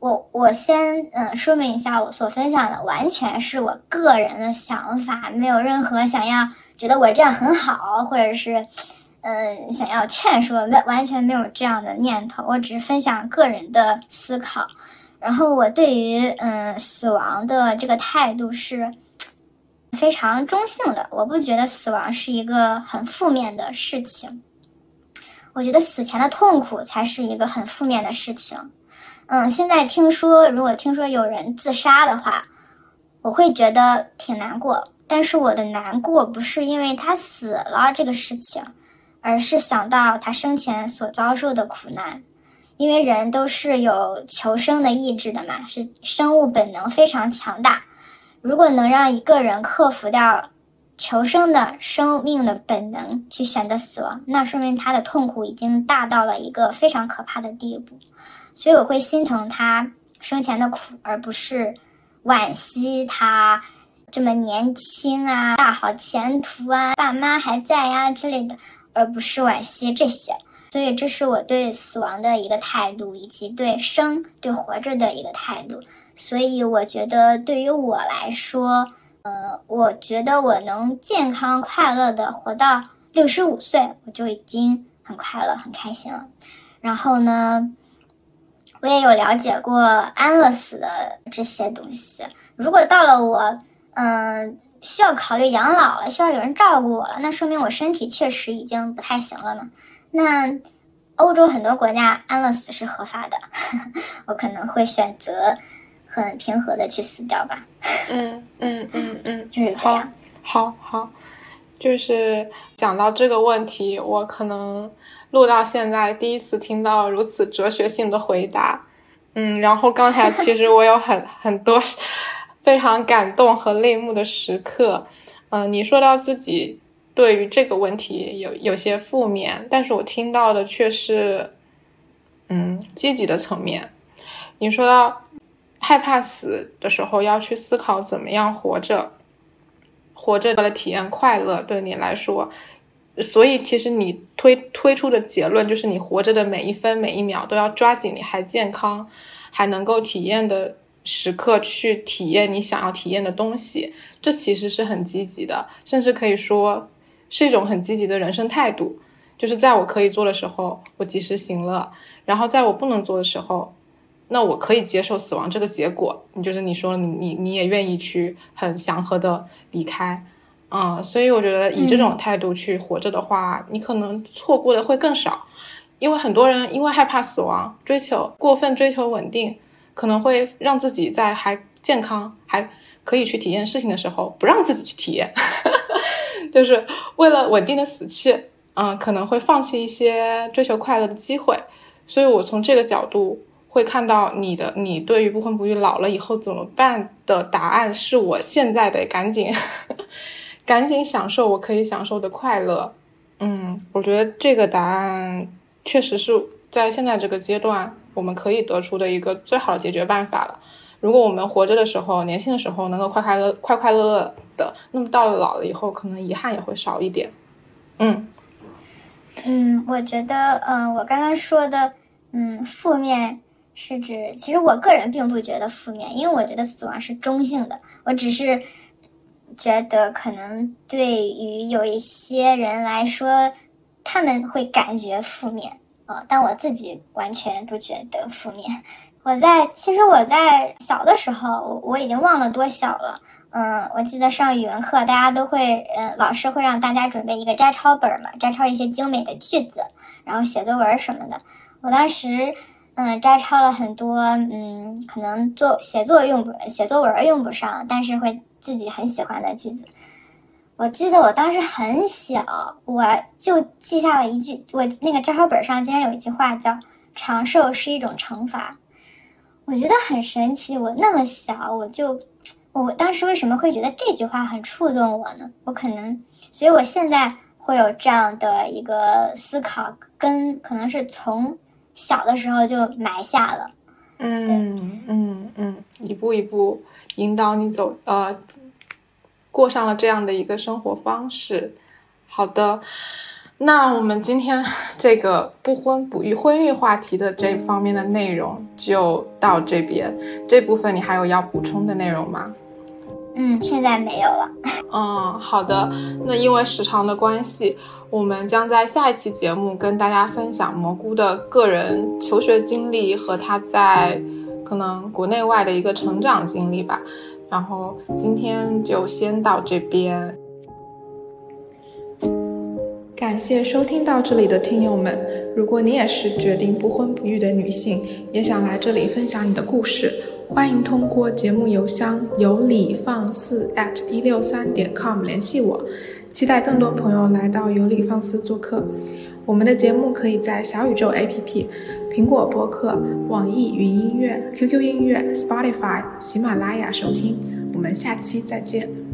Speaker 1: 我我先嗯说明一下，我所分享的完全是我个人的想法，没有任何想要觉得我这样很好，或者是嗯想要劝说，完完全没有这样的念头。我只是分享个人的思考，然后我对于嗯死亡的这个态度是非常中性的，我不觉得死亡是一个很负面的事情。我觉得死前的痛苦才是一个很负面的事情。嗯，现在听说，如果听说有人自杀的话，我会觉得挺难过。但是我的难过不是因为他死了这个事情，而是想到他生前所遭受的苦难。因为人都是有求生的意志的嘛，是生物本能非常强大。如果能让一个人克服掉。求生的生命的本能去选择死亡，那说明他的痛苦已经大到了一个非常可怕的地步，所以我会心疼他生前的苦，而不是惋惜他这么年轻啊、大好前途啊、爸妈还在呀之类的，而不是惋惜这些。所以这是我对死亡的一个态度，以及对生、对活着的一个态度。所以我觉得对于我来说。呃，我觉得我能健康快乐的活到六十五岁，我就已经很快乐、很开心了。然后呢，我也有了解过安乐死的这些东西。如果到了我，嗯，需要考虑养老了，需要有人照顾我了，那说明我身体确实已经不太行了呢。那欧洲很多国家安乐死是合法的，我可能会选择。很平和的去死掉吧。
Speaker 2: 嗯嗯嗯嗯，
Speaker 1: 就是这样。
Speaker 2: 好好，就是讲到这个问题，我可能录到现在第一次听到如此哲学性的回答。嗯，然后刚才其实我有很很多非常感动和泪目的时刻。嗯，你说到自己对于这个问题有有些负面，但是我听到的却是嗯积极的层面。你说到。害怕死的时候，要去思考怎么样活着，活着为了体验快乐。对你来说，所以其实你推推出的结论就是，你活着的每一分每一秒都要抓紧你还健康、还能够体验的时刻去体验你想要体验的东西。这其实是很积极的，甚至可以说是一种很积极的人生态度。就是在我可以做的时候，我及时行乐；然后在我不能做的时候。那我可以接受死亡这个结果，你就是你说你你你也愿意去很祥和的离开，嗯，所以我觉得以这种态度去活着的话，你可能错过的会更少，因为很多人因为害怕死亡，追求过分追求稳定，可能会让自己在还健康还可以去体验事情的时候，不让自己去体验，就是为了稳定的死去，嗯，可能会放弃一些追求快乐的机会，所以我从这个角度。会看到你的，你对于不婚不育老了以后怎么办的答案是我现在得赶紧，赶紧享受我可以享受的快乐。嗯，我觉得这个答案确实是在现在这个阶段我们可以得出的一个最好的解决办法了。如果我们活着的时候，年轻的时候能够快快乐快快乐乐的，那么到了老了以后，可能遗憾也会少一点。
Speaker 1: 嗯嗯，我觉得，嗯，我刚刚说的，嗯，负面。是指，其实我个人并不觉得负面，因为我觉得死亡是中性的。我只是觉得可能对于有一些人来说，他们会感觉负面呃，但我自己完全不觉得负面。我在其实我在小的时候，我已经忘了多小了。嗯，我记得上语文课，大家都会，嗯，老师会让大家准备一个摘抄本嘛，摘抄一些精美的句子，然后写作文什么的。我当时，嗯，摘抄了很多，嗯，可能做写作用不写作文用不上，但是会自己很喜欢的句子。我记得我当时很小，我就记下了一句，我那个摘抄本上竟然有一句话叫“长寿是一种惩罚”，我觉得很神奇。我那么小，我就。我当时为什么会觉得这句话很触动我呢？我可能，所以我现在会有这样的一个思考，跟可能是从小的时候就埋下了。
Speaker 2: 嗯嗯嗯，一步一步引导你走，呃，过上了这样的一个生活方式。好的，那我们今天这个不婚不育、婚育话题的这方面的内容就到这边。这部分你还有要补充的内容吗？
Speaker 1: 嗯，现在没有了。
Speaker 2: 嗯，好的。那因为时长的关系，我们将在下一期节目跟大家分享蘑菇的个人求学经历和他在可能国内外的一个成长经历吧。然后今天就先到这边。感谢收听到这里的听友们，如果你也是决定不婚不育的女性，也想来这里分享你的故事。欢迎通过节目邮箱有理放肆 at 一六三点 com 联系我，期待更多朋友来到有理放肆做客。我们的节目可以在小宇宙 APP、苹果播客、网易云音乐、QQ 音乐、Spotify、喜马拉雅收听。我们下期再见。